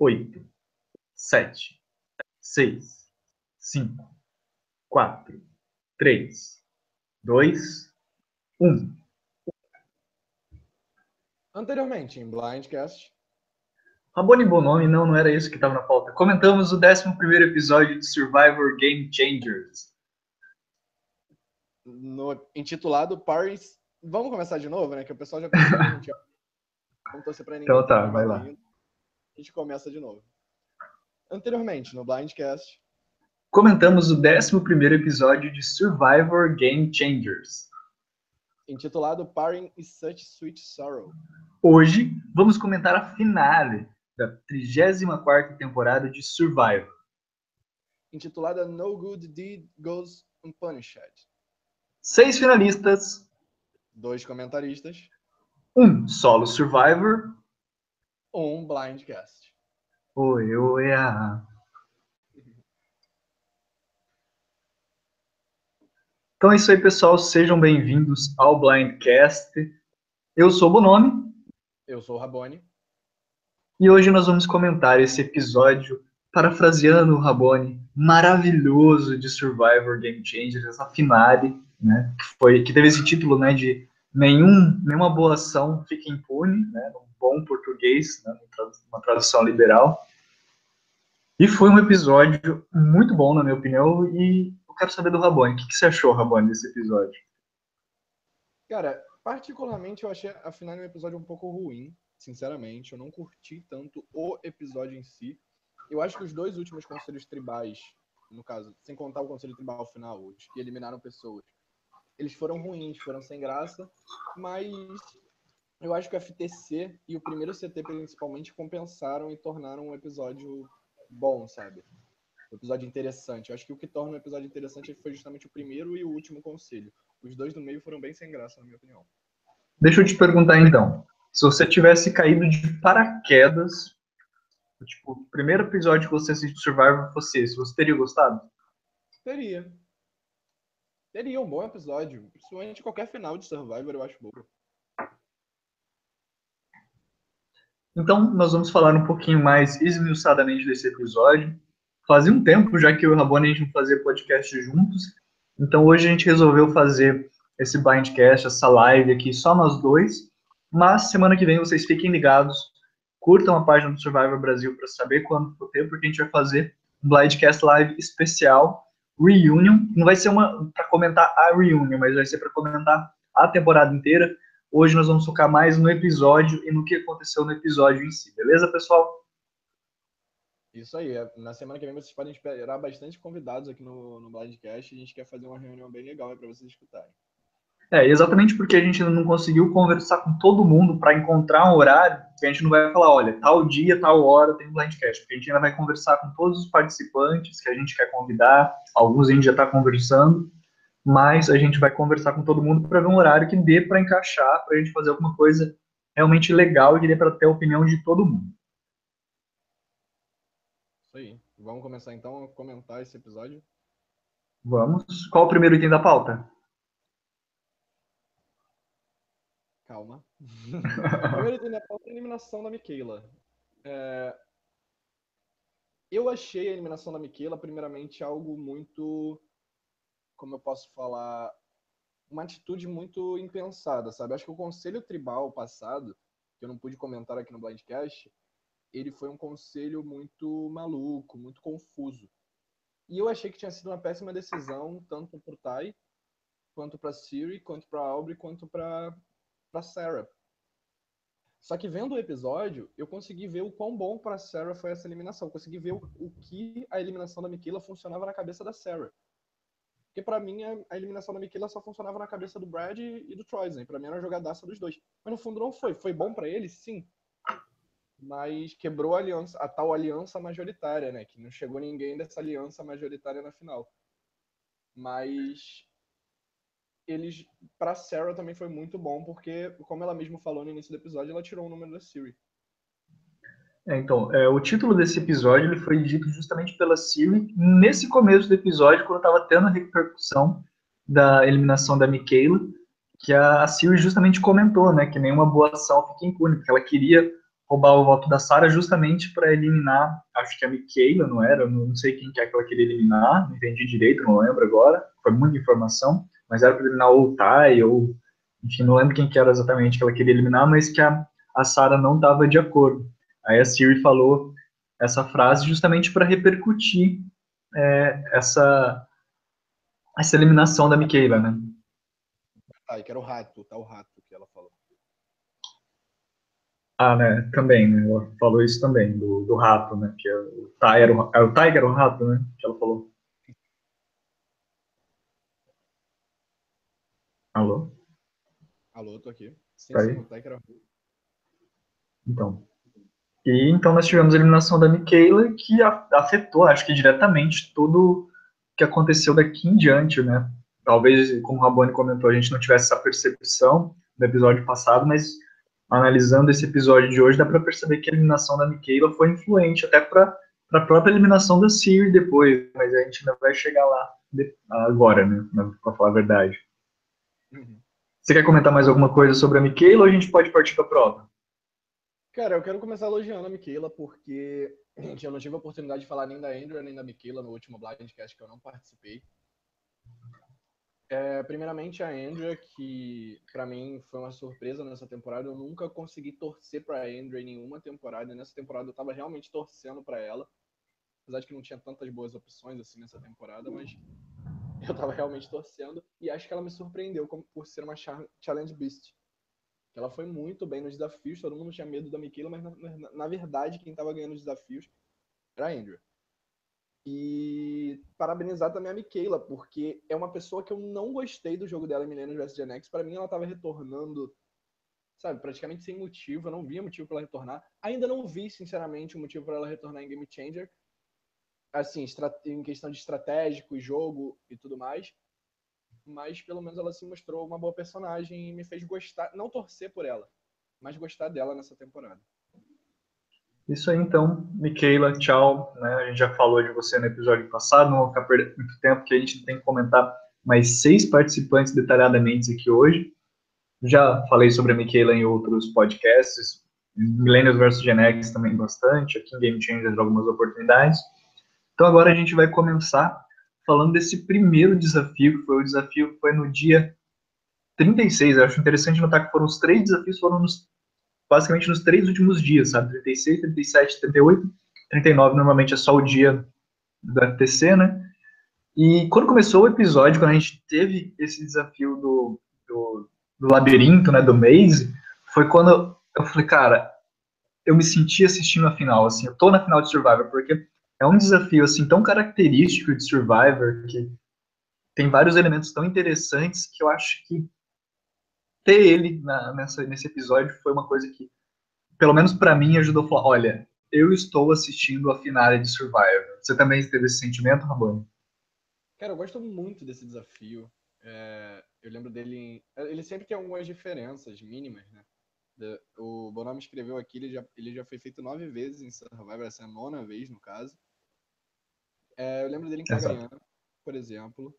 oito, sete, seis, cinco, quatro, três, dois, um. Anteriormente, em Blindcast. Rabone Bonomi, não, não era isso que estava na pauta. Comentamos o 11 episódio de Survivor Game Changers. No, intitulado Paris. Vamos começar de novo, né? Que o pessoal já. Vamos torcer pra ninguém. Então tá, vai lá. A gente começa de novo. Anteriormente, no Blindcast. Comentamos o 11 episódio de Survivor Game Changers. Intitulado Paring is Such Sweet Sorrow. Hoje vamos comentar a finale da 34 temporada de Survivor. Intitulada No Good Deed Goes Unpunished. Seis finalistas. Dois comentaristas. Um solo Survivor. Um Blindcast. Oi, oi, ah. Então é isso aí, pessoal. Sejam bem-vindos ao Blindcast. Eu sou o Bonomi. Eu sou o Rabone. E hoje nós vamos comentar esse episódio, parafraseando o Rabone, maravilhoso de Survivor Game Changers, essa finale, né, que, foi, que teve esse título né, de nenhum, nenhuma boa ação fica impune, né, num bom português, né, uma tradução liberal. E foi um episódio muito bom, na minha opinião, e quero saber do Rabone. O que, que você achou, Rabone, desse episódio? Cara, particularmente eu achei a final do episódio um pouco ruim, sinceramente. Eu não curti tanto o episódio em si. Eu acho que os dois últimos conselhos tribais, no caso, sem contar o conselho tribal final, que eliminaram pessoas, eles foram ruins, foram sem graça, mas eu acho que o FTC e o primeiro CT principalmente compensaram e tornaram um episódio bom, sabe? um episódio interessante. Eu acho que o que torna o episódio interessante foi justamente o primeiro e o último conselho. Os dois do meio foram bem sem graça, na minha opinião. Deixa eu te perguntar então. Se você tivesse caído de paraquedas, tipo, o primeiro episódio que você assistiu Survivor fosse esse, você teria gostado? Teria. Teria um bom episódio. Principalmente qualquer final de Survivor eu acho bom. Então, nós vamos falar um pouquinho mais esmiuçadamente desse episódio fazia um tempo já que o Rabone a gente não fazia podcast juntos. Então hoje a gente resolveu fazer esse Blindcast, essa live aqui, só nós dois. Mas semana que vem vocês fiquem ligados, curtam a página do Survivor Brasil para saber quando for ter, porque a gente vai fazer um Blindcast Live especial, Reunion. Não vai ser uma para comentar a Reunion, mas vai ser para comentar a temporada inteira. Hoje nós vamos focar mais no episódio e no que aconteceu no episódio em si, beleza, pessoal? Isso aí. É, na semana que vem vocês podem esperar bastante convidados aqui no, no Blindcast. A gente quer fazer uma reunião bem legal para vocês escutarem. É, exatamente porque a gente ainda não conseguiu conversar com todo mundo para encontrar um horário que a gente não vai falar, olha, tal dia, tal hora tem um Blindcast. Porque a gente ainda vai conversar com todos os participantes que a gente quer convidar. Alguns a gente já está conversando. Mas a gente vai conversar com todo mundo para ver um horário que dê para encaixar, para a gente fazer alguma coisa realmente legal e que dê para ter a opinião de todo mundo. Isso aí. Vamos começar então a comentar esse episódio? Vamos. Qual o primeiro item da pauta? Calma. primeiro item da pauta é a eliminação da Michaela. É... Eu achei a eliminação da Michaela, primeiramente, algo muito. Como eu posso falar? Uma atitude muito impensada, sabe? Acho que o conselho tribal passado, que eu não pude comentar aqui no Blindcast, ele foi um conselho muito maluco, muito confuso. E eu achei que tinha sido uma péssima decisão, tanto para o Tai, quanto para Siri, quanto para Aubrey, quanto para Sarah. Só que vendo o episódio, eu consegui ver o quão bom para Sarah foi essa eliminação. Eu consegui ver o, o, que a eliminação da Michaela funcionava na cabeça da Sarah. Porque para mim a, eliminação da Michaela só funcionava na cabeça do Brad e, e do Troy. Para mim era uma jogadaça dos dois. Mas no fundo não foi. Foi bom para eles? Sim mas quebrou a aliança, a tal aliança majoritária, né? Que não chegou ninguém dessa aliança majoritária na final. Mas eles, para Sarah também foi muito bom porque, como ela mesma falou no início do episódio, ela tirou o número da Siri. É, então, é, o título desse episódio ele foi dito justamente pela Siri nesse começo do episódio, quando estava tendo a repercussão da eliminação da Michaela, que a Siri justamente comentou, né, que nenhuma boa ação fica impune, porque ela queria roubar o voto da Sara justamente para eliminar, acho que a Michaela, não era? Não sei quem que é que ela queria eliminar, não entendi direito, não lembro agora, foi muita informação, mas era para eliminar ou o Tai, ou, enfim, não lembro quem que era exatamente que ela queria eliminar, mas que a, a Sara não estava de acordo. Aí a Siri falou essa frase justamente para repercutir é, essa, essa eliminação da Michaela, né? Ah, que era o rato, tá o rato que ela falou. Ah, né, também, né, ela falou isso também, do, do rato, né, que é o Tiger, o, é o Tiger o rato, né, que ela falou. Alô? Alô, tô aqui. Sim, tá Tiger é o Então. E então nós tivemos a eliminação da Michaela, que afetou, acho que diretamente, tudo que aconteceu daqui em diante, né? Talvez, como o Rabone comentou, a gente não tivesse essa percepção no episódio passado, mas analisando esse episódio de hoje, dá para perceber que a eliminação da Michaela foi influente até para a própria eliminação da Siri depois, mas a gente ainda vai chegar lá agora, né, para falar a verdade. Uhum. Você quer comentar mais alguma coisa sobre a Michaela ou a gente pode partir para a prova? Cara, eu quero começar elogiando a Michaela porque eu não tive a oportunidade de falar nem da Andrea nem da Michaela no último Blindcast que eu não participei. É, primeiramente, a Andrea, que para mim foi uma surpresa nessa temporada. Eu nunca consegui torcer para a Andrea em nenhuma temporada. Nessa temporada eu estava realmente torcendo para ela. Apesar de que não tinha tantas boas opções assim nessa temporada, mas eu estava realmente torcendo. E acho que ela me surpreendeu por ser uma Challenge Beast. Ela foi muito bem nos desafios. Todo mundo tinha medo da Michaela, mas na, na, na verdade quem estava ganhando os desafios era a Andrea. E parabenizar também a Michaela, porque é uma pessoa que eu não gostei do jogo dela em Millennium vs Gen X. Para mim, ela estava retornando, sabe, praticamente sem motivo. Eu não via motivo para ela retornar. Ainda não vi, sinceramente, um motivo para ela retornar em Game Changer. Assim, em questão de estratégico jogo e tudo mais. Mas pelo menos ela se mostrou uma boa personagem e me fez gostar, não torcer por ela, mas gostar dela nessa temporada. Isso aí, então, Michaela, tchau. Né? A gente já falou de você no episódio passado, não vou ficar perdendo muito tempo, porque a gente tem que comentar mais seis participantes detalhadamente aqui hoje. Já falei sobre a Michaela em outros podcasts, Millennials vs Gen X também bastante, aqui em Game Changers algumas oportunidades. Então agora a gente vai começar falando desse primeiro desafio, que foi o desafio que foi no dia 36. Eu acho interessante notar que foram os três desafios, foram nos basicamente nos três últimos dias, sabe? 36, 37, 38, 39 normalmente é só o dia do FTC, né? E quando começou o episódio, quando a gente teve esse desafio do, do, do labirinto, né, do Maze, foi quando eu falei, cara, eu me senti assistindo a final, assim, eu tô na final de Survivor, porque é um desafio, assim, tão característico de Survivor, que tem vários elementos tão interessantes que eu acho que ter ele na, nessa, nesse episódio foi uma coisa que, pelo menos para mim, ajudou a falar: olha, eu estou assistindo a finale de Survivor. Você também teve esse sentimento, Rabone? Cara, eu gosto muito desse desafio. É, eu lembro dele. Ele sempre tem algumas diferenças mínimas, né? O Bonome escreveu aqui, ele já, ele já foi feito nove vezes em Survivor, essa é a nona vez, no caso. É, eu lembro dele em Kaganhan, por exemplo.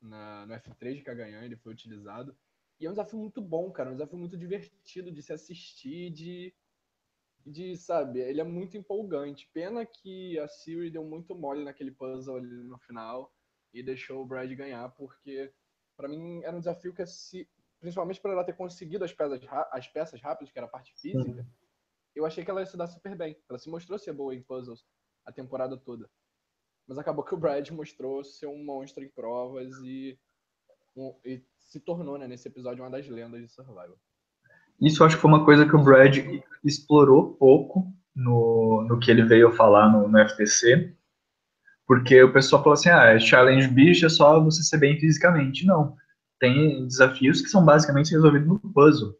Na, no F3 de Kaganhan ele foi utilizado. E é um desafio muito bom, cara. Um desafio muito divertido de se assistir, de, de sabe, ele é muito empolgante. Pena que a Siri deu muito mole naquele puzzle ali no final e deixou o Brad ganhar, porque para mim era um desafio que, se, principalmente por ela ter conseguido as peças, as peças rápidas, que era a parte física, uhum. eu achei que ela ia se dar super bem. Ela se mostrou ser boa em puzzles a temporada toda. Mas acabou que o Brad mostrou ser um monstro em provas e, um, e se tornou, né, nesse episódio, uma das lendas de Survival. Isso acho que foi uma coisa que o Brad explorou pouco no, no que ele veio falar no, no FTC, porque o pessoal falou assim, ah, Challenge Beast é só você ser bem fisicamente. Não, tem desafios que são basicamente resolvidos no puzzle.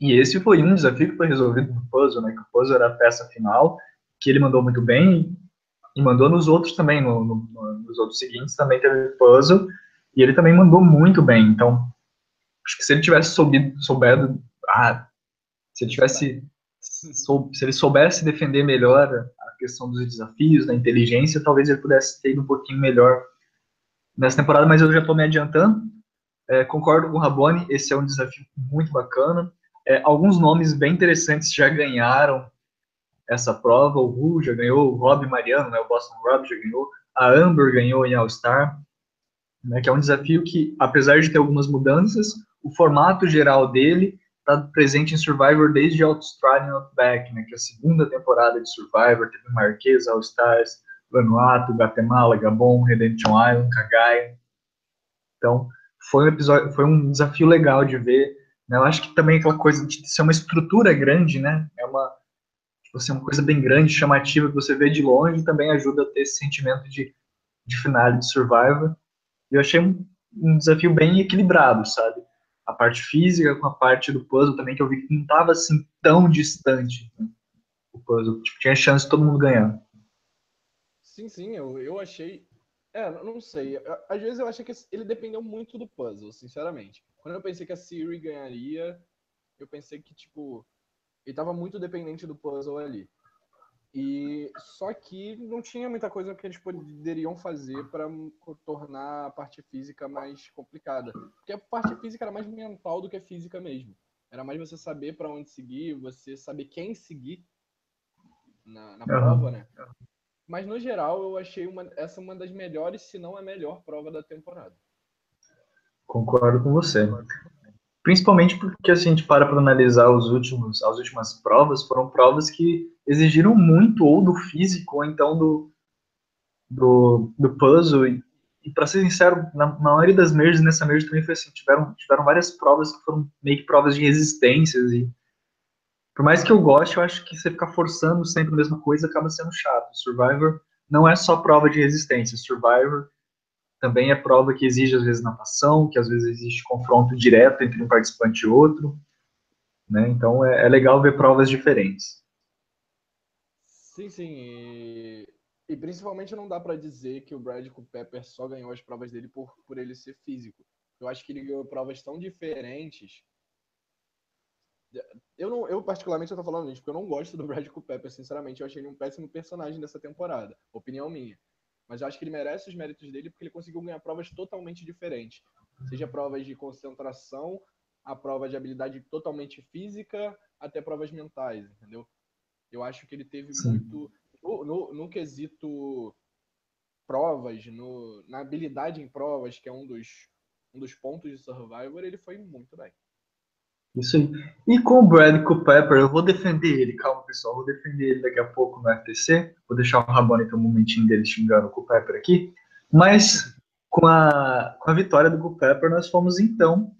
E esse foi um desafio que foi resolvido no puzzle, né, que o puzzle era a peça final, que ele mandou muito bem, e mandou nos outros também, no, no, nos outros seguintes também teve puzzle, e ele também mandou muito bem. Então, acho que se ele tivesse soubido, soubedo, ah, se ele tivesse, sou, se ele soubesse defender melhor a questão dos desafios, da inteligência, talvez ele pudesse ter ido um pouquinho melhor nessa temporada, mas eu já estou me adiantando. É, concordo com o Rabone, esse é um desafio muito bacana. é, alguns nomes bem interessantes já ganharam essa prova. O Ru já ganhou, o Rob Mariano, né, o Boston Rob já ganhou, a Amber ganhou em All-Star, né, que é um desafio que, apesar de ter algumas mudanças, o formato geral dele está presente em Survivor desde Australian Outback, né, que é a segunda temporada de Survivor, teve Marquês, All-Stars, Vanuatu, Guatemala, Gabon, Redemption Island, Cagaia. Então, foi um episódio, foi um desafio legal de ver. Né? Eu acho que também aquela coisa de ser uma estrutura grande, né? É uma, tipo assim, uma coisa bem grande, chamativa, que você vê de longe, também ajuda a ter esse sentimento de, de finale de Survivor. E eu achei um, um desafio bem equilibrado, sabe? A parte física com a parte do puzzle também, que eu vi que não estava assim tão distante né? o puzzle. Tipo, tinha chance de todo mundo ganhar. Sim, sim, eu, eu achei. É, não sei. Às vezes eu achei que ele dependeu muito do puzzle, sinceramente. Quando eu pensei que a Siri ganharia, eu pensei que, tipo, ele tava muito dependente do puzzle ali. E só que não tinha muita coisa que eles poderiam fazer para tornar a parte física mais complicada. Porque a parte física era mais mental do que física mesmo. Era mais você saber para onde seguir, você saber quem seguir na, na prova, né? Mas no geral eu achei uma, essa uma das melhores, se não a melhor prova da temporada. Concordo com você. Principalmente porque se a gente para para analisar os últimos, as últimas provas, foram provas que exigiram muito ou do físico ou então do, do, do puzzle. E, e para ser sincero, na, na, maioria das merges, nessa merge também foi assim, tiveram, tiveram várias provas que foram meio que provas de resistências e por mais que eu goste, eu acho que você ficar forçando sempre a mesma coisa acaba sendo chato. Survivor não é só prova de resistência. Survivor também é prova que exige, às vezes, natação, que às vezes existe confronto direto entre um participante e outro. Né? Então é, é legal ver provas diferentes. Sim, sim. E, e principalmente não dá para dizer que o Brad Pepper só ganhou as provas dele por, por ele ser físico. Eu acho que ele ganhou provas tão diferentes eu, não, eu particularmente, eu tô falando isso porque eu não gosto do Brad Pepper, sinceramente. Eu achei ele um péssimo personagem dessa temporada. Opinião minha. Mas eu acho que ele merece os méritos dele porque ele conseguiu ganhar provas totalmente diferentes. Seja provas de concentração, a prova de habilidade totalmente física, até provas mentais, entendeu? Eu acho que ele teve Sim. muito. No, no, no, quesito provas, no, na habilidade em provas, que é um dos, um dos pontos de Survivor, ele foi muito bem. Isso aí. E com o Brad Pepper, eu vou defender ele. Calma, pessoal, vou defender ele daqui a pouco no FTC. Vou deixar o Rabone ter um momentinho dele xingando o Pepper aqui. Mas com a, com a vitória do Pepper, nós fomos então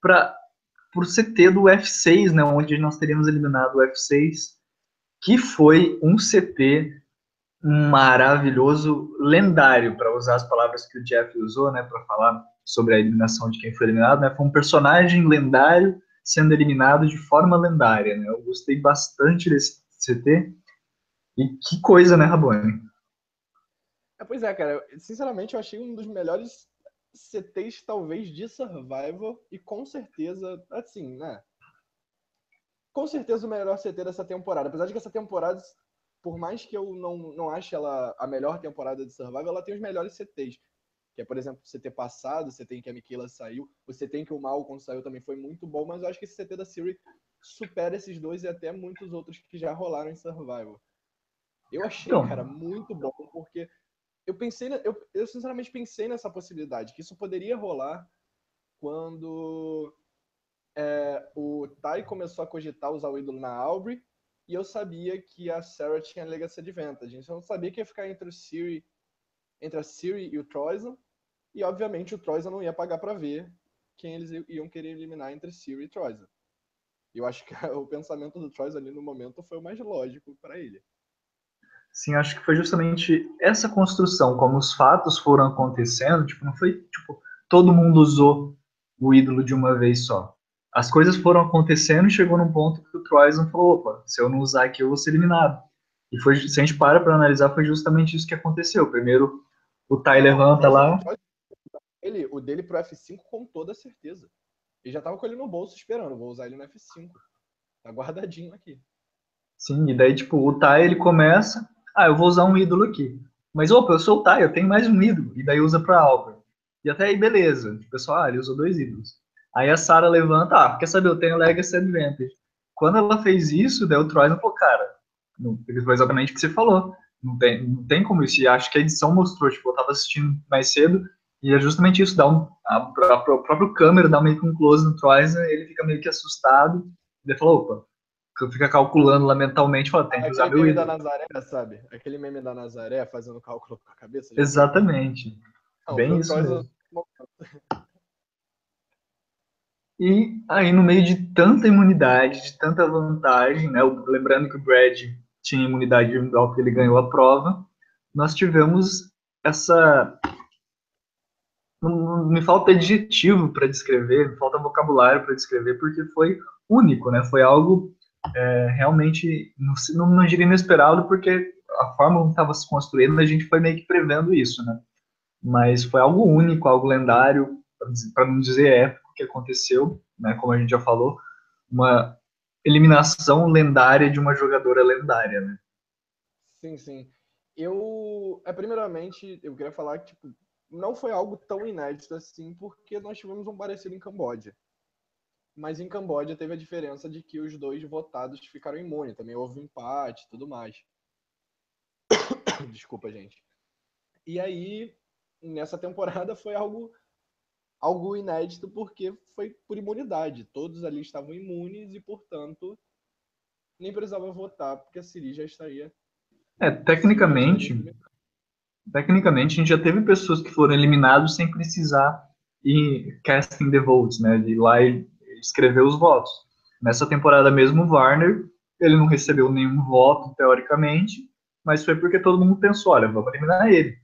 para o CT do F6, né, onde nós teríamos eliminado o F6, que foi um CT maravilhoso, lendário, para usar as palavras que o Jeff usou, né, para falar sobre a eliminação de quem foi eliminado, né, foi um personagem lendário sendo eliminado de forma lendária, né? Eu gostei bastante desse CT. E que coisa, né, Rabone? É, pois é, cara. Sinceramente, eu achei um dos melhores CTs, talvez, de Survival. E com certeza, assim, né? Com certeza o melhor CT dessa temporada. Apesar de que essa temporada, por mais que eu não, não ache ela a melhor temporada de Survival, ela tem os melhores CTs que é, por exemplo, você ter passado, você tem que a Michaela saiu, você tem que o Mal, quando saiu, também foi muito bom, mas eu acho que esse CT da Siri supera esses dois e até muitos outros que já rolaram em Survival. Eu achei, então. cara, muito bom, porque eu pensei, eu, eu sinceramente pensei nessa possibilidade, que isso poderia rolar quando é, o Tai começou a cogitar usar o ídolo na Aubrey, e eu sabia que a Sarah tinha Legacy Advantage. Então eu não sabia que ia ficar entre o Siri, entre a Siri e o Troisan, e, obviamente, o Troisan não ia pagar para ver quem eles iam querer eliminar entre Siri e Troisan. Eu acho que o pensamento do Troisan ali no momento foi o mais lógico para ele. Sim, acho que foi justamente essa construção, como os fatos foram acontecendo, tipo, não foi, tipo, todo mundo usou o ídolo de uma vez só. As coisas foram acontecendo e chegou num ponto que o Troisan falou, opa, se eu não usar aqui eu vou ser eliminado. E foi, se a gente para para analisar, foi justamente isso que aconteceu. Primeiro, o Tai levanta lá ele, o dele pro F5 com toda certeza. Ele já tava com ele no bolso esperando, vou usar ele no F5. Tá guardadinho aqui. Sim, e daí, tipo, o Tai ele começa, ah, eu vou usar um ídolo aqui. Mas, opa, eu sou o Tai, eu tenho mais um ídolo. E daí usa pra Albert. E até aí, beleza. O pessoal, ah, ele usou dois ídolos. Aí a Sarah levanta, ah, quer saber, eu tenho Legacy Advantage. Quando ela fez isso, daí o Troy não falou, cara, não, foi exatamente o que você falou. Não tem, não tem como isso. E acho que a edição mostrou, tipo, eu tava assistindo mais cedo, e é justamente isso, dá um, a, a, a próprio câmera dá meio que um close no Troy, ele fica meio que assustado, e ele falou, opa, fica calculando lá mentalmente, fala, tem que usar meu ídolo. da Nazaré, sabe? Aquele meme da Nazaré fazendo cálculo com a cabeça. Exatamente. Não, Bem isso mesmo. E aí, no meio de tanta imunidade, de tanta vantagem, né? Lembrando que o Brad tinha imunidade individual porque ele ganhou a prova, nós tivemos essa. Me falta adjetivo para descrever, me falta vocabulário para descrever, porque foi único, né? Foi algo é, realmente, não, não diria inesperado, porque a forma como estava se construindo, a gente foi meio que prevendo isso, né? Mas foi algo único, algo lendário, para não dizer épico, que aconteceu, né? Como a gente já falou, uma eliminação lendária de uma jogadora lendária, né? Sim, sim. Eu, é, primeiramente, eu queria falar que, tipo, não foi algo tão inédito assim, porque nós tivemos um parecido em Camboja. Mas em Camboja teve a diferença de que os dois votados ficaram imunes, também houve empate e tudo mais. Desculpa, gente. E aí, nessa temporada foi algo algo inédito porque foi por imunidade. Todos ali estavam imunes e, portanto, nem precisava votar porque a Siri já estaria. É, tecnicamente, tecnicamente a gente já teve pessoas que foram eliminadas sem precisar ir casting the votes, né, de ir lá e escrever os votos. Nessa temporada mesmo, o Warner, ele não recebeu nenhum voto, teoricamente, mas foi porque todo mundo pensou, olha, vamos eliminar ele.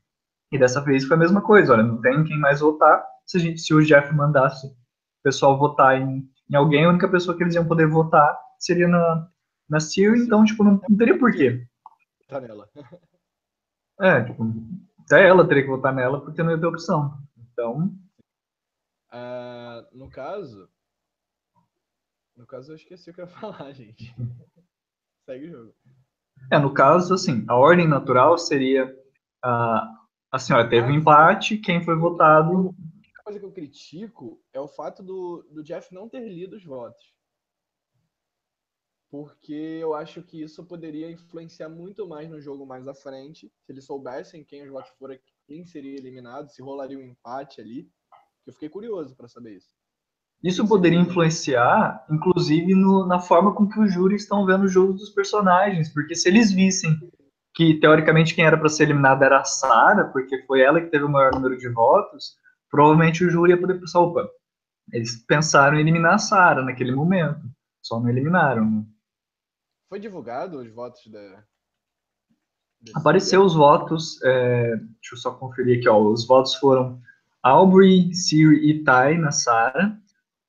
E dessa vez foi a mesma coisa, olha, não tem quem mais votar, se, gente, se o Jeff mandasse o pessoal votar em, em, alguém, a única pessoa que eles iam poder votar seria na, na Siri, então, tipo, não, não teria porquê. Tá nela. É, tipo, até ela teria que votar nela porque não ia ter opção. Então. Uh, no caso, no caso, eu esqueci o que eu ia falar, gente. Segue o jogo. É, no caso, assim, a ordem natural seria a, a senhora teve um empate, quem foi votado. Coisa que eu critico é o fato do, do Jeff não ter lido os votos. Porque eu acho que isso poderia influenciar muito mais no jogo mais à frente. Se eles soubessem quem os votos foram, quem seria eliminado, se rolaria um empate ali. Eu fiquei curioso para saber isso. Isso poderia influenciar, inclusive, no, na forma com que os júris estão vendo o jogo dos personagens, porque se eles vissem que, teoricamente, quem era para ser eliminada era a Sarah, porque foi ela que teve o maior número de votos, provavelmente o júri ia poder pensar, opa, eles pensaram em eliminar a Sarah naquele momento, só não eliminaram. Né? Foi divulgado os votos da... Apareceu os votos, é, deixa eu só conferir aqui, ó, os votos foram Aubrey, Siri e Ty na Sarah,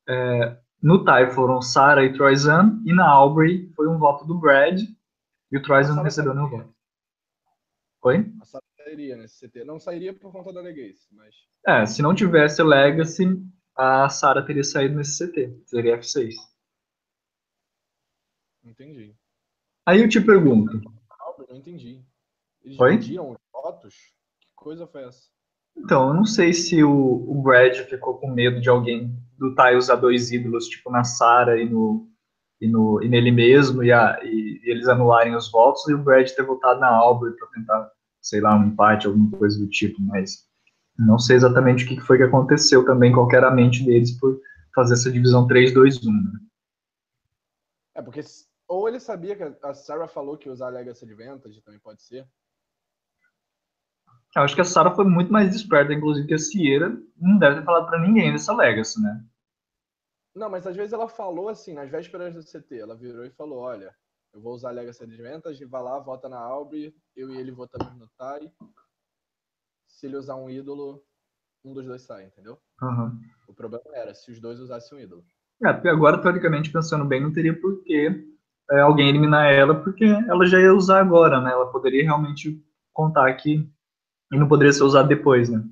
é, no Ty foram Sarah e Troyzan, e na Aubrey foi um voto do Brad, e o Troyzan não recebeu nenhum voto. Oi? A sairia nesse CT. Não sairia por conta da Legacy, mas... É, se não tivesse Legacy, a Sarah teria saído nesse CT. Seria F6. Entendi. Aí eu te pergunto... Não entendi. Eles Oi? dividiram os votos? Que coisa foi essa? Então, eu não sei se o, o Brad ficou com medo de alguém do Tai usar dois ídolos, tipo na Sarah e no, e, no, e nele mesmo, e, a, e, e, eles anularem os votos, e o Brad ter votado na Albert para tentar, sei lá, um empate, alguma coisa do tipo, mas não sei exatamente o que foi que aconteceu também, qual era a mente deles por fazer essa divisão 3-2-1. Né? É, porque ou ele sabia que a Sarah falou que usar Legacy Advantage também pode ser, eu acho que a Sarah foi muito mais esperta, inclusive, que a Sierra não deve ter falado para ninguém dessa Legacy, né? Não, mas às vezes ela falou assim, nas vésperas do CT, ela virou e falou, olha, eu vou usar a Legacy Advantage, vai lá, vota na Aubrey, eu e ele votamos no Tai. Se ele usar um ídolo, um dos dois sai, entendeu? Uhum. O problema era se os dois usassem um ídolo. É, porque agora, teoricamente, pensando bem, não teria por que é, alguém eliminar ela, porque ela já ia usar agora, né? Ela poderia realmente contar que e não poderia ser usado depois, né?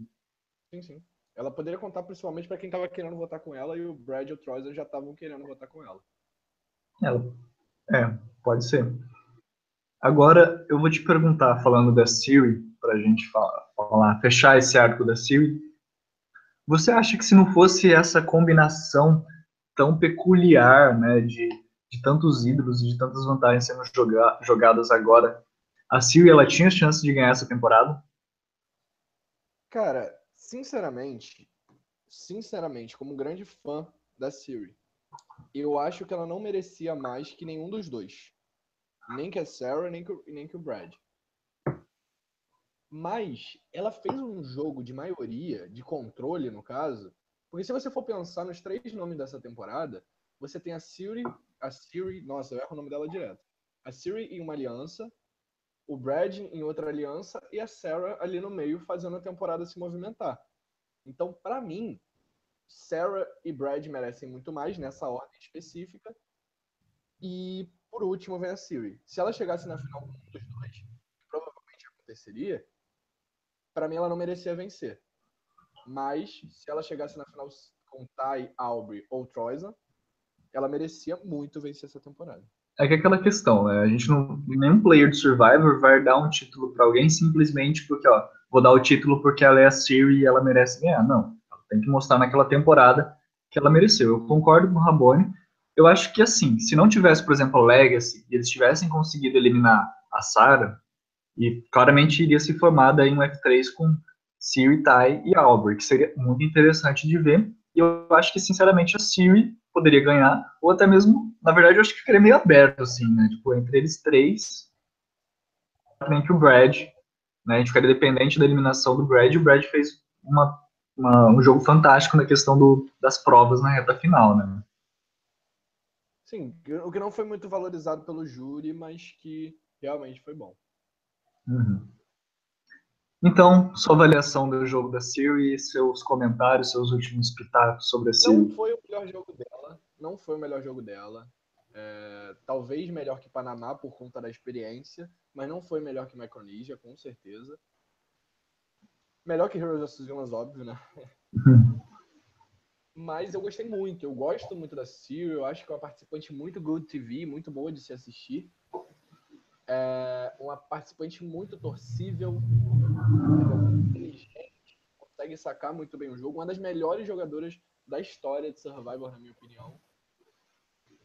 Sim, sim. Ela poderia contar principalmente para quem estava querendo votar com ela e o Brad e o Troy já estavam querendo votar com ela. Ela. É, pode ser. Agora eu vou te perguntar, falando da Siri, para a gente falar, fechar esse arco da Siri. Você acha que se não fosse essa combinação tão peculiar, né, de, de tantos ídolos e de tantas vantagens sendo joga, jogadas agora, a Siri ela tinha chance de ganhar essa temporada? Cara, sinceramente, sinceramente, como grande fã da Siri, eu acho que ela não merecia mais que nenhum dos dois. Nem que a Sarah, nem que, nem que o Brad. Mas ela fez um jogo de maioria, de controle, no caso. Porque se você for pensar nos três nomes dessa temporada, você tem a Siri, a Siri, nossa, eu erro o nome dela direto. A Siri em uma aliança, o Brad em outra aliança e a Sarah ali no meio fazendo a temporada se movimentar. Então, para mim, Sarah e Brad merecem muito mais nessa ordem específica. E por último vem a Siri. Se ela chegasse na final com um dos dois, que provavelmente aconteceria, para mim ela não merecia vencer. Mas se ela chegasse na final com Ty, Aubrey ou Troyson, ela merecia muito vencer essa temporada. É que é aquela questão, né? A gente não. Nenhum player de Survivor vai dar um título para alguém simplesmente porque, ó, vou dar o título porque ela é a Siri e ela merece ganhar. Não. Ela tem que mostrar naquela temporada que ela mereceu. Eu concordo com o Rabone. Eu acho que, assim, se não tivesse, por exemplo, o Legacy e eles tivessem conseguido eliminar a Sarah, e claramente iria se formar daí um F3 com Siri, Ty e Albert, que seria muito interessante de ver. E eu acho que, sinceramente, a Siri poderia ganhar, ou até mesmo, na verdade, eu acho que ficaria meio aberto, assim, né? Tipo, entre eles três, que o Brad, né? A gente ficaria dependente da eliminação do Brad, e o Brad fez uma, uma, um jogo fantástico na questão do, das provas na reta final, né? Sim, o que não foi muito valorizado pelo júri, mas que realmente foi bom. Uhum. Então, sua avaliação do jogo da Siri, seus comentários, seus últimos pitacos sobre a Siri. Não foi o melhor jogo dela, não foi o melhor jogo dela. É, talvez melhor que Panamá por conta da experiência, mas não foi melhor que Micronesia, com certeza. Melhor que Heroes of Villains, óbvio, né? Uhum. mas eu gostei muito, eu gosto muito da Siri, eu acho que é uma participante muito good TV, muito boa de se assistir é uma participante muito torcível, inteligente, consegue sacar muito bem o jogo, uma das melhores jogadoras da história de Survivor, na minha opinião.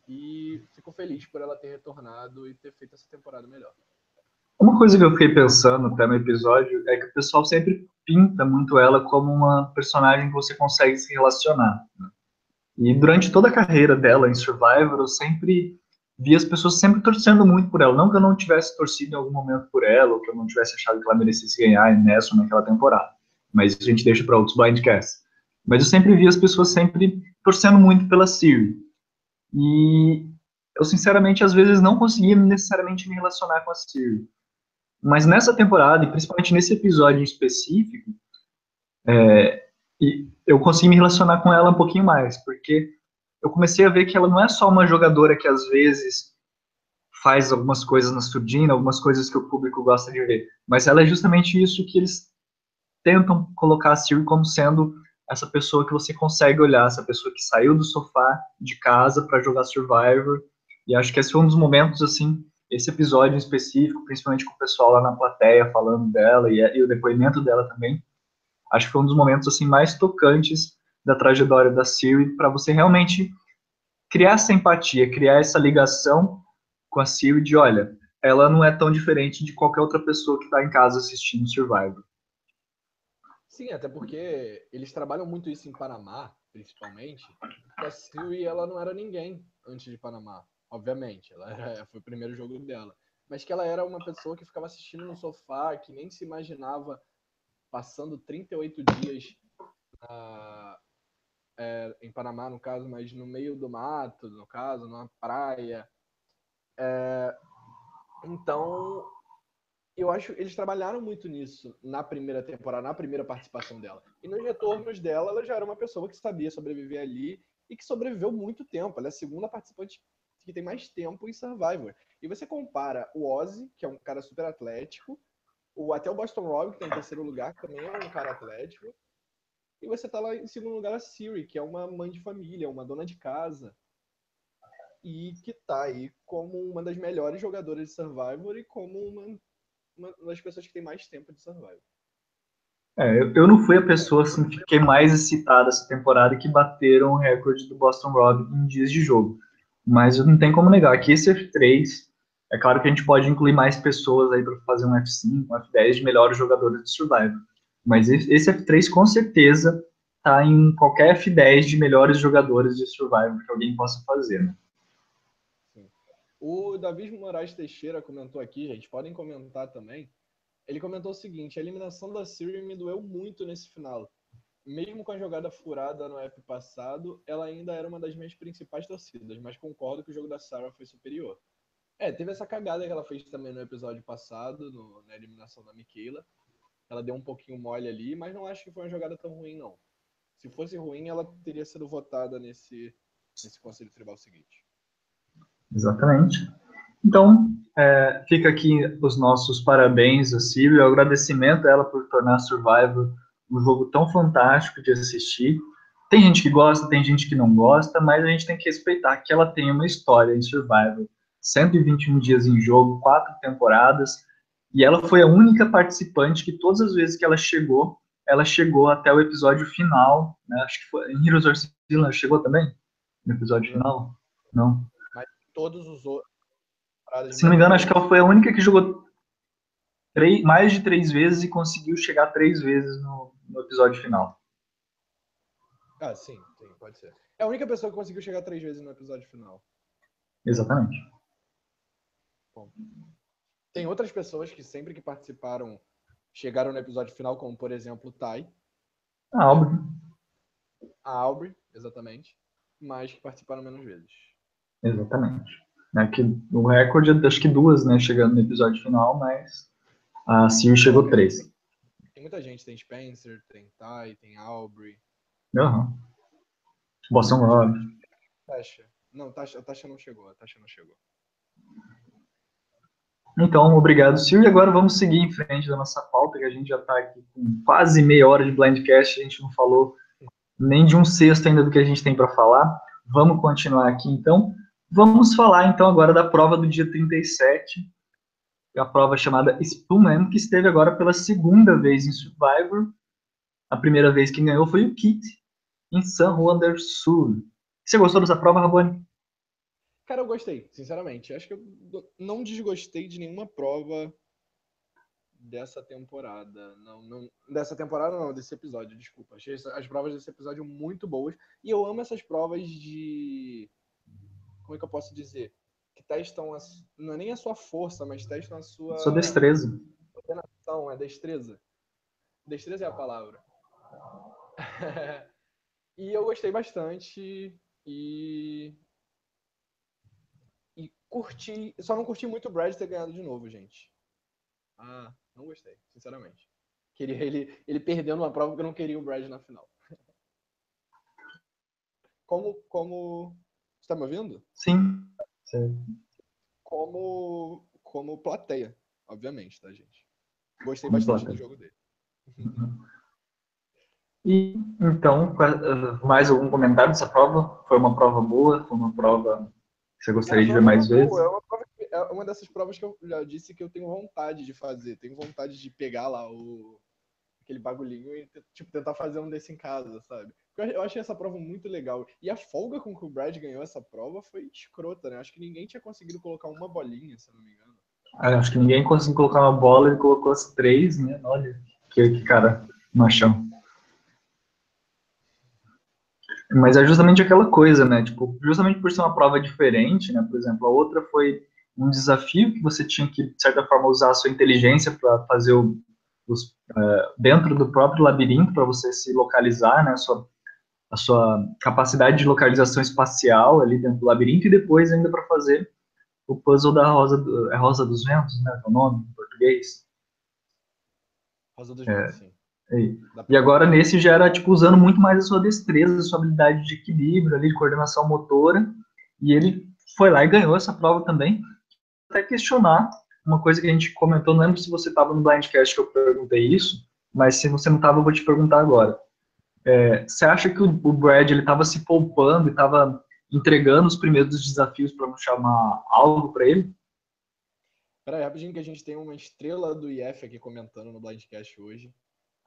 E fico feliz por ela ter retornado e ter feito essa temporada melhor. Uma coisa que eu fiquei pensando até no episódio é que o pessoal sempre pinta muito ela como uma personagem que você consegue se relacionar. Né? E durante toda a carreira dela em Survivor, eu sempre vi as pessoas sempre torcendo muito por ela. Não que eu não tivesse torcido em algum momento por ela, ou que eu não tivesse achado que ela merecesse ganhar nessa ou naquela temporada. Mas isso a gente deixa para outros blindcasts. Mas eu sempre vi as pessoas sempre torcendo muito pela Siri. E eu, sinceramente, às vezes não conseguia necessariamente me relacionar com a Siri. Mas nessa temporada, e principalmente nesse episódio em específico, é, eu consegui me relacionar com ela um pouquinho mais, porque eu comecei a ver que ela não é só uma jogadora que às vezes faz algumas coisas na surdina, algumas coisas que o público gosta de ver, mas ela é justamente isso que eles tentam colocar a Siri como sendo essa pessoa que você consegue olhar, essa pessoa que saiu do sofá de casa para jogar Survivor. E acho que esse foi um dos momentos, assim, esse episódio em específico, principalmente com o pessoal lá na plateia falando dela e, e o depoimento dela também. Acho que foi um dos momentos, assim, mais tocantes da trajetória da Siri para você realmente criar essa empatia, criar essa ligação com a Siri de, olha, ela não é tão diferente de qualquer outra pessoa que está em casa assistindo Survivor. Sim, até porque eles trabalham muito isso em Panamá, principalmente. A Siri, ela não era ninguém antes de Panamá, obviamente. Ela era, foi o primeiro jogo dela. Mas que ela era uma pessoa que ficava assistindo no sofá, que nem se imaginava passando 38 dias na, é, em Panamá, no caso, mas no meio do mato, no caso, numa praia. É, então, eu acho eles trabalharam muito nisso na primeira temporada, na primeira participação dela. E nos retornos dela, ela já era uma pessoa que sabia sobreviver ali e que sobreviveu muito tempo. Ela é a segunda participante que tem mais tempo em Survivor. E você compara o Ozzy, que é um cara super atlético, o, até o Boston Rob, que tem tá em terceiro lugar, que também é um cara atlético, e você tá lá em segundo lugar a Siri, que é uma mãe de família, uma dona de casa. E que tá aí como uma das melhores jogadoras de Survivor e como uma, uma das pessoas que tem mais tempo de Survivor. É, eu, eu não fui a pessoa assim, que fiquei mais excitada essa temporada que bateram o recorde do Boston Rob em dias de jogo. Mas não tem como negar que esse F3, é claro que a gente pode incluir mais pessoas aí para fazer um F5, um F10 de melhores jogadores de Survivor. Mas esse F3 com certeza tá em qualquer F10 de melhores jogadores de Survivor que alguém possa fazer, né? O Davi Moraes Teixeira comentou aqui, gente, podem comentar também. Ele comentou o seguinte: a eliminação da Siri me doeu muito nesse final. Mesmo com a jogada furada no app passado, ela ainda era uma das minhas principais torcidas, mas concordo que o jogo da Sarah foi superior. É, teve essa cagada que ela fez também no episódio passado, no, na eliminação da Michaela. Ela deu um pouquinho mole ali, mas não acho que foi uma jogada tão ruim, não. Se fosse ruim, ela teria sido votada nesse, nesse conselho tribal seguinte. Exatamente. Então, é, fica aqui os nossos parabéns a Silvia, agradecimento a ela por tornar Survivor um jogo tão fantástico de assistir. Tem gente que gosta, tem gente que não gosta, mas a gente tem que respeitar que ela tem uma história em Survivor. 121 dias em jogo, quatro temporadas, e ela foi a única participante que todas as vezes que ela chegou, ela chegou até o episódio final, né? Acho que foi em Heroes of Steel, chegou também no episódio final? Não todos os outros. Se não me engano, acho que ela foi a única que jogou três, mais de três vezes e conseguiu chegar três vezes no, no episódio final. Ah, sim, sim, pode ser. É a única pessoa que conseguiu chegar três vezes no episódio final. Exatamente. Bom. Tem outras pessoas que sempre que participaram chegaram no episódio final, como por exemplo o Tai. A Aubrey. A Aubrey, exatamente. Mas que participaram menos vezes. Exatamente. É que o recorde, acho que duas, né, chegando no episódio final, mas a Siri chegou três. Tem muita gente, tem Spencer, tem Ty, tem Aubrey. Aham. Boston Rob. Tasha. Não, Tasha, a Tasha não chegou, a Tasha não chegou. Então, obrigado, Siri. E agora vamos seguir em frente da nossa pauta, que a gente já está aqui com quase meia hora de Blindcast, a gente não falou nem de um sexto ainda do que a gente tem para falar. Vamos continuar aqui, então. Vamos falar então agora da prova do dia 37, a prova chamada Spoonman, que esteve agora pela segunda vez em Survivor. A primeira vez que ganhou foi o Kit, em San Juan del Sur. Você gostou dessa prova, Rabone? Cara, eu gostei, sinceramente. Acho que eu não desgostei de nenhuma prova dessa temporada. Não, não, dessa temporada não, desse episódio, desculpa. Achei as provas desse episódio muito boas. E eu amo essas provas de como é que eu posso dizer? Que testam, a, não é nem a sua força, mas testam a sua... Sua destreza. Coordenação, é destreza. Destreza é a palavra. e eu gostei bastante e... E curti... Só não curti muito o Brad ter ganhado de novo, gente. Ah, não gostei, sinceramente. Queria ele, ele perdendo uma prova porque eu não queria o Brad na final. Como, como tá me ouvindo? Sim. Sim. Como, como plateia, obviamente, tá, gente? Gostei bastante do jogo dele. E então, mais algum comentário dessa prova? Foi uma prova boa? Foi uma prova que você gostaria de ver mais vezes? É uma, prova, é uma dessas provas que eu já disse que eu tenho vontade de fazer. Tenho vontade de pegar lá o aquele bagulhinho e tipo, tentar fazer um desse em casa, sabe? Eu achei essa prova muito legal. E a folga com que o Brad ganhou essa prova foi escrota, né? Acho que ninguém tinha conseguido colocar uma bolinha, se não me engano. Ah, acho que ninguém conseguiu colocar uma bola, ele colocou as três, né? Olha, que, que cara machão. Mas é justamente aquela coisa, né? Tipo, justamente por ser uma prova diferente, né? Por exemplo, a outra foi um desafio que você tinha que, de certa forma, usar a sua inteligência para fazer o, os, uh, dentro do próprio labirinto para você se localizar, né? Sua a sua capacidade de localização espacial ali dentro do labirinto e depois ainda para fazer o puzzle da Rosa, do, é Rosa dos Ventos, né, é o nome em português. Rosa dos Ventos, sim. E agora nesse já era tipo usando muito mais a sua destreza, a sua habilidade de equilíbrio ali, de coordenação motora, e ele foi lá e ganhou essa prova também. Até questionar uma coisa que a gente comentou, não lembro se você estava no Blindcast que eu perguntei isso, mas se você não estava, eu vou te perguntar agora. É, você acha que o, Brad ele estava se poupando e estava entregando os primeiros desafios para não chamar algo para ele? Peraí, rapidinho que a gente tem uma estrela do IF aqui comentando no Blindcast hoje.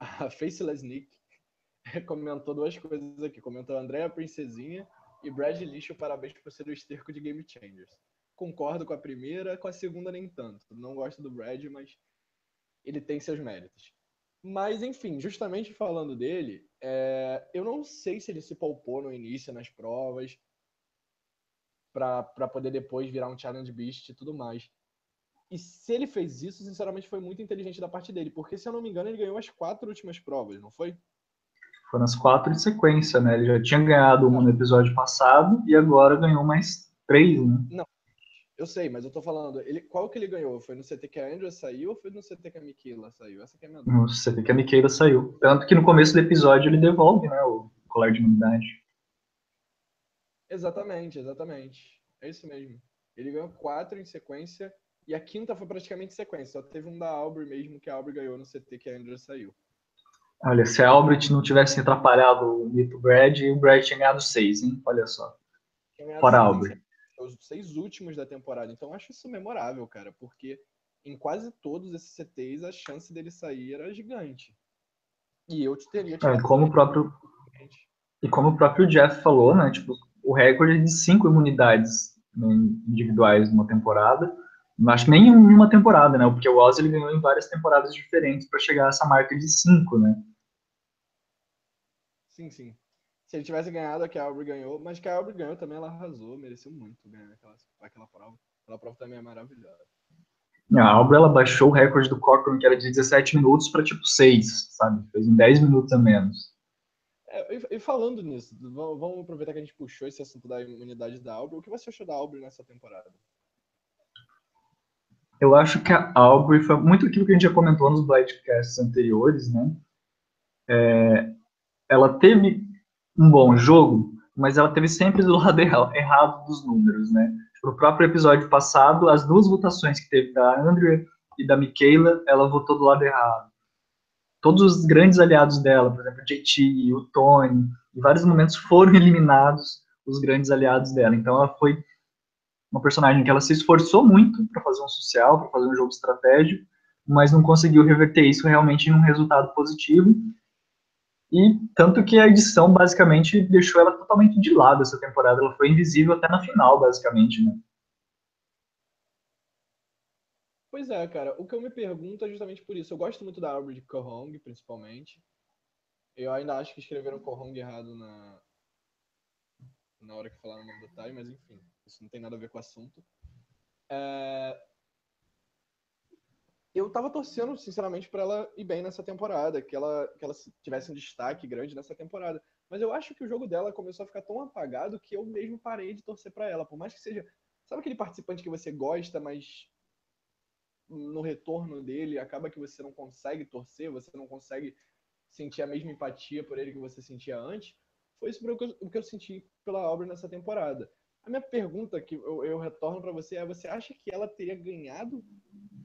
a Faceless Nick comentou duas coisas aqui. Comentou Andréa Princesinha e Brad Lixo, parabéns por ser o esterco de Game Changers. Concordo com a primeira, com a segunda nem tanto. Não gosto do Brad, mas ele tem seus méritos. Mas, enfim, justamente falando dele, é... eu não sei se ele se poupou no início nas provas para poder depois virar um Challenge Beast e tudo mais. E se ele fez isso, sinceramente, foi muito inteligente da parte dele, porque se eu não me engano, ele ganhou as quatro últimas provas, não foi? Foram as quatro de sequência, né? Ele já tinha ganhado uma no episódio passado e agora ganhou mais três, né? Não, eu sei, mas eu tô falando, ele, qual que ele ganhou? Foi no CT que a Andrea saiu ou foi no CT que a Michaela saiu? Essa que é a minha dúvida. No CT que a Michaela saiu. Tanto que no começo do episódio ele devolve, né, o colar de imunidade. Exatamente, exatamente. É isso mesmo. Ele ganhou quatro em sequência e a quinta foi praticamente sequência. Só teve um da Aubrey mesmo, que a Aubrey ganhou no CT que a Andrea saiu. Olha, se a Albert não tivesse atrapalhado o Mito Brad, o Brad tinha ganhado seis, hein? Olha só. Fora a Albert. Os seis últimos da temporada. Então eu acho isso memorável, cara, porque em quase todos esses CTs a chance dele sair era gigante. E eu te teria é, como o próprio E como o próprio Jeff falou, né? Tipo, o recorde é de cinco imunidades né, individuais numa temporada. Acho que nem em uma temporada, né? Porque o Oz ele ganhou em várias temporadas diferentes para chegar a essa marca de cinco, né? Sim, sim. Se ele tivesse ganhado, a que a Aubrey ganhou, mas que a Aubrey ganhou também, ela arrasou, mereceu muito ganhar aquela, aquela prova. Aquela prova também é maravilhosa. A Aubrey, ela baixou o recorde do Cochran, que era de 17 minutos, para tipo 6, sabe? Fez em 10 minutos a menos. É, e, e, falando nisso, vamos aproveitar que a gente puxou esse assunto da imunidade da Aubrey. O que você achou da Aubrey nessa temporada? Eu acho que a Aubrey foi muito aquilo que a gente já comentou nos Blindcasts anteriores, né? É, ela teve um bom jogo, mas ela teve sempre do lado errado dos números, né? No próprio episódio passado, as duas votações que teve da Andrea e da Michaela, ela votou do lado errado. Todos os grandes aliados dela, por exemplo, o JT, o Tony, em vários momentos foram eliminados os grandes aliados dela. Então ela foi uma personagem que ela se esforçou muito para fazer um social, para fazer um jogo estratégico, mas não conseguiu reverter isso realmente em um resultado positivo e tanto que a edição basicamente deixou ela totalmente de lado essa temporada. Ela foi invisível até na final, basicamente, né? Pois é, cara. O que eu me pergunto é justamente por isso. Eu gosto muito da árvore de Kohong, principalmente. Eu ainda acho que escreveram Kohong errado na, na hora que falaram o nome do Tai, mas enfim, isso não tem nada a ver com o assunto. É eu tava torcendo, sinceramente, para ela ir bem nessa temporada, que ela, que ela tivesse um destaque grande nessa temporada. Mas eu acho que o jogo dela começou a ficar tão apagado que eu mesmo parei de torcer para ela. Por mais que seja. Sabe aquele participante que você gosta, mas no retorno dele acaba que você não consegue torcer, você não consegue sentir a mesma empatia por ele que você sentia antes? Foi isso o que eu senti pela obra nessa temporada. A minha pergunta que eu, eu retorno para você é: você acha que ela teria ganhado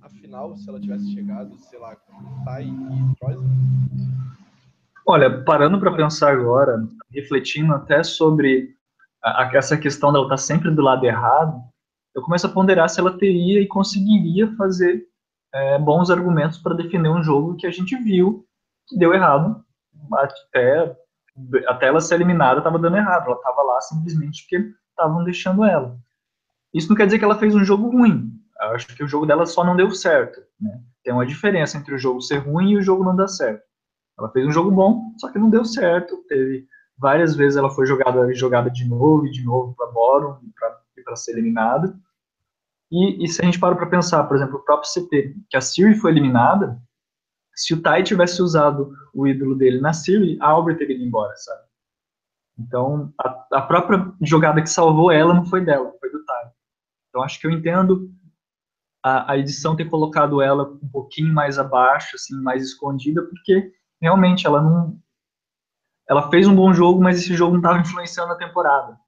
Afinal, se ela tivesse chegado, sei lá, Tai e Troyes? Olha, parando para pensar agora, refletindo até sobre a, a, essa questão dela estar tá sempre do lado errado, eu começo a ponderar se ela teria e conseguiria fazer é, bons argumentos para defender um jogo que a gente viu que deu errado. Até, até ela ser eliminada estava dando errado. Ela estava lá simplesmente porque estavam deixando ela. Isso não quer dizer que ela fez um jogo ruim. Acho que o jogo dela só não deu certo. Né? Tem uma diferença entre o jogo ser ruim e o jogo não dar certo. Ela fez um jogo bom, só que não deu certo. Teve várias vezes ela foi jogada, jogada de novo e de novo para Boron para ser eliminada. E, e, se a gente para para pensar, por exemplo, o próprio CT, que a Siri foi eliminada, se o Tai tivesse usado o ídolo dele na Siri, a Albert teria ido embora, sabe? Então, a, a própria jogada que salvou ela não foi dela, foi do Tai. Então, acho que eu entendo a, a, edição ter colocado ela um pouquinho mais abaixo, assim, mais escondida, porque realmente ela não. Ela fez um bom jogo, mas esse jogo não estava influenciando a temporada.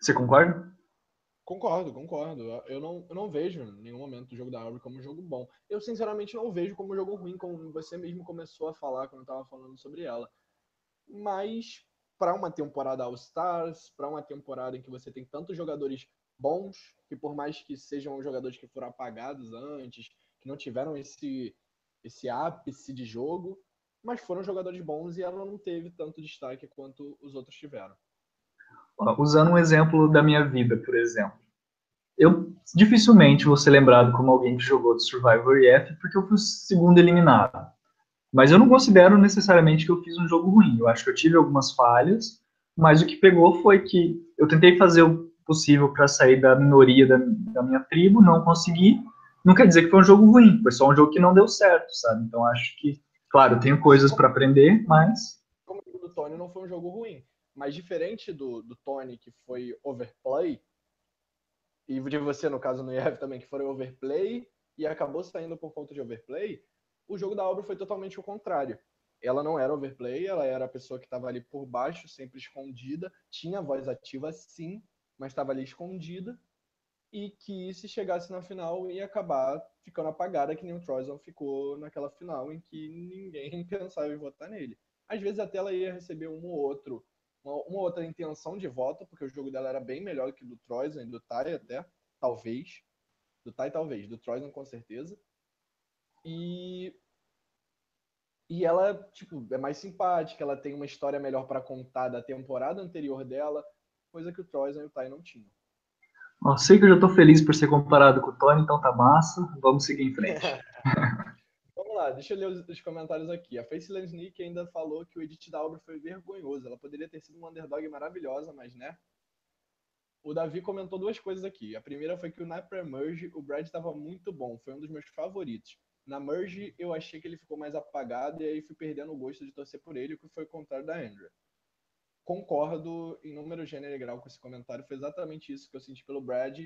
Você concorda? Concordo, concordo. Eu não, eu não vejo em nenhum momento o jogo da Aubrey como um jogo bom. Eu, sinceramente, não vejo como um jogo ruim, como você mesmo começou a falar quando estava falando sobre ela. Mas, para uma temporada All-Stars, para uma temporada em que você tem tantos jogadores bons, que por mais que sejam jogadores que foram apagados antes, que não tiveram esse esse ápice de jogo, mas foram jogadores bons e ela não teve tanto destaque quanto os outros tiveram. Usando um exemplo da minha vida, por exemplo. Eu dificilmente vou ser lembrado como alguém que jogou de Survivor EF porque eu fui o segundo eliminado. Mas eu não considero necessariamente que eu fiz um jogo ruim. Eu acho que eu tive algumas falhas, mas o que pegou foi que eu tentei fazer o possível para sair da minoria da, da, minha tribo, não consegui. Não quer dizer que foi um jogo ruim, foi só um jogo que não deu certo, sabe? Então acho que, claro, tenho coisas para aprender, mas. Como o do Tony não foi um jogo ruim, mas diferente do, do Tony, que foi overplay, e de você, no caso, no IEV também, que foi overplay e acabou saindo por conta de overplay, o jogo da obra foi totalmente o contrário. Ela não era overplay, ela era a pessoa que estava ali por baixo, sempre escondida, tinha voz ativa sim, mas estava ali escondida, e que se chegasse na final ia acabar ficando apagada, que nem o Troyson ficou naquela final em que ninguém pensava em votar nele. Às vezes até ela ia receber um ou outro, uma, uma outra intenção de voto, porque o jogo dela era bem melhor que do Troyson e do Tai até, talvez. Do Tai talvez, do Troyson com certeza. E e ela, tipo, é mais simpática, ela tem uma história melhor para contar da temporada anterior dela, coisa que o Troyson e o Tai não tinham. Eu sei que eu já tô feliz por ser comparado com o Tony, então tá massa. Vamos seguir em frente. Vamos lá, deixa eu ler os, os comentários aqui. A Faceless Nick ainda falou que o edit da obra foi vergonhoso. Ela poderia ter sido uma underdog maravilhosa, mas né? O Davi comentou duas coisas aqui. A primeira foi que o na merge o Brad estava muito bom, foi um dos meus favoritos. Na Merge, eu achei que ele ficou mais apagado e aí fui perdendo o gosto de torcer por ele, o que foi o contrário da Andrea. Concordo em número, gênero e grau com esse comentário. Foi exatamente isso que eu senti pelo Brad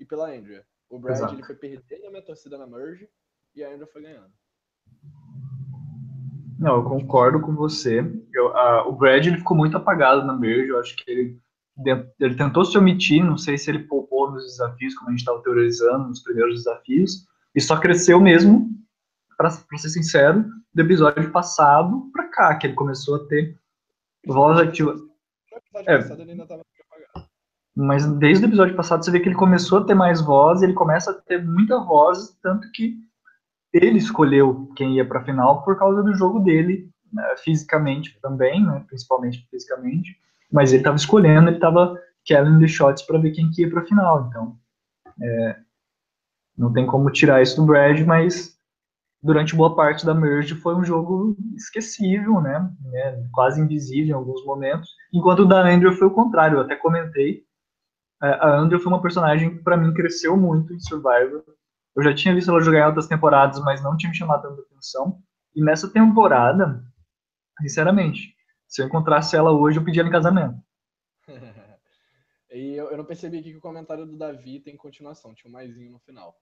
e pela Andrea. O Brad ele foi perdendo a minha torcida na Merge e a Andrea foi ganhando. Não, eu concordo com você. Eu, o Brad ele ficou muito apagado na Merge. Eu acho que ele, ele tentou se omitir. Não sei se ele poupou nos desafios, como a gente estava teorizando, nos primeiros desafios e só cresceu mesmo, para ser sincero, do episódio passado para cá, que ele começou a ter voz ativa. É, mas desde o episódio passado você vê que ele começou a ter mais voz, ele começa a ter muita voz, tanto que ele escolheu quem ia para a final por causa do jogo dele, né, fisicamente também, né, principalmente fisicamente, mas ele estava escolhendo, ele estava calling the shots para ver quem que ia para a final, então é, não tem como tirar isso do Brad, mas durante boa parte da merge foi um jogo esquecível, né? É, quase invisível em alguns momentos. Enquanto o da Andrew foi o contrário, eu até comentei. É, a Andrew foi uma personagem que para mim cresceu muito em Survivor. Eu já tinha visto ela jogar em outras temporadas, mas não tinha me chamado tanta atenção. E nessa temporada, sinceramente, se eu encontrasse ela hoje, eu pedia ela em casamento. e eu, eu, não percebi aqui que o comentário do Davi tem continuação, tinha um maisinho no final.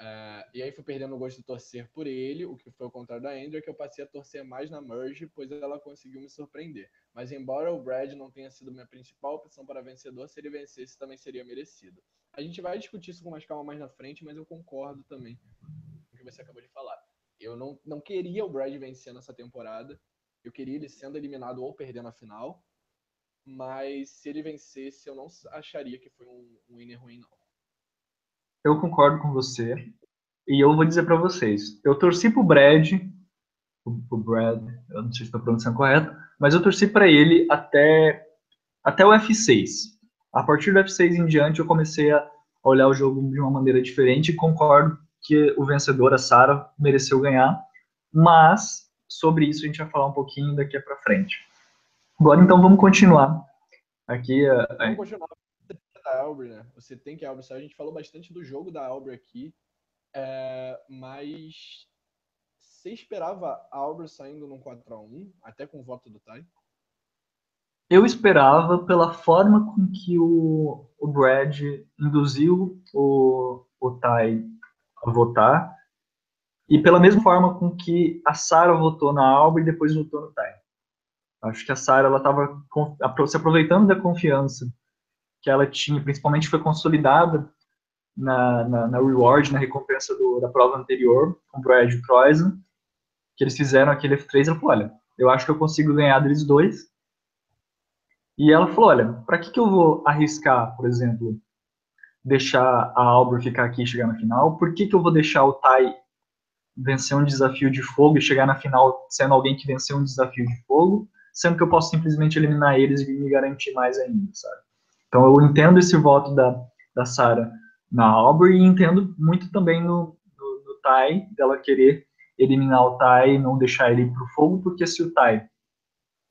Uh, e aí fui perdendo o gosto de torcer por ele, o que foi o contrário da Andrea, que eu passei a torcer mais na Merge, pois ela conseguiu me surpreender. Mas embora o Brad não tenha sido minha principal opção para vencedor, se ele vencesse também seria merecido. A gente vai discutir isso com mais calma mais na frente, mas eu concordo também com o que você acabou de falar. Eu não, não queria o Brad vencer nessa temporada, eu queria ele sendo eliminado ou perdendo a final, mas se ele vencesse, eu não acharia que foi um, um winner ruim, não eu concordo com você. E eu vou dizer para vocês, eu torci pro Brad, o Brad, eu não sei se estou pronunciando correto, mas eu torci para ele até até o F6. A partir do F6 em diante eu comecei a olhar o jogo de uma maneira diferente e concordo que o vencedor, a Sara, mereceu ganhar, mas sobre isso a gente vai falar um pouquinho daqui para frente. Agora então vamos continuar aqui. Vamos continuar da Albre, né? Você tem que a Albre A gente falou bastante do jogo da Albre aqui, é, mas você esperava a Albre saindo num 4x1, até com o voto do Tai? Eu esperava pela forma com que o, o Brad induziu o, o Tai a votar e pela mesma forma com que a Sarah votou na Alba e depois votou no Tai. Acho que a Sarah estava se aproveitando da confiança que ela tinha, principalmente foi consolidada na, na, na reward, na recompensa do, da prova anterior, com o Brad Troyson, que eles fizeram aquele F3, ela falou, olha, eu acho que eu consigo ganhar deles dois. E ela falou, olha, para que, que eu vou arriscar, por exemplo, deixar a Albert ficar aqui e chegar na final? Por que, que eu vou deixar o Tai vencer um desafio de fogo e chegar na final sendo alguém que venceu um desafio de fogo, sendo que eu posso simplesmente eliminar eles e me garantir mais ainda, sabe? Então eu entendo esse voto da, da Sarah na Aubrey e entendo muito também no, no, no Tai, dela querer eliminar o Tai e não deixar ele pro fogo, porque se o Tai,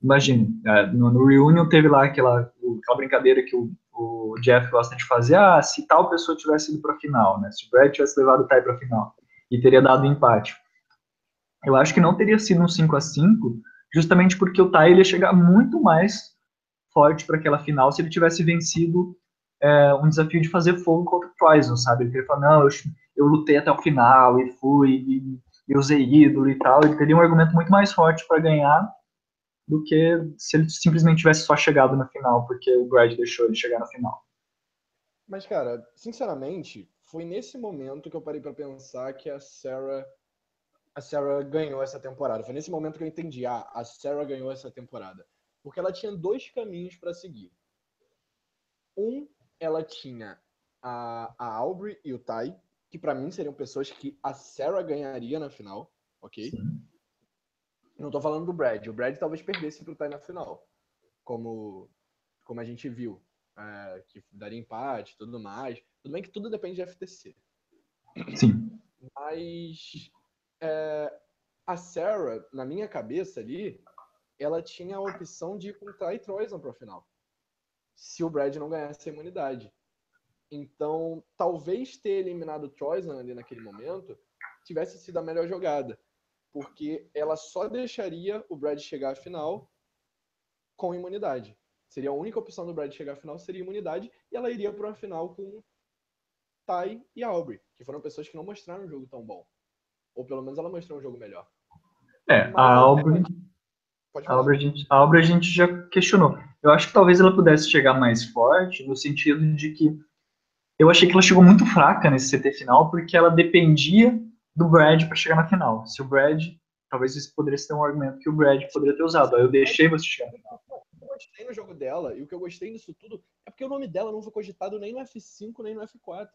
imagine, é, no, no Reunion teve lá aquela, aquela brincadeira que o, o Jeff gosta de fazer, ah, se tal pessoa tivesse ido pra final, né, se o Brad tivesse levado o Tai pra final, e teria dado empate. Eu acho que não teria sido um 5 a 5 justamente porque o Tai ia chegar muito mais forte para aquela final se ele tivesse vencido é, um desafio de fazer fogo contra o Poison, sabe? Ele falado, não, eu, eu lutei até o final e fui, e, e usei ídolo e tal. Ele teria um argumento muito mais forte para ganhar do que se ele simplesmente tivesse só chegado na final, porque o Brad deixou ele chegar na final. Mas, cara, sinceramente, foi nesse momento que eu parei para pensar que a Sarah a Sarah ganhou essa temporada. Foi nesse momento que eu entendi, ah, a Sarah ganhou essa temporada. Porque ela tinha dois caminhos para seguir. Um, ela tinha a, a Aubrey e o Ty, que para mim seriam pessoas que a Sarah ganharia na final, ok? Sim. Não tô falando do Brad. O Brad talvez perdesse pro Ty na final. Como, como a gente viu. É, que daria empate e tudo mais. Tudo bem que tudo depende de FTC. Sim. Mas é, a Sarah, na minha cabeça ali, ela tinha a opção de ir com Ty Troisan para o final. Se o Brad não ganhasse a imunidade. Então, talvez ter eliminado o Troisan ali naquele momento tivesse sido a melhor jogada. Porque ela só deixaria o Brad chegar à final com imunidade. Seria a única opção do Brad chegar à final, seria imunidade, e ela iria para uma final com Ty e Aubrey, que foram pessoas que não mostraram um jogo tão bom. Ou pelo menos ela mostrou um jogo melhor. É, Mas, a Aubrey. A Aubrey, a, gente, a Aubrey a gente já questionou. Eu acho que talvez ela pudesse chegar mais forte, no sentido de que eu achei que ela chegou muito fraca nesse CT final, porque ela dependia do Brad para chegar na final. Se o Brad, talvez isso poderia ser um argumento que o Brad poderia ter usado. Aí eu deixei você chegar na final. Eu gostei no jogo dela, e o que eu gostei nisso tudo é porque o nome dela não foi cogitado nem no F5 nem no F4.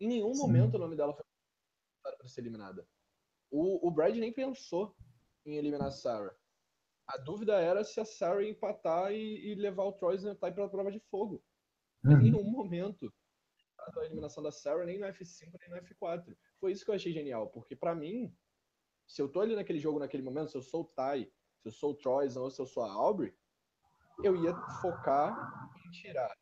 Em nenhum Sim. momento o nome dela foi para ser eliminada. O, o Brad nem pensou em eliminar a Sarah. A dúvida era se a Sarah ia empatar e, e levar o Troy Zentai pela prova de fogo. Uhum. Em nenhum momento a eliminação da Sarah nem no F5 nem no F4. Foi isso que eu achei genial, porque para mim, se eu tô ali naquele jogo naquele momento, se eu sou o Ty, se eu sou o Troyson ou se eu sou a Aubrey, eu ia focar em tirar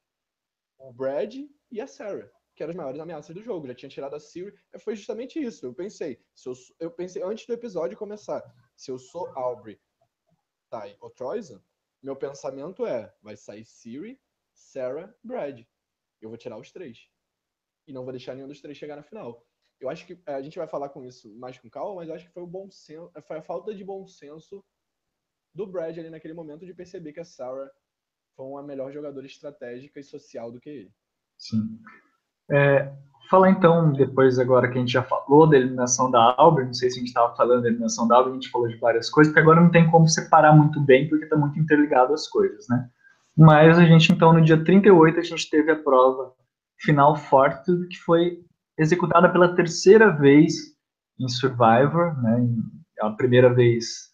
o Brad e a Sarah que eram as maiores ameaças do jogo. Já tinha tirado a Siri. Foi justamente isso. Eu pensei, se eu, eu pensei antes do episódio começar, se eu sou Aubrey, Ty ou Troyson, meu pensamento é, vai sair Siri, Sarah, Brad. Eu vou tirar os três. E não vou deixar nenhum dos três chegar na final. Eu acho que é, a gente vai falar com isso mais com calma, mas eu acho que foi o bom senso, foi a falta de bom senso do Brad ali naquele momento de perceber que a Sarah foi uma melhor jogadora estratégica e social do que ele. Sim. É, falar então, depois agora que a gente já falou da eliminação da Albert, não sei se a gente estava falando da eliminação da Albert, a gente falou de várias coisas, porque agora não tem como separar muito bem, porque está muito interligado as coisas, né? Mas a gente, então, no dia 38, a gente teve a prova final forte, que foi executada pela terceira vez em Survivor, né? A primeira vez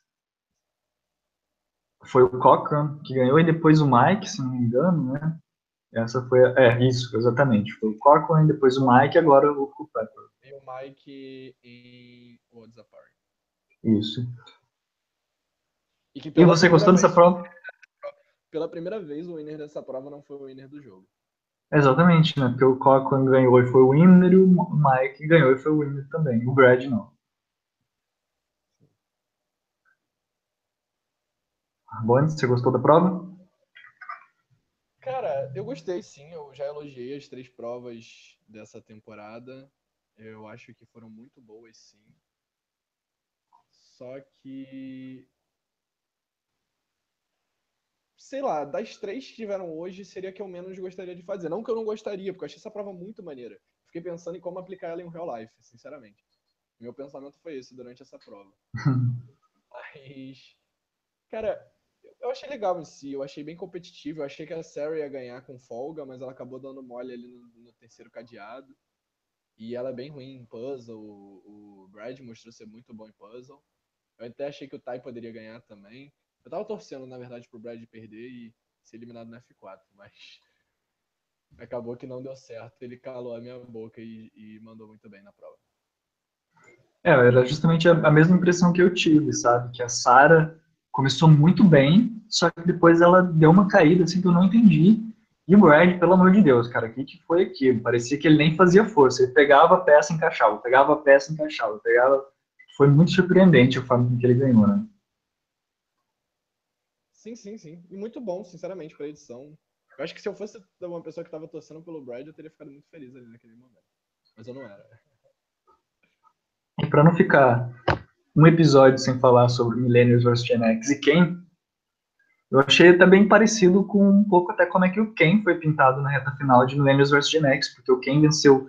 foi o Cochran que ganhou, e depois o Mike, se não me engano, né? Essa foi. A, é, isso, exatamente. Foi o Corcoran, depois o Mike, agora o Culpepper. E o Mike em What's Apart. Isso. E, e você gostou dessa prova? Pela primeira vez, o winner dessa prova não foi o winner do jogo. Exatamente, né? Porque o Corcoran ganhou e foi o winner, e o Mike ganhou e foi o winner também. O Brad não. Bom, você gostou da prova? Eu gostei sim, eu já elogiei as três provas dessa temporada. Eu acho que foram muito boas sim. Só que. Sei lá, das três que tiveram hoje, seria a que eu menos gostaria de fazer. Não que eu não gostaria, porque eu achei essa prova muito maneira. Fiquei pensando em como aplicar ela em real life, sinceramente. Meu pensamento foi esse durante essa prova. Mas. Cara, eu achei legal em si, eu achei bem competitivo. Eu achei que a Sarah ia ganhar com folga, mas ela acabou dando mole ali no, no terceiro cadeado. E ela é bem ruim em puzzle. O, o Brad mostrou ser muito bom em puzzle. Eu até achei que o Tai poderia ganhar também. Eu tava torcendo, na verdade, pro Brad perder e ser eliminado no F4, mas acabou que não deu certo. Ele calou a minha boca e, e mandou muito bem na prova. É, era justamente a, a mesma impressão que eu tive, sabe? Que a Sara começou muito bem, só que depois ela deu uma caída, assim, que eu não entendi. E o Brad, pelo amor de Deus, cara, o que, que foi aquilo? Parecia que ele nem fazia força. Ele pegava a peça e encaixava, pegava a peça e encaixava, pegava... Foi muito surpreendente forma com que ele ganhou, né? Sim, sim, sim. E muito bom, sinceramente, pra edição. Eu acho que se eu fosse uma pessoa que tava torcendo pelo Brad, eu teria ficado muito feliz ali naquele momento. Mas eu não era. E pra não ficar um episódio sem falar sobre Millennials vs Gen X e Ken, eu achei bem parecido com um pouco até como é que o Ken foi pintado na reta final de Millennials vs Gen X, porque o Ken venceu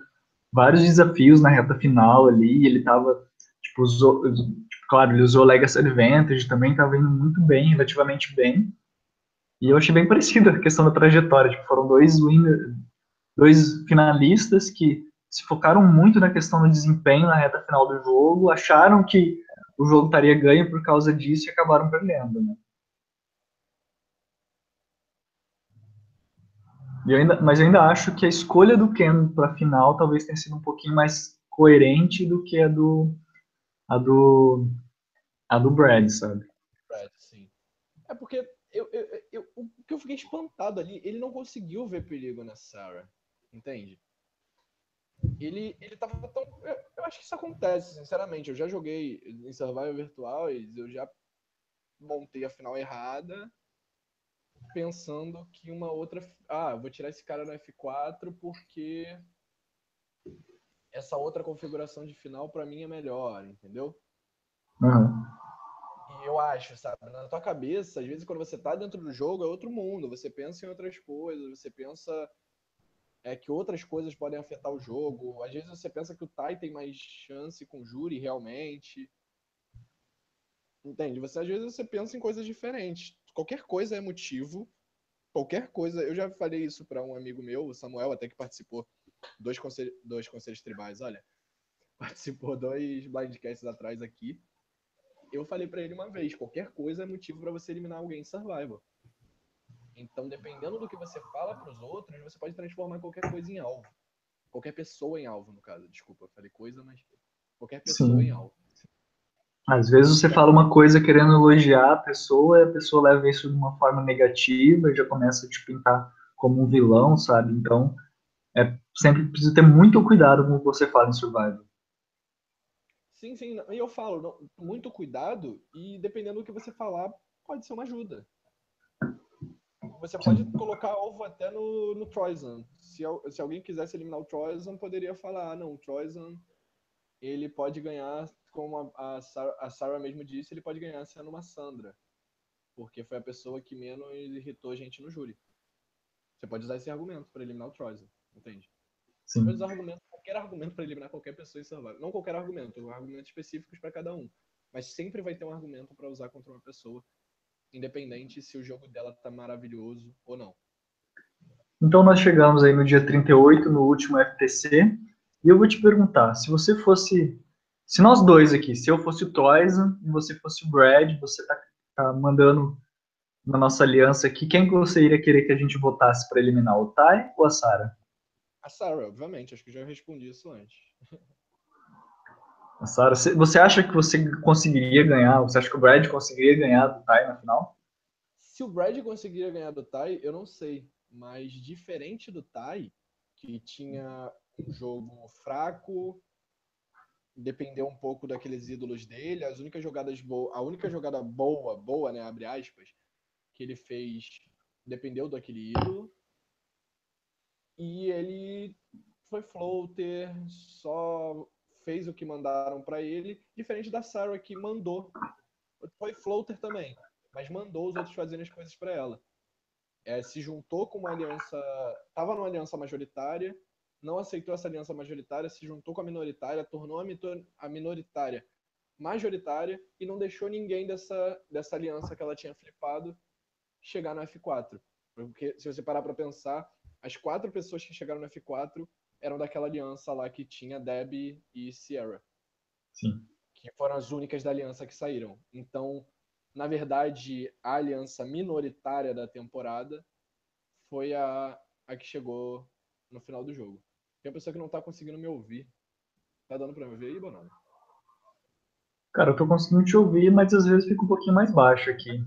vários desafios na reta final ali, ele tava, tipo, usou, claro, ele usou Legacy Advantage, também tava indo muito bem, relativamente bem, e eu achei bem parecido a questão da trajetória, tipo, foram dois dois finalistas que se focaram muito na questão do desempenho na reta final do jogo, acharam que o jogo estaria ganho por causa disso e acabaram perdendo, né? Eu ainda, mas eu ainda acho que a escolha do Ken para final talvez tenha sido um pouquinho mais coerente do que a do a do a do Brad, sabe? Brad, sim. É porque eu, eu, eu, o que eu fiquei espantado ali, ele não conseguiu ver perigo na Sarah, entende? Ele, ele tava tão. Eu, eu acho que isso acontece, sinceramente. Eu já joguei em Survival Virtual e eu já montei a final errada pensando que uma outra. Ah, vou tirar esse cara no F4 porque essa outra configuração de final para mim é melhor, entendeu? Uhum. E eu acho, sabe? Na tua cabeça, às vezes quando você tá dentro do jogo é outro mundo. Você pensa em outras coisas, você pensa é, que outras coisas podem afetar o jogo. Às vezes você pensa que o Tai tem mais chance com o Júri realmente. Entende? Você às vezes você pensa em coisas diferentes qualquer coisa é motivo. Qualquer coisa. Eu já falei isso para um amigo meu, o Samuel, até que participou dois, conselhos, dois conselhos tribais. Olha, participou dois blindcasts atrás aqui. Eu falei para ele uma vez: qualquer coisa é motivo para você eliminar alguém em survival. Então, dependendo do que você fala para os outros, você pode transformar qualquer coisa em alvo. Qualquer pessoa em alvo, no caso. Desculpa, eu falei coisa, mas qualquer pessoa Sim. em alvo. Às vezes você fala uma coisa querendo elogiar a pessoa, e a pessoa leva isso de uma forma negativa e já começa a te pintar como um vilão, sabe? Então, é sempre precisa ter muito cuidado com o que você fala em Survival. Sim, sim. E eu falo, muito cuidado e dependendo do que você falar, pode ser uma ajuda. Você pode colocar alvo até no, no Troisan. Se, se alguém quisesse eliminar o Troisan, poderia falar, ah, não, o Troisan ele pode ganhar como a, a, Sarah, a Sarah mesmo disse, ele pode ganhar sendo uma Sandra. Porque foi a pessoa que menos irritou a gente no júri. Você pode usar esse argumento para eliminar o Troyson, entende? Sim. Você pode usar argumento, qualquer argumento para eliminar qualquer pessoa em Survivor. Não qualquer argumento, argumentos específicos para cada um. Mas sempre vai ter um argumento para usar contra uma pessoa, independente se o jogo dela tá maravilhoso ou não. Então nós chegamos aí no dia 38, no último FTC, e eu vou te perguntar, se você fosse se nós dois aqui, se eu fosse o Toyson e você fosse o Brad, você tá, tá, mandando na nossa aliança aqui, quem que você iria querer que a gente votasse para eliminar, o Ty ou a Sarah? A Sarah, obviamente, acho que já respondi isso antes. A Sarah, você acha que você conseguiria ganhar, você acha que o Brad conseguiria ganhar do Ty na final? Se o Brad conseguiria ganhar do Ty, eu não sei, mas diferente do Ty, que tinha um jogo fraco, dependeu um pouco daqueles ídolos dele. As únicas jogadas boas, a única jogada boa, boa, né, abre aspas, que ele fez dependeu daquele ídolo. E ele foi floater, só fez o que mandaram para ele, diferente da Sarah que mandou. Foi floater também, mas mandou os outros fazerem as coisas para ela. É, se juntou com uma aliança, tava numa aliança majoritária, não aceitou essa aliança majoritária, se juntou com a minoritária, tornou a minoritária majoritária e não deixou ninguém dessa, dessa aliança que ela tinha flipado chegar no F4. Porque se você parar para pensar, as quatro pessoas que chegaram no F4 eram daquela aliança lá que tinha Debbie e Sierra. Sim. Que foram as únicas da aliança que saíram. Então, na verdade, a aliança minoritária da temporada foi a, a que chegou no final do jogo. Tem uma pessoa que não tá conseguindo me ouvir. Tá dando pra me ouvir aí, Bonano? Cara, eu tô conseguindo te ouvir, mas às vezes fica um pouquinho mais baixo aqui.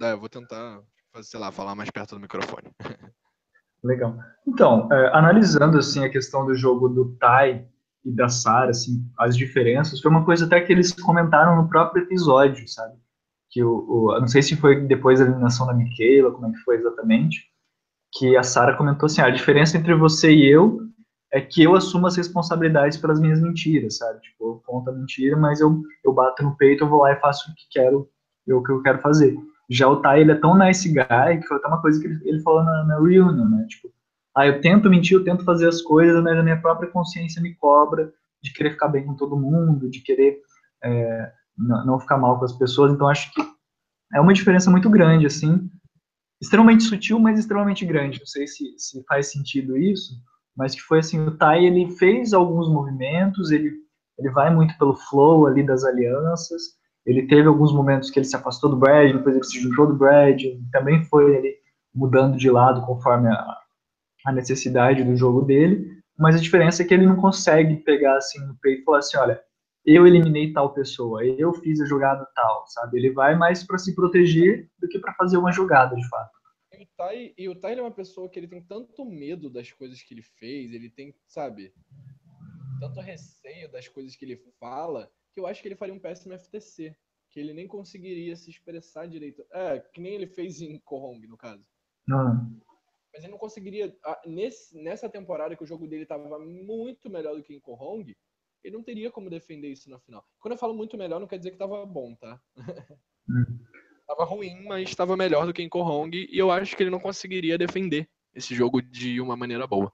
É, eu vou tentar, sei lá, falar mais perto do microfone. Legal. Então, é, analisando assim a questão do jogo do Tai e da Sarah, assim, as diferenças, foi uma coisa até que eles comentaram no próprio episódio, sabe? Que o, o não sei se foi depois da eliminação da Michaela, como é que foi exatamente, que a Sarah comentou assim, ah, a diferença entre você e eu é que eu assumo as responsabilidades pelas minhas mentiras, sabe? Tipo, eu conto a mentira, mas eu, eu bato no peito, eu vou lá e faço o que quero, o que eu quero fazer. Já o Tai, ele é tão nice guy, que foi até uma coisa que ele, falou na, na né? Tipo, ah, eu tento mentir, eu tento fazer as coisas, mas a minha própria consciência me cobra de querer ficar bem com todo mundo, de querer é, não, não ficar mal com as pessoas. Então, acho que é uma diferença muito grande, assim, extremamente sutil, mas extremamente grande. Não sei se, se faz sentido isso, mas que foi assim, o Tai, ele fez alguns movimentos, ele, ele vai muito pelo flow ali das alianças, ele teve alguns momentos que ele se afastou do Brad, depois ele se juntou do Brad, também foi ele mudando de lado conforme a, a necessidade do jogo dele, mas a diferença é que ele não consegue pegar assim no peito e falar assim, olha, eu eliminei tal pessoa, eu fiz a jogada tal, sabe? Ele vai mais para se proteger do que para fazer uma jogada, de fato. E o Tai, e o Tai é uma pessoa que ele tem tanto medo das coisas que ele fez, ele tem, sabe, tanto receio das coisas que ele fala, eu acho que ele faria um péssimo FTC. Que ele nem conseguiria se expressar direito. É, que nem ele fez em Kohong, no caso. Não. Mas ele não conseguiria. Nesse, nessa temporada que o jogo dele estava muito melhor do que em Kohong, ele não teria como defender isso na final. Quando eu falo muito melhor, não quer dizer que estava bom, tá? Hum. tava ruim, mas estava melhor do que em Kohong, e eu acho que ele não conseguiria defender esse jogo de uma maneira boa.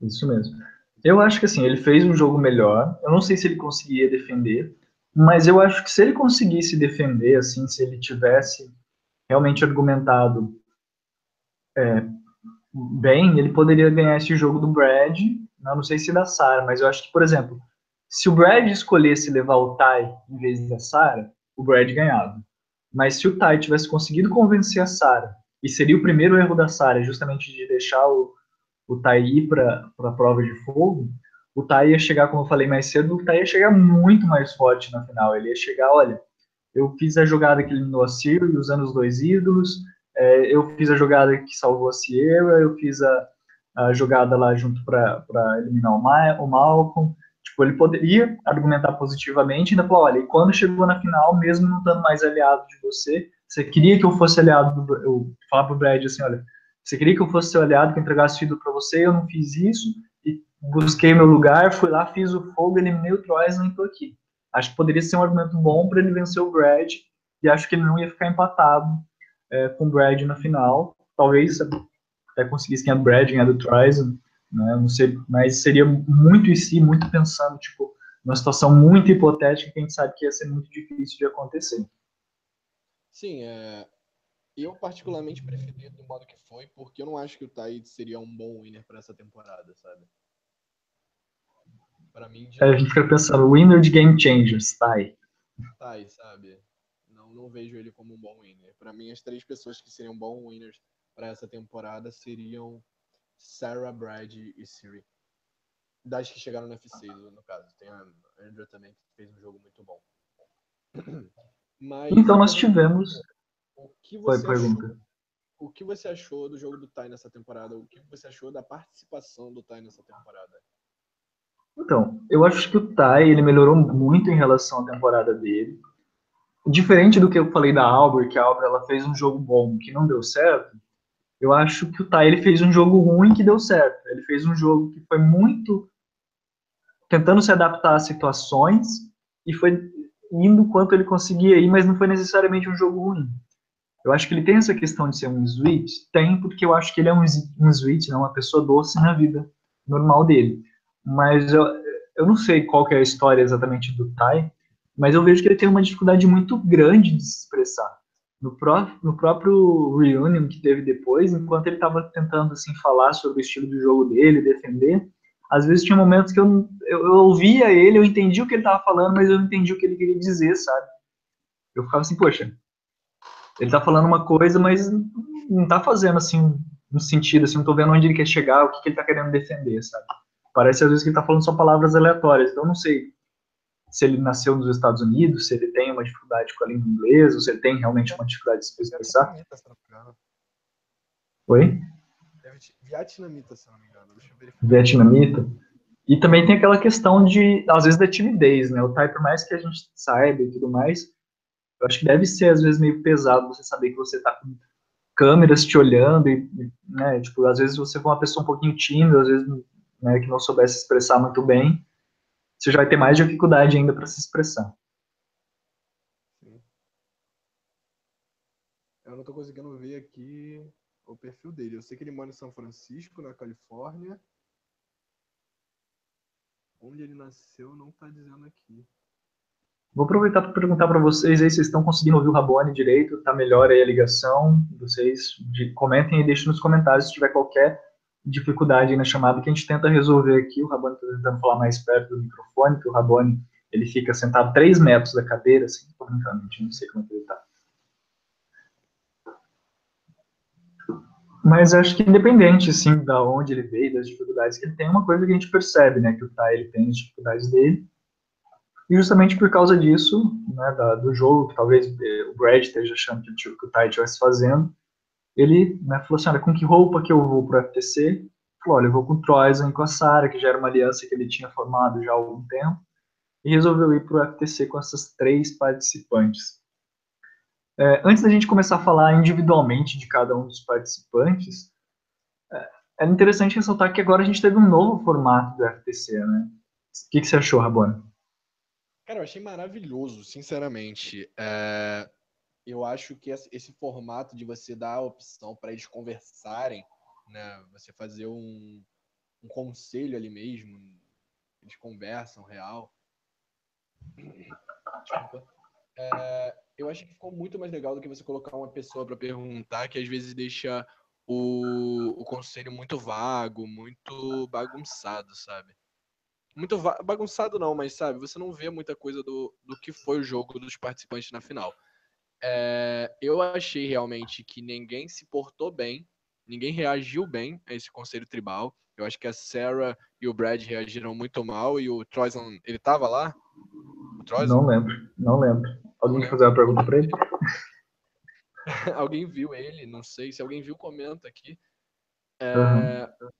Isso mesmo. Eu acho que assim, ele fez um jogo melhor. Eu não sei se ele conseguiria defender, mas eu acho que se ele conseguisse defender, assim, se ele tivesse realmente argumentado é, bem, ele poderia ganhar esse jogo do Brad. Não, não sei se da Sarah, mas eu acho que, por exemplo, se o Brad escolhesse levar o Ty em vez da Sarah, o Brad ganhava. Mas se o Ty tivesse conseguido convencer a Sarah, e seria o primeiro erro da Sarah, justamente de deixar o, o ir para a prova de fogo, o Tai ia chegar, como eu falei mais cedo, o Tai ia chegar muito mais forte na final. Ele ia chegar, olha, eu fiz a jogada que eliminou a Siri usando os dois ídolos, é, eu fiz a jogada que salvou a Sierra, eu fiz a, a jogada lá junto para eliminar o, Ma o Malcolm. Tipo, ele poderia argumentar positivamente ainda falar, olha, e quando chegou na final, mesmo não estando mais aliado de você, você queria que eu fosse aliado, do, eu falar pro Brad assim, olha, você queria que eu fosse seu aliado, que entregasse o para você, eu não fiz isso, e busquei meu lugar, fui lá, fiz o fogo, eliminei o Troyes e estou aqui. Acho que poderia ser um argumento bom para ele vencer o Brad, e acho que ele não ia ficar empatado é, com o Brad na final. Talvez até conseguisse ganhar do Brad, ganhar do Troyes, né, não sei, mas seria muito em si, muito pensando, tipo, uma situação muito hipotética que a gente sabe que ia ser muito difícil de acontecer. Sim, é, eu particularmente preferi do modo que foi, porque eu não acho que o Tide seria um bom winner para essa temporada, sabe? Para mim, já... é, a gente fica pensando, winner de Game Changers, Tai. Tai, sabe? Não, não vejo ele como um bom winner. Para mim, as três pessoas que seriam bons winners para essa temporada seriam Sarah, Brad e Siri. Das que chegaram no FC, no caso. Tem a Andrew também, que fez um jogo muito bom. Mas, então nós tivemos o que você Foi achou, O que você achou do jogo do Tai nessa temporada? O que você achou da participação do Tai nessa temporada? Então, eu acho que o Tai ele melhorou muito em relação à temporada dele. Diferente do que eu falei da Albert, que a Albert ela fez um jogo bom que não deu certo. Eu acho que o Tai ele fez um jogo ruim que deu certo. Ele fez um jogo que foi muito tentando se adaptar às situações e foi indo quanto ele conseguia ir, mas não foi necessariamente um jogo ruim. Eu acho que ele tem essa questão de ser um sweet, tem, porque eu acho que ele é um, um sweet, não uma pessoa doce na vida normal dele. Mas eu, eu não sei qual é a história exatamente do Tai, mas eu vejo que ele tem uma dificuldade muito grande de se expressar. no, pró no próprio reunion que teve depois, enquanto ele estava tentando assim falar sobre o estilo de jogo dele, defender, às vezes tinha momentos que eu, eu, eu ouvia ele, eu entendi o que ele estava falando, mas eu não entendi o que ele queria dizer, sabe? Eu ficava assim, poxa, ele está falando uma coisa, mas não está fazendo assim um sentido, assim, não tô vendo onde ele quer chegar, o que, que ele está querendo defender, sabe? Parece às vezes que ele está falando só palavras aleatórias, então eu não sei se ele nasceu nos Estados Unidos, se ele tem uma dificuldade com a língua inglesa, ou se ele tem realmente uma dificuldade de se expressar. Oi? Vietnamita, se não me engano. Vietnamita. E também tem aquela questão de, às vezes, da timidez, né? O type, por mais que a gente saiba e tudo mais, eu acho que deve ser, às vezes, meio pesado você saber que você tá com câmeras te olhando e, né, tipo, às vezes você for uma pessoa um pouquinho tímida, às vezes, né, que não soubesse expressar muito bem, você já vai ter mais dificuldade ainda para se expressar. Eu não estou conseguindo ver aqui o perfil dele. Eu sei que ele mora em São Francisco, na Califórnia. Onde ele nasceu não está dizendo aqui. Vou aproveitar para perguntar para vocês aí, vocês estão conseguindo ouvir o Rabone direito? Está melhor aí a ligação? Vocês de, comentem e deixem nos comentários se tiver qualquer dificuldade na chamada que a gente tenta resolver aqui. O Rabone está tentando falar mais perto do microfone, que o Rabone ele fica sentado a 3 metros da cadeira, assim, tô brincando, gente, não sei como é ele está. Mas acho que independente, assim, da onde ele veio, das dificuldades que ele tem, uma coisa que a gente percebe, né, que o Tai, ele tem as dificuldades dele, e justamente por causa disso, né, da, do jogo, que talvez eh, o Brad esteja achando que, que o Tai estivesse fazendo, ele né, falou assim, olha, com que roupa que eu vou para o FTC? Falou, olha, eu vou com o Troyzan e com a Sara, que já era uma aliança que ele tinha formado já há algum tempo, e resolveu ir para o FTC com essas três participantes. É, antes da gente começar a falar individualmente de cada um dos participantes, é, é interessante ressaltar que agora a gente teve um novo formato do FTC, né? O que, que você achou, Rabona? Cara, eu achei maravilhoso, sinceramente. É eu acho que esse formato de você dar a opção para eles conversarem, né, você fazer um, um conselho ali mesmo, eles conversam real. Desculpa. É, eu acho que ficou muito mais legal do que você colocar uma pessoa para perguntar, que às vezes deixa o, o conselho muito vago, muito bagunçado, sabe? Muito bagunçado não, mas sabe, você não vê muita coisa do, do que foi o jogo dos participantes na final. É, eu achei realmente que ninguém se portou bem, ninguém reagiu bem a esse conselho tribal. Eu acho que a Sarah e o Brad reagiram muito mal e o Troyson, ele tava lá? Não lembro, não lembro. Alguém quer fazer uma pergunta para ele? alguém viu ele, não sei. Se alguém viu, comenta aqui. É, uhum.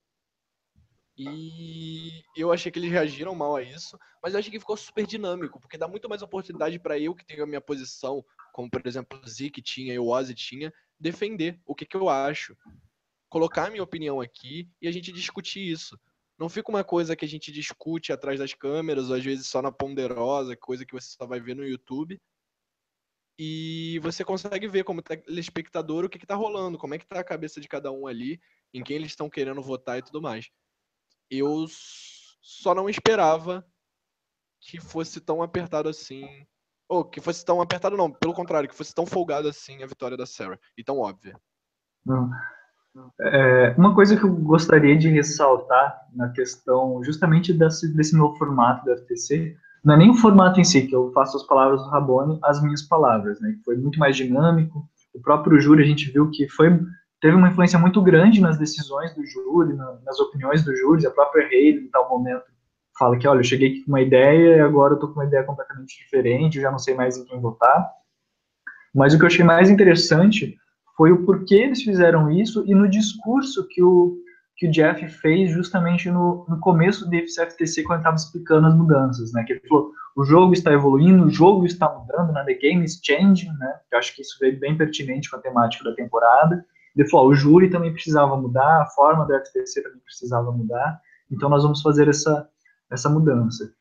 E eu achei que eles reagiram mal a isso, mas eu achei que ficou super dinâmico, porque dá muito mais oportunidade para eu, que tenho a minha posição, como por exemplo o Zeke tinha e o Ozzy tinha, defender o que, que eu acho. Colocar a minha opinião aqui e a gente discutir isso. Não fica uma coisa que a gente discute atrás das câmeras, ou às vezes só na ponderosa, coisa que você só vai ver no YouTube. E você consegue ver como telespectador o que, está rolando, como é que tá a cabeça de cada um ali, em quem eles estão querendo votar e tudo mais eu só não esperava que fosse tão apertado assim. Ou que fosse tão apertado, não, pelo contrário, que fosse tão folgado assim a vitória da Sarah. E tão óbvia. É, uma coisa que eu gostaria de ressaltar na questão justamente desse, desse formato da FTC, não é nem o formato em si, que eu faço as palavras do Rabone as minhas palavras, né? Foi muito mais dinâmico. O próprio júri a gente viu que foi teve uma influência muito grande nas decisões do júri, nas opiniões do júri, a própria Haley, em tal momento, fala que, olha, eu cheguei aqui com uma ideia e agora eu estou com uma ideia completamente diferente, eu já não sei mais em quem votar. Mas o que eu achei mais interessante foi o porquê eles fizeram isso e no discurso que o, que o Jeff fez justamente no, no começo do FTC, quando estava explicando as mudanças, né? Que ele falou, o jogo está evoluindo, o jogo está mudando, né? The game is changing, né? Eu acho que isso veio bem pertinente com a temática da temporada. Ele falou, o júri também precisava mudar, a forma do FTC também precisava mudar, então nós vamos fazer essa, essa mudança.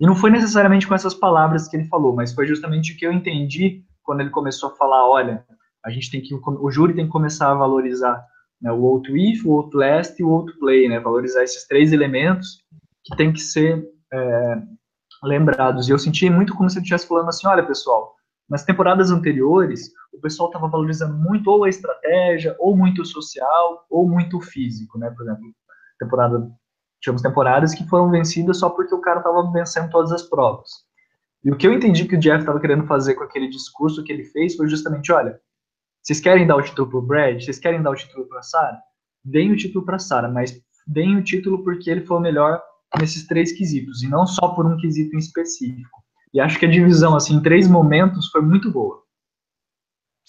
E não foi necessariamente com essas palavras que ele falou, mas foi justamente o que eu entendi quando ele começou a falar, olha, a gente tem que, o júri tem que começar a valorizar né, o outro if, o outro last e o outro play, né, valorizar esses três elementos que tem que ser é, lembrados. E eu senti muito como se ele estivesse falando assim, olha pessoal, nas temporadas anteriores, o pessoal estava valorizando muito ou a estratégia, ou muito o social, ou muito o físico, né? Por exemplo, temporada, tivemos temporadas que foram vencidas só porque o cara estava vencendo todas as provas. E o que eu entendi que o Jeff estava querendo fazer com aquele discurso que ele fez foi justamente, olha, vocês querem dar o título para o Brad? Vocês querem dar o título para Sarah? Deem o título para Sarah, mas deem o título porque ele foi o melhor nesses três quesitos, e não só por um quesito em específico. E acho que a divisão, assim, em três momentos foi muito boa.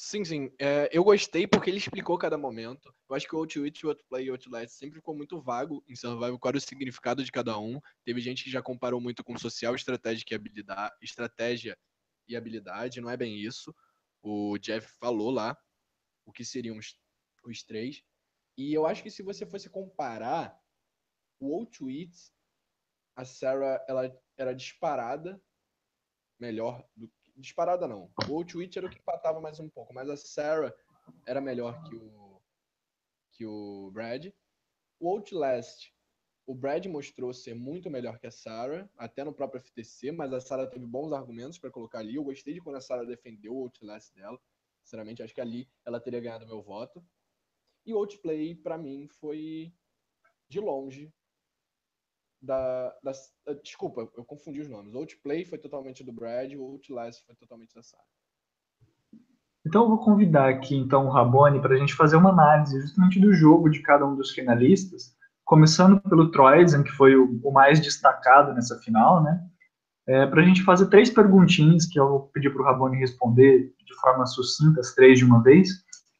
Sim, sim. É, eu gostei porque ele explicou cada momento. Eu acho que o Outwit, o Outplay e o Outlast sempre ficou muito vago em Survival qual era o significado de cada um. Teve gente que já comparou muito com social, estratégia e habilidade. Estratégia e habilidade, não é bem isso. O Jeff falou lá o que seriam os, os três. E eu acho que se você fosse comparar o Outwit, a Sarah ela era disparada melhor do disparada não. O Outwitch era o que empatava mais um pouco, mas a Sarah era melhor que o que o Brad. O Outlast, o Brad mostrou ser muito melhor que a Sarah, até no próprio FTC, mas a Sarah teve bons argumentos para colocar ali. Eu gostei de quando a Sarah defendeu o Outlast dela. Sinceramente, acho que ali ela teria ganhado meu voto. E o Outplay, para mim, foi de longe da, da, eh, Desculpa, eu confundi os nomes. Outplay foi totalmente do Brad, o Outlast foi totalmente da Sarah. Então eu vou convidar aqui então o Rabone para a gente fazer uma análise justamente do jogo de cada um dos finalistas, começando pelo Troyzen, que foi o, o, mais destacado nessa final, né? É, para a gente fazer três perguntinhas que eu vou pedir para o Rabone responder de forma sucinta, as três de uma vez,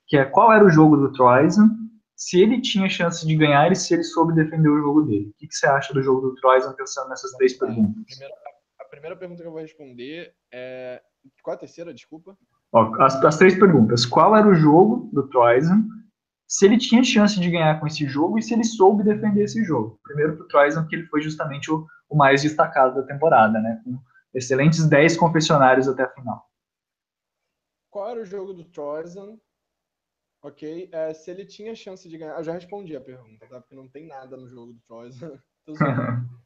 que é qual era o jogo do Troyzen, se ele tinha chance de ganhar e se ele soube defender o jogo dele. O que, que você acha do jogo do Troyes pensando nessas três perguntas? A primeira, a primeira, pergunta que eu vou responder é. Qual a terceira, desculpa? Ó, as, as, três perguntas. Qual era o jogo do Troyzen? Se ele tinha chance de ganhar com esse jogo e se ele soube defender esse jogo. Primeiro para o Troyzen, porque ele foi justamente o, o, mais destacado da temporada, né? Com excelentes 10 confessionários até a final. Qual era o jogo do Troyzen? Ok, é, se ele tinha chance de ganhar. Eu já respondi a pergunta, tá? Porque não tem nada no jogo do Troyes.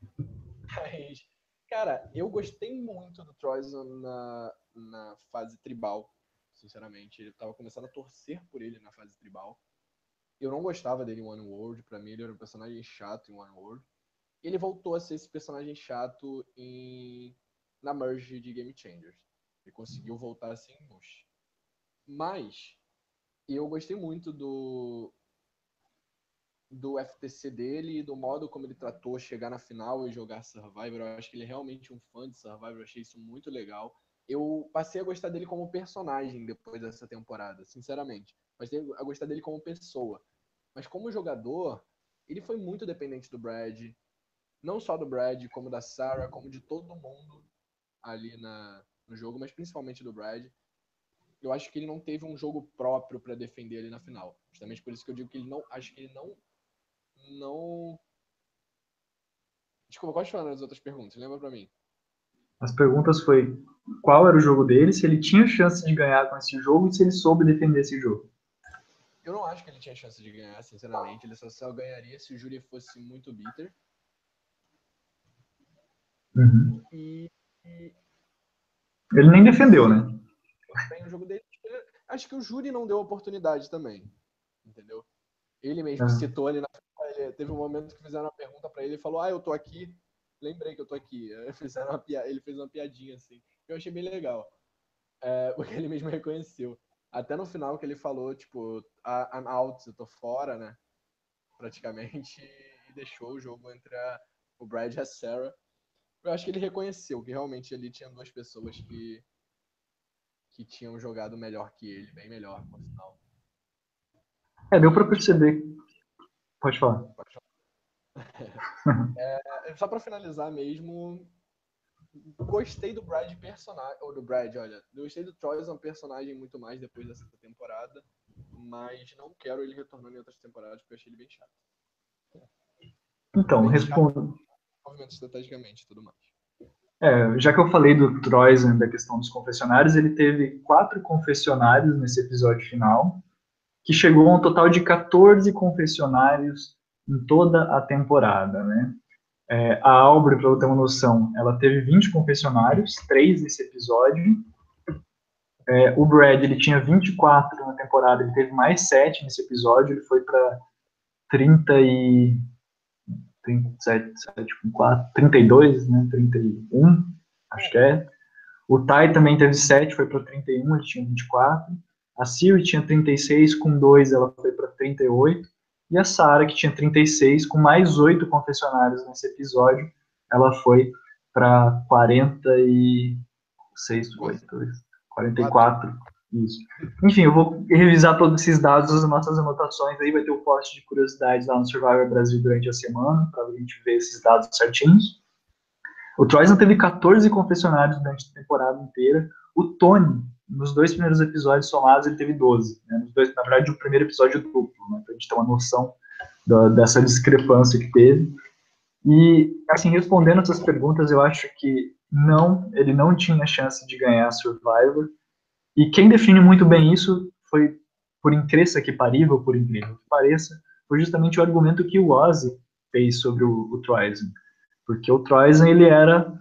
Mas, cara, eu gostei muito do Troyes na, na fase tribal, sinceramente. Ele tava começando a torcer por ele na fase tribal. Eu não gostava dele em One World, pra mim ele era um personagem chato em One World. Ele voltou a ser esse personagem chato em na merge de Game Changers. Ele conseguiu voltar assim em Mush. Mas e eu gostei muito do do FTC dele e do modo como ele tratou chegar na final e jogar Survivor. Eu acho que ele é realmente um fã de Survivor, eu achei isso muito legal. Eu passei a gostar dele como personagem depois dessa temporada, sinceramente. Passei a gostar dele como pessoa. Mas como jogador, ele foi muito dependente do Brad. Não só do Brad, como da Sarah, como de todo mundo ali na, no jogo, mas principalmente do Brad eu acho que ele não teve um jogo próprio para defender ali na final. Justamente por isso que eu digo que ele não. Acho que ele não. Não. Desculpa, quais foram as outras perguntas? Lembra para mim. As perguntas foi qual era o jogo dele, se ele tinha chance de ganhar com esse jogo e se ele soube defender esse jogo. Eu não acho que ele tinha chance de ganhar, sinceramente. Ele só, só ganharia se o júri fosse muito bitter. Uhum. E, e... Ele nem defendeu, né? Bem o jogo dele. Acho que o Júri não deu oportunidade também. Entendeu? Ele mesmo é. citou ali na teve um momento que fizeram uma pergunta para ele e falou: Ah, eu tô aqui. Lembrei que eu tô aqui. Fizeram uma pia... Ele fez uma piadinha assim. Eu achei bem legal. É, porque ele mesmo reconheceu. Até no final que ele falou, tipo, I'm out, eu tô fora, né? Praticamente. E deixou o jogo entre a, o Brad e a Sarah. Eu acho que ele reconheceu que realmente ali tinha duas pessoas que que tinham jogado melhor que ele, bem melhor, por sinal. É, deu para perceber. Pode falar. Pode falar. é, só para finalizar mesmo, gostei do Brad personagem, ou do Brad, olha, gostei do Troy um personagem muito mais depois dessa temporada, mas não quero ele retornando em outras temporadas porque eu achei ele bem chato. Então, respondo. Movimento estrategicamente e tudo mais. É, já que eu falei do Troisen, da questão dos confessionários, ele teve quatro confessionários nesse episódio final, que chegou a um total de 14 confessionários em toda a temporada, né? É, a Aubrey, para eu ter uma noção, ela teve 20 confessionários, três nesse episódio, É, o Brad, ele tinha 24 na temporada, ele teve mais 7 nesse episódio, ele foi para 30 e... 37, 7 com 4, 32, né, 31, acho que é. O Tai também teve 7, foi para 31, ele tinha 24. A Siri tinha 36, com 2 ela foi para 38. E a Sarah, que tinha 36, com mais 8 confessionários nesse episódio, ela foi para 46, 8, 44. Isso. Enfim, eu vou revisar todos esses dados, as nossas anotações aí, vai ter o post de curiosidades lá no Survivor Brasil durante a semana, para a gente ver esses dados certinhos. O Troyson teve 14 confessionários durante a temporada inteira. O Tony, nos dois primeiros episódios somados, ele teve 12. Né? Nos dois, na verdade, o primeiro episódio duplo, né? para a gente ter uma noção da, dessa discrepância que teve. E, assim, respondendo essas perguntas, eu acho que não, ele não tinha chance de ganhar Survivor. E quem define muito bem isso foi, por incrível que parível, por incrível que pareça, foi justamente o argumento que o Ozzy fez sobre o, o Troisen. Porque o Troisen, ele era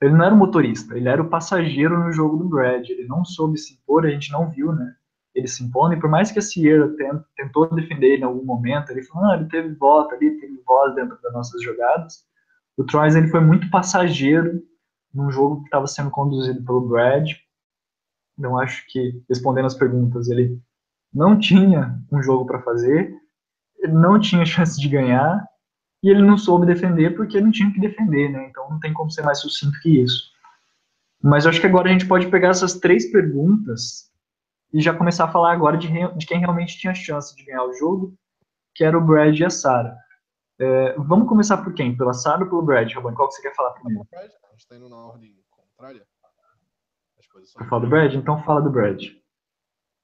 ele não era o motorista, ele era o passageiro no jogo do Brad. Ele não soube se impor, a gente não viu, né? Ele se impõe, por mais que a Sierra tentou defender ele em algum momento, ele falou, ah, ele teve voto ali, teve voz dentro das nossas jogadas. O Troisen, ele foi muito passageiro num jogo que estava sendo conduzido pelo Brad, então, acho que, respondendo as perguntas, ele não tinha um jogo para fazer, ele não tinha chance de ganhar, e ele não soube defender porque ele não tinha que defender, né? Então, não tem como ser mais sucinto que isso. Mas acho que agora a gente pode pegar essas três perguntas e já começar a falar agora de, de quem realmente tinha chance de ganhar o jogo, que era o Brad e a Sarah. É, vamos começar por quem? Pela Sarah ou pelo Brad? Qual que você quer falar primeiro? A gente está indo na ordem contrária posições. Fala do Brad? Então fala do Brad.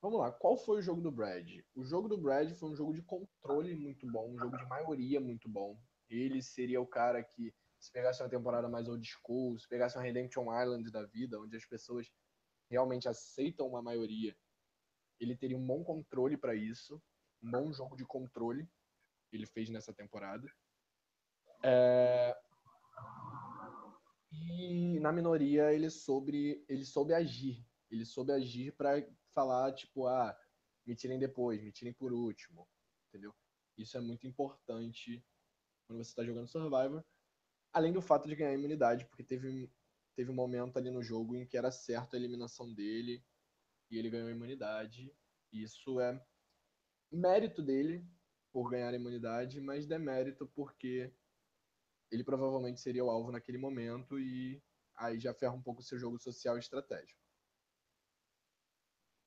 Vamos lá, qual foi o jogo do Brad? O jogo do Brad foi um jogo de controle muito bom, um jogo de maioria muito bom. Ele seria o cara que, se pegasse uma temporada mais old school, se pegasse uma Redemption Island da vida, onde as pessoas realmente aceitam uma maioria, ele teria um bom controle para isso, um bom jogo de controle ele fez nessa temporada. É... E na minoria ele soube, ele soube agir. Ele soube agir para falar, tipo, ah, me tirem depois, me tirem por último. Entendeu? Isso é muito importante quando você está jogando Survivor. Além do fato de ganhar imunidade, porque teve, teve um momento ali no jogo em que era certo a eliminação dele e ele ganhou imunidade. Isso é mérito dele por ganhar imunidade, mas demérito porque ele provavelmente seria o alvo naquele momento e aí já ferra um pouco o seu jogo social e estratégico.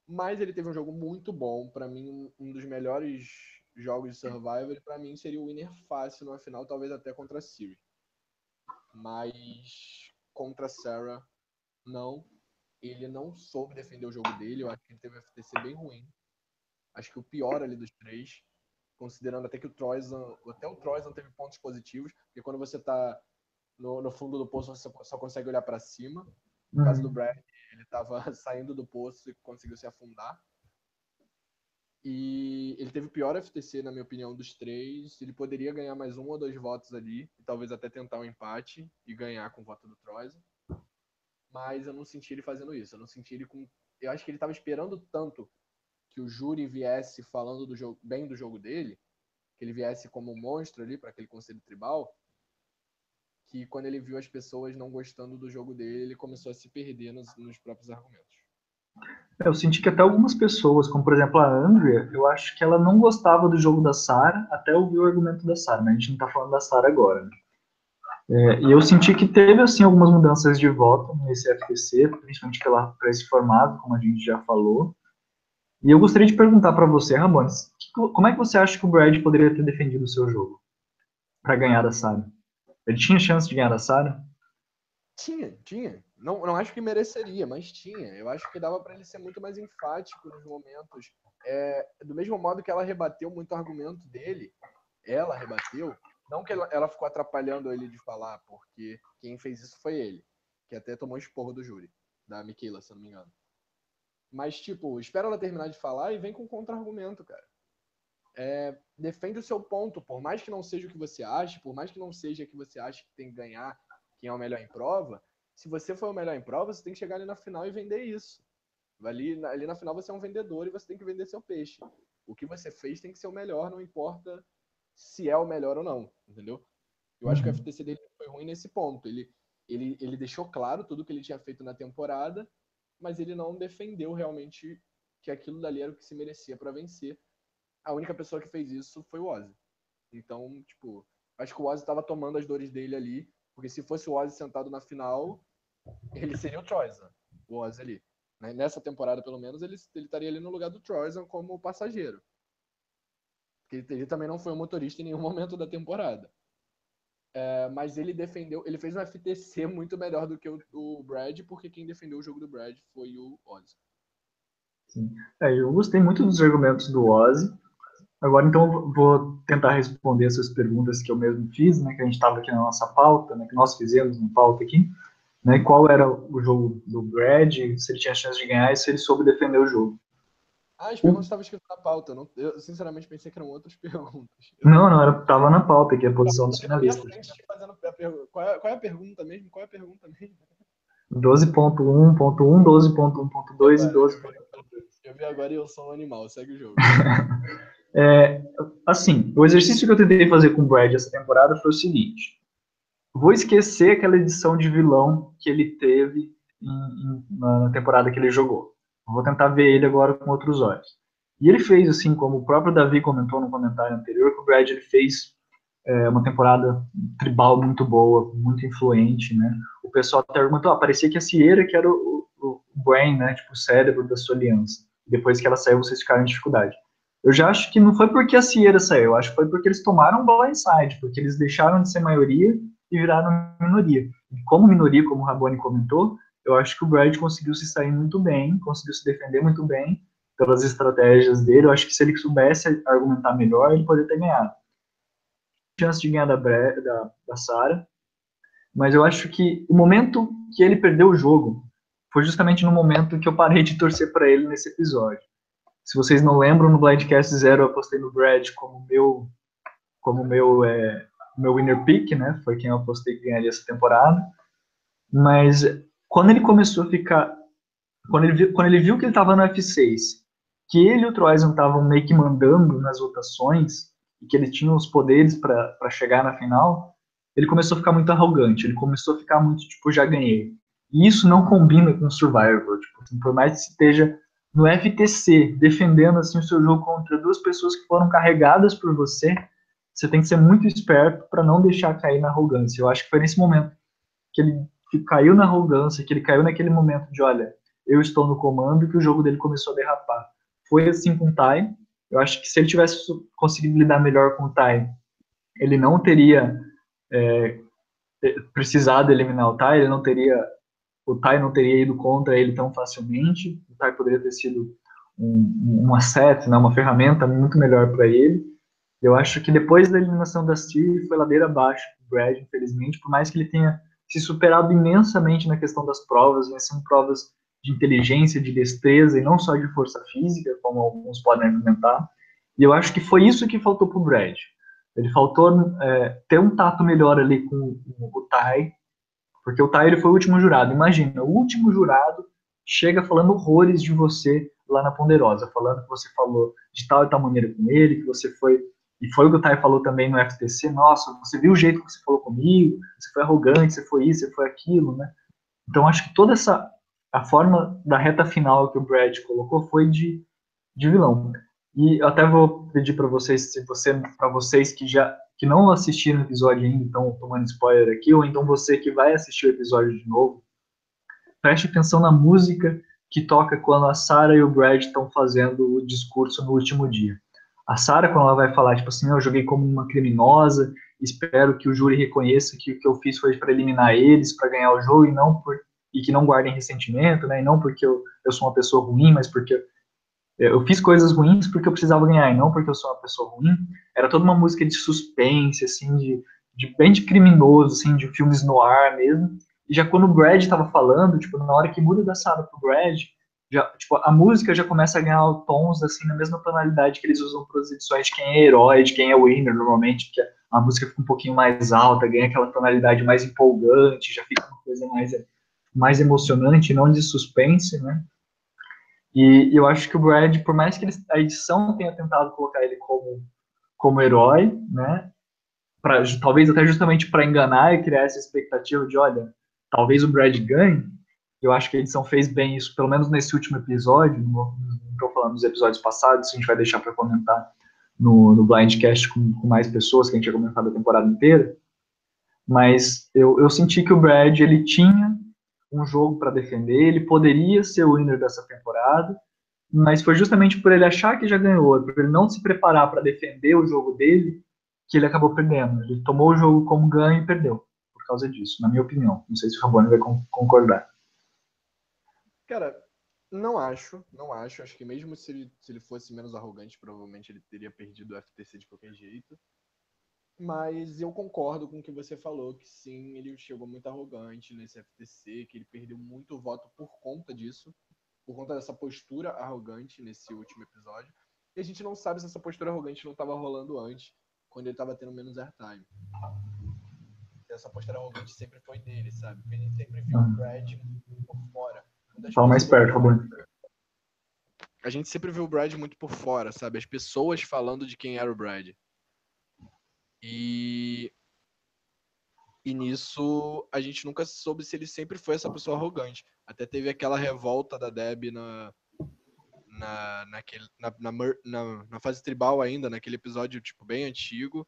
Mas ele teve um jogo muito bom, para mim um dos melhores jogos de Survivor, para mim seria o winner fácil na final, talvez até contra a Siri. Mas contra a Sarah, não. Ele não soube defender o jogo dele, eu acho que ele teve um FTC bem ruim. Acho que o pior ali dos três considerando até que o Troyson, até o Troyson teve pontos positivos, porque quando você está no, no, fundo do poço, você só consegue olhar para cima. No caso do uhum. Brad, ele estava saindo do poço e conseguiu se afundar. E ele teve o pior FTC, na minha opinião, dos três. Ele poderia ganhar mais um ou dois votos ali, e talvez até tentar um empate e ganhar com o voto do Troyson. Mas eu não senti ele fazendo isso. Eu não senti ele com. Eu acho que ele estava esperando tanto que o júri viesse falando do jogo, bem do jogo dele, que ele viesse como um monstro ali para aquele conselho tribal, que quando ele viu as pessoas não gostando do jogo dele, ele começou a se perder nos, nos próprios argumentos. É, eu senti que até algumas pessoas, como por exemplo a Andrea, eu acho que ela não gostava do jogo da Sarah até ouvir o argumento da Sarah, mas a gente não está falando da Sarah agora. Né? É, e eu senti que teve assim algumas mudanças de voto nesse FTC, principalmente pela, por esse formato, como a gente já falou. E eu gostaria de perguntar para você, Ramones, como é que você acha que o Brad poderia ter defendido o seu jogo para ganhar da Sarah? Ele tinha chance de ganhar da Sarah? Tinha, tinha. Não, não acho que mereceria, mas tinha. Eu acho que dava para ele ser muito mais enfático nos momentos. É, do mesmo modo que ela rebateu muito o argumento dele, ela rebateu, não que ela, ela ficou atrapalhando ele de falar, porque quem fez isso foi ele, que até tomou esporro do júri, da Michaela, se não me engano. Mas, tipo, espera ela terminar de falar e vem com contra-argumento, cara. É, defende o seu ponto, por mais que não seja o que você acha, por mais que não seja que você acha que tem que ganhar quem é o melhor em prova, se você for o melhor em prova, você tem que chegar ali na final e vender isso. Ali, ali na final você é um vendedor e você tem que vender seu peixe. O que você fez tem que ser o melhor, não importa se é o melhor ou não, entendeu? Eu acho que o uhum. FTC dele foi ruim nesse ponto. Ele, ele, ele deixou claro tudo que ele tinha feito na temporada, mas ele não defendeu realmente que aquilo dali era o que se merecia para vencer. A única pessoa que fez isso foi o Ozzy. Então, tipo, acho que o Ozzy estava tomando as dores dele ali, porque se fosse o Ozzy sentado na final, ele seria o Troyzan, o Ozzy ali. Né? Nessa temporada, pelo menos, ele, ele estaria ali no lugar do Troyzan como passageiro. Ele, ele também não foi um motorista em nenhum momento da temporada. É, mas ele defendeu, ele fez um FTC muito melhor do que o, o, Brad, porque quem defendeu o jogo do Brad foi o Ozzy. Sim. É, eu gostei muito dos argumentos do Ozzy. Agora, então, vou tentar responder essas perguntas que eu mesmo fiz, né, que a gente estava aqui na nossa pauta, né, que nós fizemos na pauta aqui, né, qual era o jogo do Brad, se ele tinha chance de ganhar e se ele soube defender o jogo. Ah, as perguntas estavam escritas na pauta. Não, eu, sinceramente, pensei que eram outras perguntas. Não, não, era, tava na pauta aqui, a posição dos finalistas. Qual é, qual é a pergunta mesmo? Qual é a pergunta mesmo? 12.1.1, 12.1.2 e 12. Eu vi agora e eu sou um animal, segue o jogo. é, assim, o exercício que eu tentei fazer com o Brad essa temporada foi o seguinte. Vou esquecer aquela edição de vilão que ele teve em, em, na temporada que ele jogou. Vou tentar ver ele agora com outros olhos. E ele fez, assim, como o próprio Davi comentou no comentário anterior, que o Brad ele fez é, uma temporada tribal muito boa, muito influente, né? O pessoal até perguntou, ah, parecia que a Sierra que era o, o, brain, né? Tipo, o cérebro da sua aliança. Depois que ela saiu, vocês ficaram em dificuldade. Eu já acho que não foi porque a Sierra saiu, acho que foi porque eles tomaram blindside, porque eles deixaram de ser maioria e viraram minoria. E como minoria, como o Raboni comentou, eu acho que o Brad conseguiu se sair muito bem, conseguiu se defender muito bem pelas estratégias dele. Eu acho que se ele soubesse argumentar melhor, ele poderia ter ganhado. Chance de ganhar da, da, da Sarah, mas eu acho que o momento que ele perdeu o jogo foi justamente no momento que eu parei de torcer para ele nesse episódio. Se vocês não lembram, no Blindcast Zero eu apostei no Brad como meu como meu é, meu winner pick, né? Foi quem eu apostei que ganharia essa temporada. Mas quando ele começou a ficar. Quando ele viu, quando ele viu que ele estava no F6, que ele e o Troyson estavam meio que mandando nas votações, e que ele tinha os poderes para chegar na final, ele começou a ficar muito arrogante. Ele começou a ficar muito tipo, já ganhei. E isso não combina com o Survivor. Tipo, assim, por mais que esteja no FTC defendendo assim, o seu jogo contra duas pessoas que foram carregadas por você, você tem que ser muito esperto para não deixar cair na arrogância. Eu acho que foi nesse momento que ele que caiu na arrogância, que ele caiu naquele momento de, olha, eu estou no comando, que o jogo dele começou a derrapar. Foi assim com o Tai. Eu acho que se ele tivesse conseguido lidar melhor com o Tai, ele não teria é, precisado eliminar o Tai, ele não teria, o Tai não teria ido contra ele tão facilmente. O Tai poderia ter sido um, um asset, né, uma ferramenta muito melhor para ele. Eu acho que depois da eliminação da Steve foi ladeira abaixo o Brad, infelizmente, por mais que ele tenha se superado imensamente na questão das provas, né? são provas de inteligência, de destreza e não só de força física, como alguns podem argumentar. E eu acho que foi isso que faltou para o Brad. Ele faltou é, ter um tato melhor ali com, o Tai, porque o Tai ele foi o último jurado. Imagina, o último jurado chega falando horrores de você lá na Ponderosa, falando que você falou de tal e tal maneira com ele, que você foi e foi o que o Tai falou também no FTC, nossa, você viu o jeito que você falou comigo, você foi arrogante, você foi isso, você foi aquilo, né? Então acho que toda essa a forma da reta final que o Brad colocou foi de, de vilão. E eu até vou pedir para vocês, se você, para vocês que já que não assistiram o episódio ainda, estão tomando spoiler aqui, ou então você que vai assistir o episódio de novo, preste atenção na música que toca quando a Sarah e o Brad estão fazendo o discurso no último dia. A Sarah, quando ela vai falar, tipo assim, eu joguei como uma criminosa, espero que o júri reconheça que o que eu fiz foi para eliminar eles, para ganhar o jogo, e não por, e que não guardem ressentimento, né? E não porque eu, eu sou uma pessoa ruim, mas porque eu fiz coisas ruins porque eu precisava ganhar, e não porque eu sou uma pessoa ruim. Era toda uma música de suspense, assim, de, de bem de criminoso, assim, de filmes no ar mesmo. E já quando o Brad estava falando, tipo, na hora que muda da Sarah pro Brad, já, tipo, a música já começa a ganhar tons assim na mesma tonalidade que eles usam para as edições de quem é herói, de quem é winner normalmente, que a música fica um pouquinho mais alta, ganha aquela tonalidade mais empolgante, já fica uma coisa mais mais emocionante, não de suspense, né? E eu acho que o Brad, por mais que ele, a edição tenha tentado colocar ele como, como herói, né? Pra, talvez até justamente para enganar e criar essa expectativa de, olha, talvez o Brad ganhe. Eu acho que a edição fez bem isso, pelo menos nesse último episódio. Não estou falando dos episódios passados, a gente vai deixar para comentar no, no Blindcast com, com mais pessoas, que a gente tinha comentado a temporada inteira. Mas eu, eu senti que o Brad ele tinha um jogo para defender, ele poderia ser o winner dessa temporada, mas foi justamente por ele achar que já ganhou, por ele não se preparar para defender o jogo dele, que ele acabou perdendo. Ele tomou o jogo como ganho e perdeu por causa disso, na minha opinião. Não sei se o Rabone vai concordar. Cara, não acho, não acho. Acho que mesmo se ele, se ele fosse menos arrogante, provavelmente ele teria perdido o FTC de qualquer jeito. Mas eu concordo com o que você falou, que sim, ele chegou muito arrogante nesse FTC, que ele perdeu muito voto por conta disso, por conta dessa postura arrogante nesse último episódio. E a gente não sabe se essa postura arrogante não estava rolando antes, quando ele estava tendo menos airtime. Essa postura arrogante sempre foi dele, sabe? Porque a gente sempre viu o Brad por fora. Fala mais perto, Rabone. A gente sempre viu o Brad muito por fora, sabe? As pessoas falando de quem era o Brad. E e nisso a gente nunca soube se ele sempre foi essa pessoa arrogante. Até teve aquela revolta da Deb na na, naquele, na, na, na, na, fase tribal ainda, naquele episódio tipo bem antigo,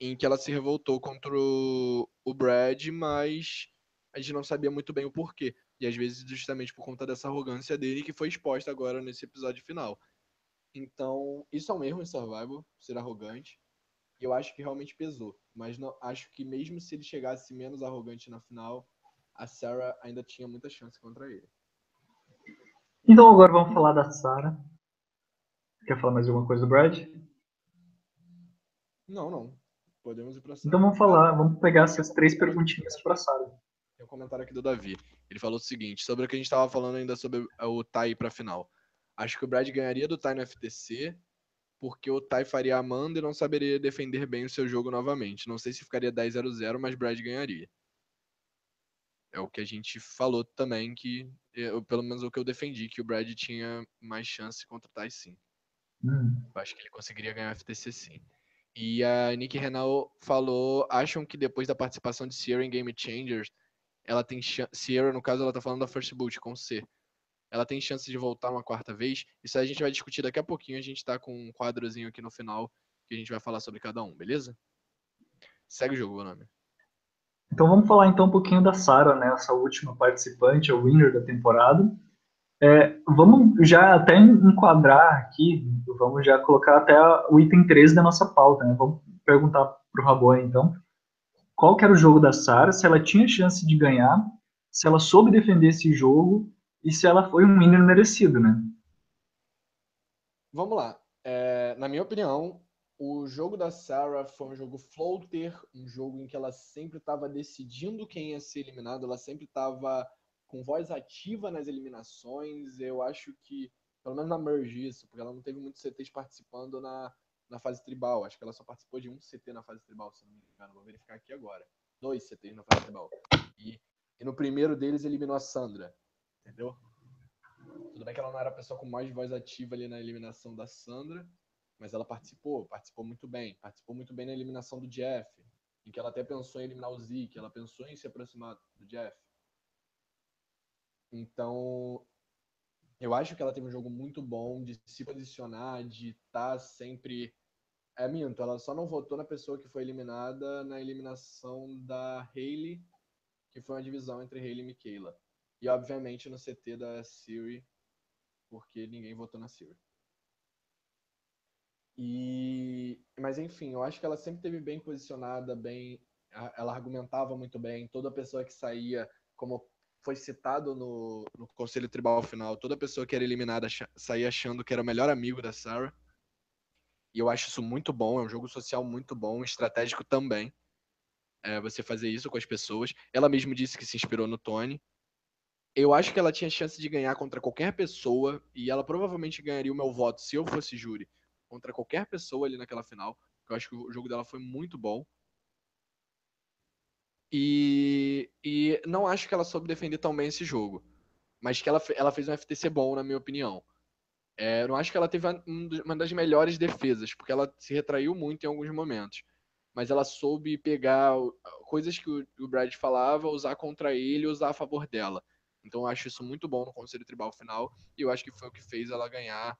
em que ela se revoltou contra o, o Brad, mas a gente não sabia muito bem o porquê. E às vezes justamente por conta dessa arrogância dele que foi exposta agora nesse episódio final. Então, isso é um erro em Survival, ser arrogante. E eu acho que realmente pesou. Mas não, acho que mesmo se ele chegasse menos arrogante na final, a Sarah ainda tinha muita chance contra ele. Então agora vamos falar da Sarah. Quer falar mais alguma coisa do Brad? Não, não. Podemos ir pra Sarah. Então vamos falar, vamos pegar essas três perguntinhas pra Sarah. Tem um comentário aqui do Davi. Ele falou o seguinte, sobre o que a gente estava falando ainda sobre o Tai para final. Acho que o Brad ganharia do Tai no FTC, porque o Tai faria a Amanda e não saberia defender bem o seu jogo novamente. Não sei se ficaria 10-0-0, mas Brad ganharia. É o que a gente falou também, que eu, pelo menos o que eu defendi, que o Brad tinha mais chance contra o Tai sim. Hum. Eu acho que ele conseguiria ganhar o FTC sim. E a Nick Renal falou, acham que depois da participação de Sierra em Game Changers, ela tem chance. Sierra, no caso, ela tá falando da First Boot, com C ela tem chance de voltar uma quarta vez. Isso a gente vai discutir daqui a pouquinho. A gente tá com um quadrozinho aqui no final que a gente vai falar sobre cada um, beleza? Segue o jogo, nome. Então vamos falar então um pouquinho da Sarah, né? Essa última participante, a winner da temporada. É, vamos já até enquadrar aqui, vamos já colocar até o item 13 da nossa pauta, né? Vamos perguntar pro Rabone então, qual era o jogo da Sarah, se ela tinha chance de ganhar, se ela soube defender esse jogo e se ela foi um winner merecido, né? Vamos lá. É, na minha opinião, o jogo da Sarah foi um jogo floater, um jogo em que ela sempre estava decidindo quem ia ser eliminado, ela sempre estava com voz ativa nas eliminações. Eu acho que, pelo menos na Merge, isso, porque ela não teve muitos CTs participando na, na fase tribal. Acho que ela só participou de um CT na fase tribal, se não me engano. Vou verificar aqui agora. Dois CTs na fase tribal. E, e no primeiro deles eliminou a Sandra entendeu? Tudo bem que ela não era a pessoa com mais voz ativa ali na eliminação da Sandra, mas ela participou, participou muito bem. Participou muito bem na eliminação do Jeff, em que ela até pensou em eliminar o Zeke, ela pensou em se aproximar do Jeff. Então, eu acho que ela teve um jogo muito bom de se posicionar, de estar tá sempre. É minto, ela só não votou na pessoa que foi eliminada na eliminação da Hayley, que foi uma divisão entre Hayley e Michaela. E obviamente no CT da Siri, porque ninguém votou na Siri. E mas enfim, eu acho que ela sempre teve bem posicionada, bem, ela argumentava muito bem. Toda pessoa que saía, como foi citado no, no conselho tribal final, toda pessoa que era eliminada saía achando que era o melhor amigo da Sarah. E eu acho isso muito bom, é um jogo social muito bom, estratégico também. É, você fazer isso com as pessoas. Ela mesma disse que se inspirou no Tony, eu acho que ela tinha chance de ganhar contra qualquer pessoa, e ela provavelmente ganharia o meu voto se eu fosse júri, contra qualquer pessoa ali naquela final. Eu acho que o jogo dela foi muito bom. E, e não acho que ela soube defender tão bem esse jogo. Mas que ela, ela fez um FTC bom, na minha opinião. É, eu não acho que ela teve uma das melhores defesas, porque ela se retraiu muito em alguns momentos. Mas ela soube pegar coisas que o Brad falava, usar contra ele usar a favor dela. Então eu acho isso muito bom no Conselho Tribal final. E eu acho que foi o que fez ela ganhar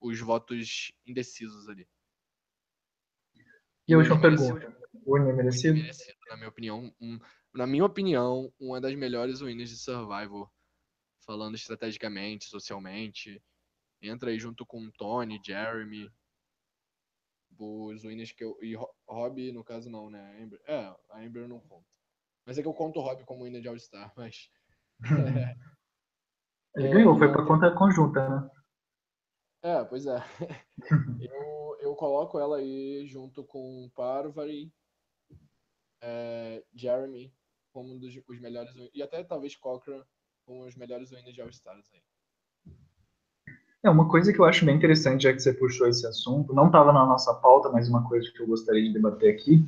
os votos indecisos ali. E a última pergunta. Winner merecido? merecido? Na minha opinião, um, na minha opinião, uma das melhores winners de Survival. Falando estrategicamente, socialmente. Entra aí junto com Tony, Jeremy. Os winners que eu. E Rob, no caso, não, né? A Amber, é, a Amber eu não conto. Mas é que eu conto o Rob como winner de All-Star, mas. Ele ganhou, foi pra conta conjunta, né? É, pois é. eu, eu coloco ela aí junto com Parvati, é, Jeremy, como um dos os melhores, e até talvez Cochrane como os melhores winners de All-Stars aí. É, uma coisa que eu acho bem interessante, já que você puxou esse assunto, não estava na nossa pauta, mas uma coisa que eu gostaria de debater aqui,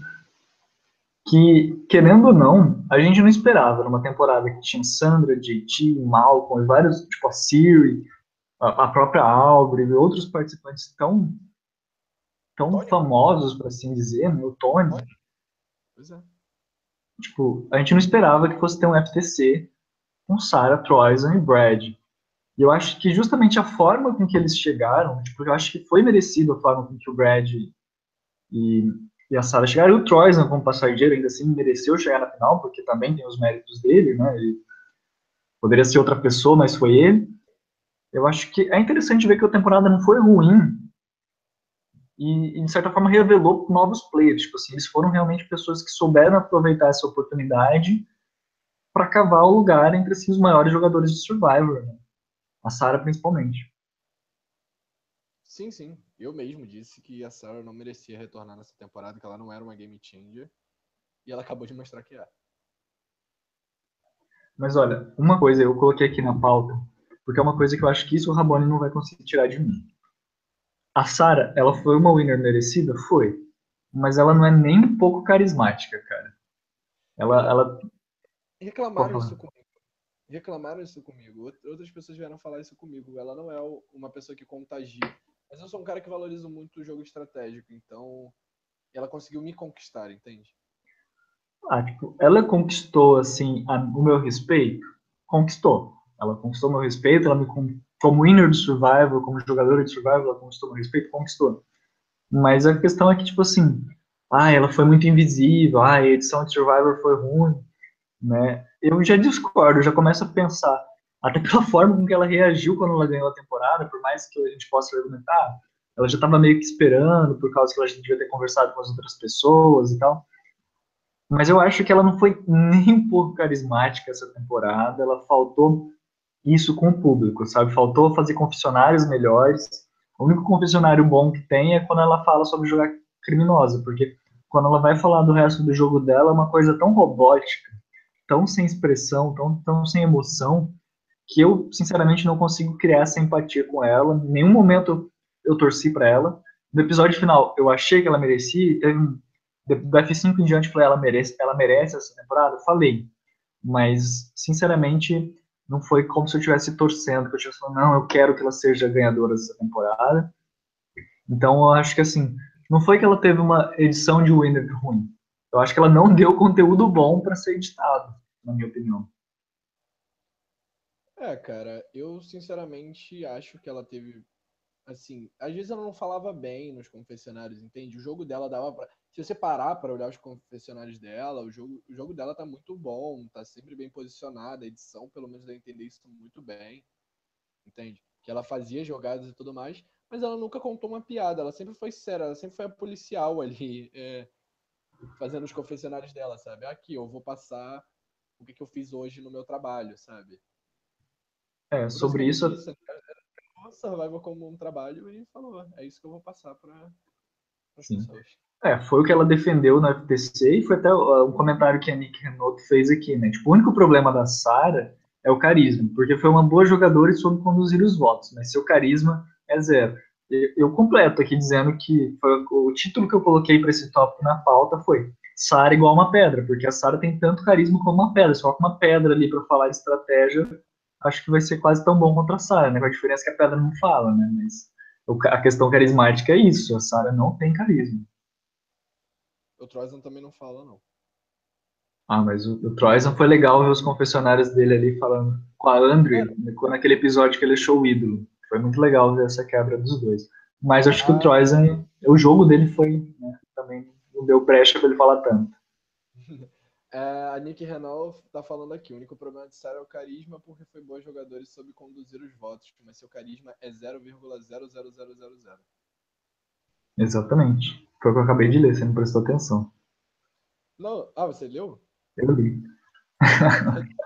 que, querendo ou não, a gente não esperava numa temporada que tinha Sandra, JT, Malcolm e vários, tipo a Siri, a, a própria Aubrey e outros participantes tão, tão Tony. famosos, para assim dizer, né? o Tony. Pois é. Tipo, a gente não esperava que fosse ter um FTC com Sarah, Troyson e Brad. E eu acho que justamente a forma com que eles chegaram, tipo, eu acho que foi merecido a forma com que o Brad e e a Sara chegaram. E o Troyson, como passageiro, ainda assim mereceu chegar na final, porque também tem os méritos dele, né? Ele poderia ser outra pessoa, mas foi ele. Eu acho que é interessante ver que a temporada não foi ruim e, de certa forma, revelou novos players. Tipo assim, eles foram realmente pessoas que souberam aproveitar essa oportunidade para cavar o lugar entre assim, os maiores jogadores de Survivor. Né? A Sarah, principalmente. Sim, sim. Eu mesmo disse que a Sarah não merecia retornar nessa temporada, que ela não era uma game changer. E ela acabou de mostrar que é. Mas olha, uma coisa eu coloquei aqui na pauta, porque é uma coisa que eu acho que isso o Rabone não vai conseguir tirar de mim. A Sarah, ela foi uma winner merecida? Foi. Mas ela não é nem um pouco carismática, cara. Ela. ela... Reclamaram isso comigo. Reclamaram isso comigo. Outras pessoas vieram falar isso comigo. Ela não é uma pessoa que contagia. Mas eu sou um cara que valoriza muito o jogo estratégico, então ela conseguiu me conquistar, entende? Ah, tipo, ela conquistou, assim, a, o meu respeito? Conquistou. Ela conquistou meu respeito, ela me como winner de Survival, como jogadora de Survival, ela conquistou respeito, conquistou. Mas a questão é que, tipo assim, ah, ela foi muito invisível, ah, a edição de Survivor foi ruim, né? Eu já discordo, já começo a pensar, até pela forma com que ela reagiu quando ela ganhou a temporada, por mais que a gente possa argumentar, ela já estava meio que esperando, por causa que ela já devia ter conversado com as outras pessoas e tal. Mas eu acho que ela não foi nem um pouco carismática essa temporada, ela faltou isso com o público, sabe? Faltou fazer confessionários melhores. O único confessionário bom que tem é quando ela fala sobre jogar criminosa, porque quando ela vai falar do resto do jogo dela, é uma coisa tão robótica, tão sem expressão, tão, tão sem emoção, que eu, sinceramente, não consigo criar essa empatia com ela. Em nenhum momento eu torci para ela. No episódio final, eu achei que ela merecia, teve do F5 em diante, falei, ela merece, ela merece essa temporada? Falei. Mas, sinceramente, não foi como se eu estivesse torcendo, que eu estivesse falando, não, eu quero que ela seja ganhadora dessa temporada. Então, eu acho que, assim, não foi que ela teve uma edição de winner ruim. Eu acho que ela não deu conteúdo bom para ser editado, na minha opinião. É, cara, eu sinceramente acho que ela teve. Assim, às vezes ela não falava bem nos confessionários, entende? O jogo dela dava pra. Se você parar para olhar os confessionários dela, o jogo, o jogo dela tá muito bom, tá sempre bem posicionada, a edição, pelo menos, a entender isso muito bem, entende? Que ela fazia jogadas e tudo mais, mas ela nunca contou uma piada, ela sempre foi séria, ela sempre foi a policial ali, é, fazendo os confessionários dela, sabe? Aqui, eu vou passar o que, que eu fiz hoje no meu trabalho, sabe? É, sobre isso. Ela Survival como um trabalho e falou: é isso que eu vou passar para as pessoas. É, foi o que ela defendeu no FTC e foi até um comentário que a Nick Renault fez aqui, né? Tipo, o único problema da Sara é o carisma, porque foi uma boa jogadora e soube conduzir os votos, mas seu carisma é zero. Eu completo aqui dizendo que foi, o título que eu coloquei para esse tópico na pauta foi Sara igual uma pedra, porque a Sara tem tanto carisma como uma pedra. Você coloca uma pedra ali para falar de estratégia, acho que vai ser quase tão bom contra a Sarah, né? Com a diferença que a pedra não fala, né? Mas a questão carismática é isso, a Sarah não tem carisma. O Troyson também não fala, não. Ah, mas o, o Troyson foi legal ver os confessionários dele ali falando com a Andrew, é. naquele episódio que ele achou o ídolo. Foi muito legal ver essa quebra dos dois. Mas acho ah, que o ah. Troyson, o jogo dele foi, né, também não deu brecha para ele falar tanto. É, a Nick Renault tá falando aqui, o único problema de Sarah é o carisma, porque foi bons jogadores soube conduzir os votos, mas seu carisma é 0,00000. Exatamente. Foi o que eu acabei de ler, você não prestou atenção. Não, ah, você leu? Eu li.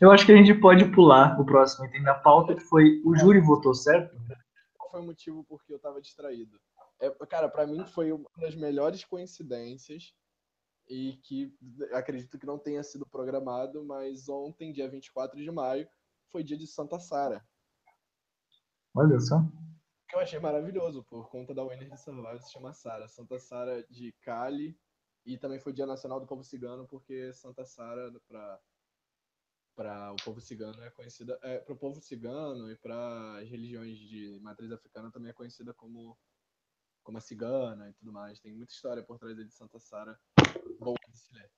Eu acho que a gente pode pular o próximo item da pauta, que foi o júri votou certo? Qual foi o motivo porque eu tava distraído? É, cara, para mim foi uma das melhores coincidências e que acredito que não tenha sido programado, mas ontem, dia 24 de maio, foi dia de Santa Sara. Olha só. Que eu achei maravilhoso, por conta da Winner de se chama Sara. Santa Sara de Cali. E também foi Dia Nacional do Povo Cigano, porque Santa Sara, para para o povo cigano é conhecida é, para o povo cigano e para as religiões de matriz africana também é conhecida como como a cigana e tudo mais tem muita história por trás de Santa Sara boa de se ler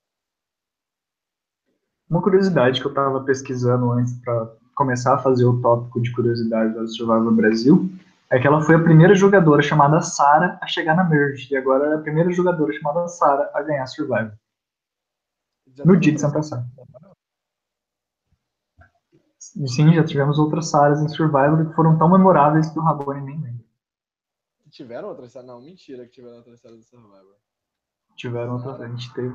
uma curiosidade que eu estava pesquisando antes para começar a fazer o tópico de curiosidades do Survival Brasil é que ela foi a primeira jogadora chamada Sara a chegar na Merge e agora é a primeira jogadora chamada Sara a ganhar Survival no dia de Santa Sara Sim, já tivemos outras Saras em Survival que foram tão memoráveis que o Rabone nem lembra. Tiveram outras Saras? Não, mentira que tiveram outras Saras em Survival. Tiveram outras, a gente teve.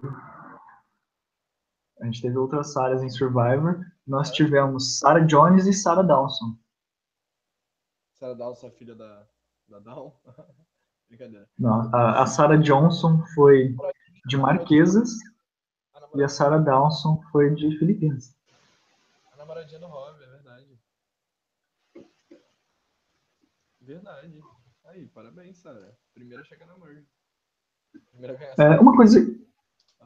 A gente teve outras Saras em Survivor. Nós tivemos Sarah Jones e Sarah Dawson. Sarah Dawson é filha da, da Dawn? Brincadeira. Não, a, a Sarah Johnson foi de Marquesas e a Sarah Dawson foi de Filipinas namoradinha do Rob, é verdade. Verdade. Aí, parabéns, Sara. Primeira chega na merge. Primeira ganhar. É, uma coisa,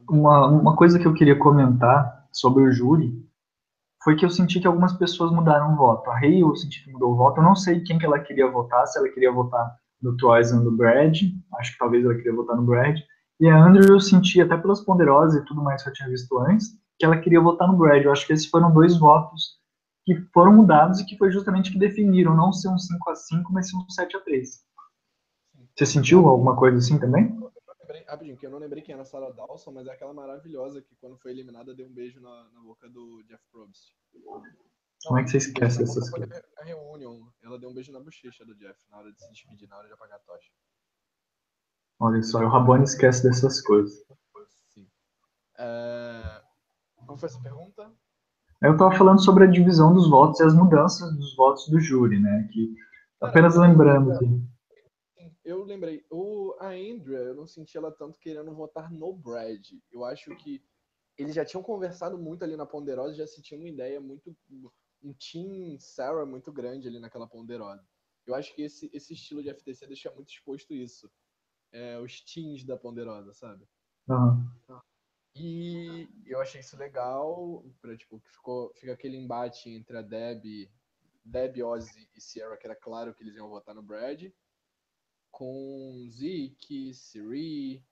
uma, uma coisa que eu queria comentar sobre o júri foi que eu senti que algumas pessoas mudaram o voto. A Rei eu senti que mudou o voto. Eu não sei quem que ela queria votar, se ela queria votar no Toys ou no Brad. Acho que talvez ela queria votar no Brad. E a Andrew eu senti, até pelas ponderosas e tudo mais que eu tinha visto antes, que ela queria votar no Brad. Eu acho que esses foram dois votos que foram mudados e que foi justamente que definiram não ser um 5 a 5 mas ser um 7 a 3 Você sentiu alguma coisa assim também? Rapidinho, que eu não lembrei quem era a Sarah Dawson, mas é aquela maravilhosa que quando foi eliminada deu um beijo na, na boca do Jeff Probst. Como é que você esquece essas coisas? A reunião, ela deu um beijo na bochecha do Jeff na hora de se despedir, na hora de apagar a tocha. Olha só, o Rabone esquece dessas coisas. Sim. É... Qual foi essa pergunta? Eu estava falando sobre a divisão dos votos e as mudanças dos votos do júri, né? Que apenas lembrando. Assim. Eu lembrei, o, a Andrea, eu não senti ela tanto querendo votar no Brad. Eu acho que eles já tinham conversado muito ali na Ponderosa, já se tinha uma ideia muito. um team Sarah muito grande ali naquela Ponderosa. Eu acho que esse, esse estilo de FTC deixa muito exposto isso. É, os teams da Ponderosa, sabe? Uhum. E eu achei isso legal, pra, tipo, que ficou, fica aquele embate entre a Deb, Deb, Ozzy e Sierra, que era claro que eles iam votar no Brad, com Zeke, Siri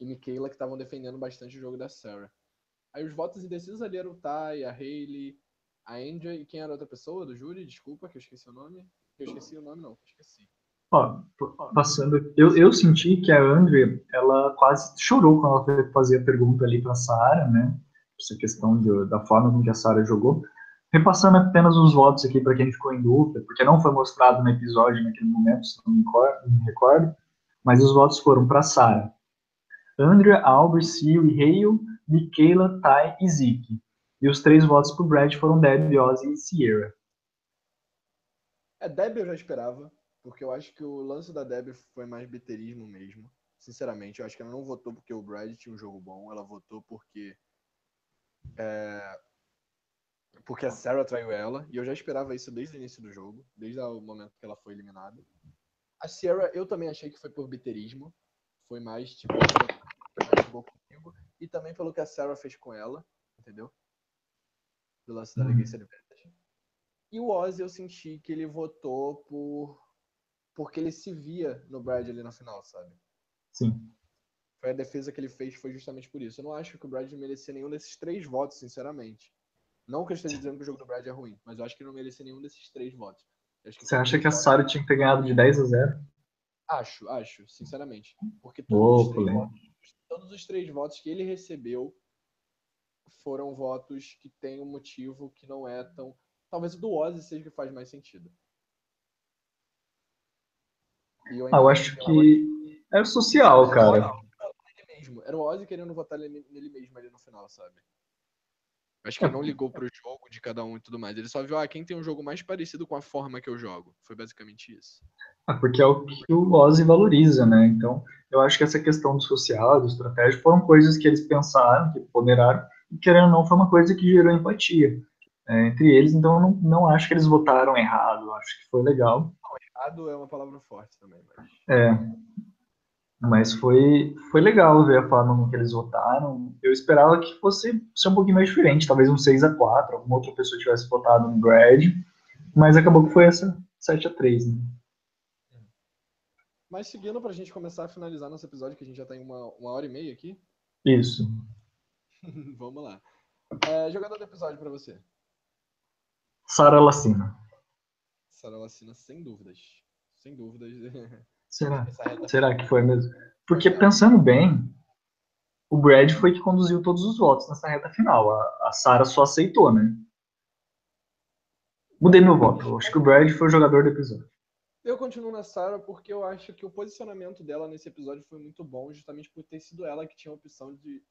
e Michaela, que estavam defendendo bastante o jogo da Sarah. Aí os votos indecisos ali eram o Ty, a Hayley, a Andrea e quem era outra pessoa do júri? Desculpa que eu esqueci o nome. Eu esqueci o nome, não, esqueci. Ó, passando, eu, eu senti que a Andrea, ela quase chorou quando ela foi fazer a pergunta ali para Sara, né? Essa questão de, da forma como a Sara jogou. Repassando apenas os votos aqui para quem ficou em dúvida, porque não foi mostrado no episódio naquele momento, se não me recordo, mas os votos foram para Sara. Andrea, Albert, Seal e Hale, Michaela, Ty e Zeke. E os três votos para Brad foram Deb, Ozzy e Sierra. É, Deb eu já esperava. Porque eu acho que o lance da Deb foi mais biterismo mesmo. Sinceramente, eu acho que ela não votou porque o Brad tinha um jogo bom, ela votou porque. É, porque a Sarah traiu ela, e eu já esperava isso desde o início do jogo, desde o momento que ela foi eliminada. A Sierra, eu também achei que foi por biterismo, foi mais tipo, mais comigo, e também pelo que a Sarah fez com ela, entendeu? do lance da Legacy Advantage. E o Ozzy eu senti que ele votou por porque ele se via no Brad ali na final, sabe? Sim. Foi a defesa que ele fez foi justamente por isso. Eu não acho que o Brad merecia nenhum desses três votos, sinceramente. Não que eu esteja dizendo que o jogo do Brad é ruim, mas eu acho que não merecia nenhum desses três votos. Você acha que a Sarah tinha que ter ganhado de 10 a 0? Acho, acho, sinceramente. Porque todos, os, três votos, todos os três votos que ele recebeu foram votos que têm um motivo que não é tão. Talvez o do Ozzy seja o que faz mais sentido. Eu, ah, eu acho que é social, cara. Era o Ozzy querendo votar nele mesmo ali no final, sabe? Acho que ele não ligou pro jogo de cada um e tudo mais. Ele só viu, ah, quem tem um jogo mais parecido com a forma que eu jogo. Foi basicamente isso. Ah, porque é o que o Ozzy valoriza, né? Então, eu acho que essa questão do social, do estratégico, foram coisas que eles pensaram, que ponderaram, e querendo ou não, foi uma coisa que gerou empatia é, entre eles. Então, eu não, não acho que eles votaram errado. Acho que foi legal. Não, errado é uma palavra forte também. Mas... É, mas foi, foi legal ver a forma como que eles votaram. Eu esperava que fosse ser um pouquinho mais diferente, talvez um 6 a 4 alguma outra pessoa tivesse votado no Brad, mas acabou que foi essa 7 a 3 né? Mas seguindo para a gente começar a finalizar nosso episódio, que a gente já tem tá uma, uma hora e meia aqui. Isso. Vamos lá. É, jogador do episódio para você. Sara Lacina. Sara Lacina, sem dúvidas. Sem dúvidas. Será? Será que foi mesmo? Porque pensando bem, o Brad foi que conduziu todos os votos nessa reta final. A, a Sarah só aceitou, né? Mudei meu voto. Eu acho que o Brad foi o jogador do episódio. Eu continuo na Sarah porque eu acho que o posicionamento dela nesse episódio foi muito bom, justamente por ter sido ela que tinha a opção de.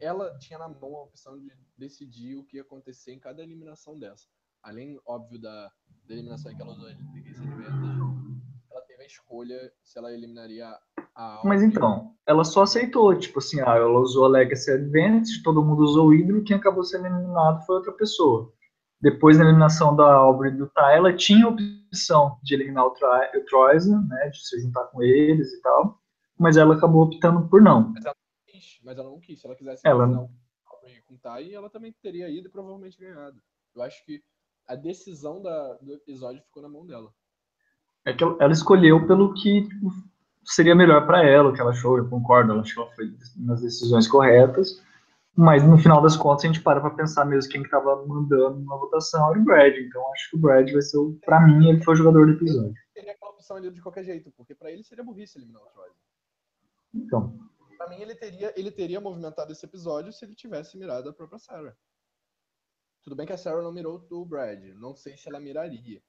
Ela tinha na mão a opção de decidir o que ia acontecer em cada eliminação dessa. Além, óbvio, da, da eliminação que ela usou escolha se ela eliminaria a Mas então, ela só aceitou, tipo assim, ah, ela usou a Legacy Advantage, todo mundo usou o Hydro, quem acabou sendo eliminado foi outra pessoa. Depois da eliminação da Aubrey do Ty, ela tinha a opção de eliminar o, Tri, o né, de se juntar com eles e tal, mas ela acabou optando por não. Mas ela não quis, mas ela não quis. Se ela quisesse ela... eliminar o Aubrey com o Ty, ela também teria ido e provavelmente ganhado. Eu acho que a decisão da, do episódio ficou na mão dela é que ela escolheu pelo que seria melhor para ela, o que ela achou, eu concordo, ela acho que ela foi nas decisões corretas, mas no final das contas a gente para para pensar mesmo quem estava mandando uma votação era o Brad, então acho que o Brad vai ser, para mim, ele foi o jogador do episódio. Seria aquela opção ali de qualquer jeito, porque para ele seria burrice eliminar o Troy. Então. Para mim ele teria, ele teria movimentado esse episódio se ele tivesse mirado a própria Sarah. Tudo bem que a Sarah não mirou o Brad, não sei se ela miraria.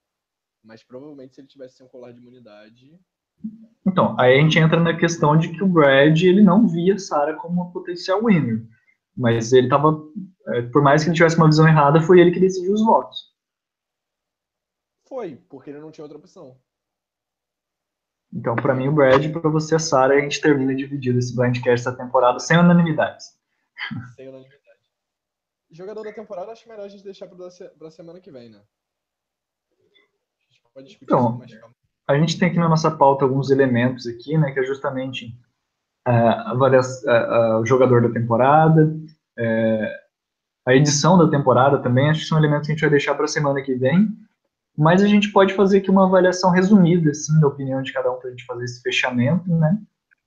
Mas provavelmente se ele tivesse um colar de imunidade. Então, aí a gente entra na questão de que o Brad ele não via Sarah como uma potencial winner. Mas ele tava. É, por mais que ele tivesse uma visão errada, foi ele que decidiu os votos. Foi, porque ele não tinha outra opção. Então, para mim, o Brad, para você, a Sarah, a gente termina dividido esse Blindcast essa temporada sem unanimidades. Sem unanimidade. Jogador da temporada, acho melhor a gente deixar para a semana que vem, né? Pode discutir então, mais calma. A gente tem aqui na nossa pauta alguns elementos aqui, né, que é justamente é, a, a, a, o jogador da temporada, é, a edição da temporada também, acho que são elementos que a gente vai deixar para a semana que vem, mas a gente pode fazer aqui uma avaliação resumida, assim, da opinião de cada um para a gente fazer esse fechamento, né,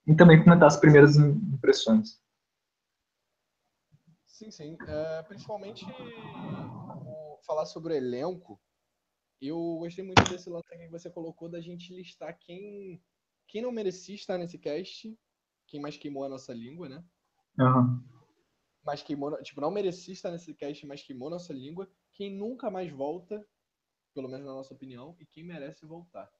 e também comentar as primeiras impressões. Sim, sim. É, principalmente falar sobre o elenco, eu gostei muito desse lance que você colocou da gente listar quem, quem não merecia estar nesse cast, quem mais queimou a nossa língua, né? Uhum. Mas queimou, tipo, não merecia estar nesse cast, mas queimou a nossa língua. Quem nunca mais volta, pelo menos na nossa opinião, e quem merece voltar.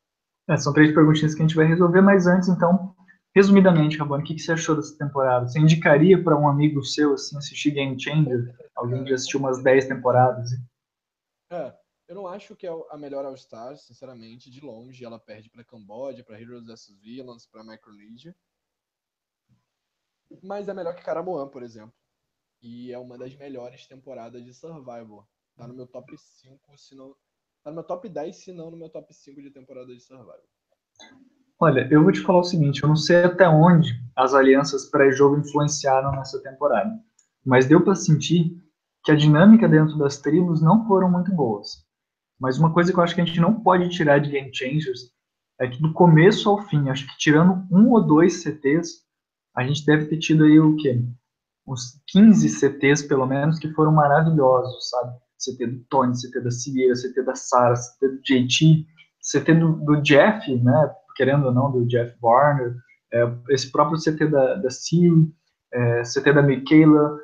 É, são três perguntinhas que a gente vai resolver, mas antes, então, resumidamente, Rabone, o que, que você achou dessa temporada? Você indicaria para um amigo seu, assim, assistir Game Changer? Alguém já assistiu umas 10 temporadas? É, eu não acho que é a melhor All-Star, sinceramente, de longe. Ela perde para Camboja, para Heroes vs Villains, para Micronesia. Mas é melhor que Caramoan, por exemplo. E é uma das melhores temporadas de Survival. Tá no meu top 5, se não. Tá no meu top 10, se não no meu top 5 de temporada de Survival. Olha, eu vou te falar o seguinte, eu não sei até onde as alianças pré-jogo influenciaram nessa temporada. Mas deu para sentir que a dinâmica dentro das tribos não foram muito boas. Mas uma coisa que eu acho que a gente não pode tirar de Game Changers é que do começo ao fim, acho que tirando um ou dois CTs, a gente deve ter tido aí o quê? Uns 15 CTs, pelo menos, que foram maravilhosos, sabe? CT do Tony, CT da Sierra, CT da Sarah, CT do JT, CT do, do, Jeff, né? Querendo ou não, do Jeff Warner, é, esse próprio CT da, da é, CT da Michaela,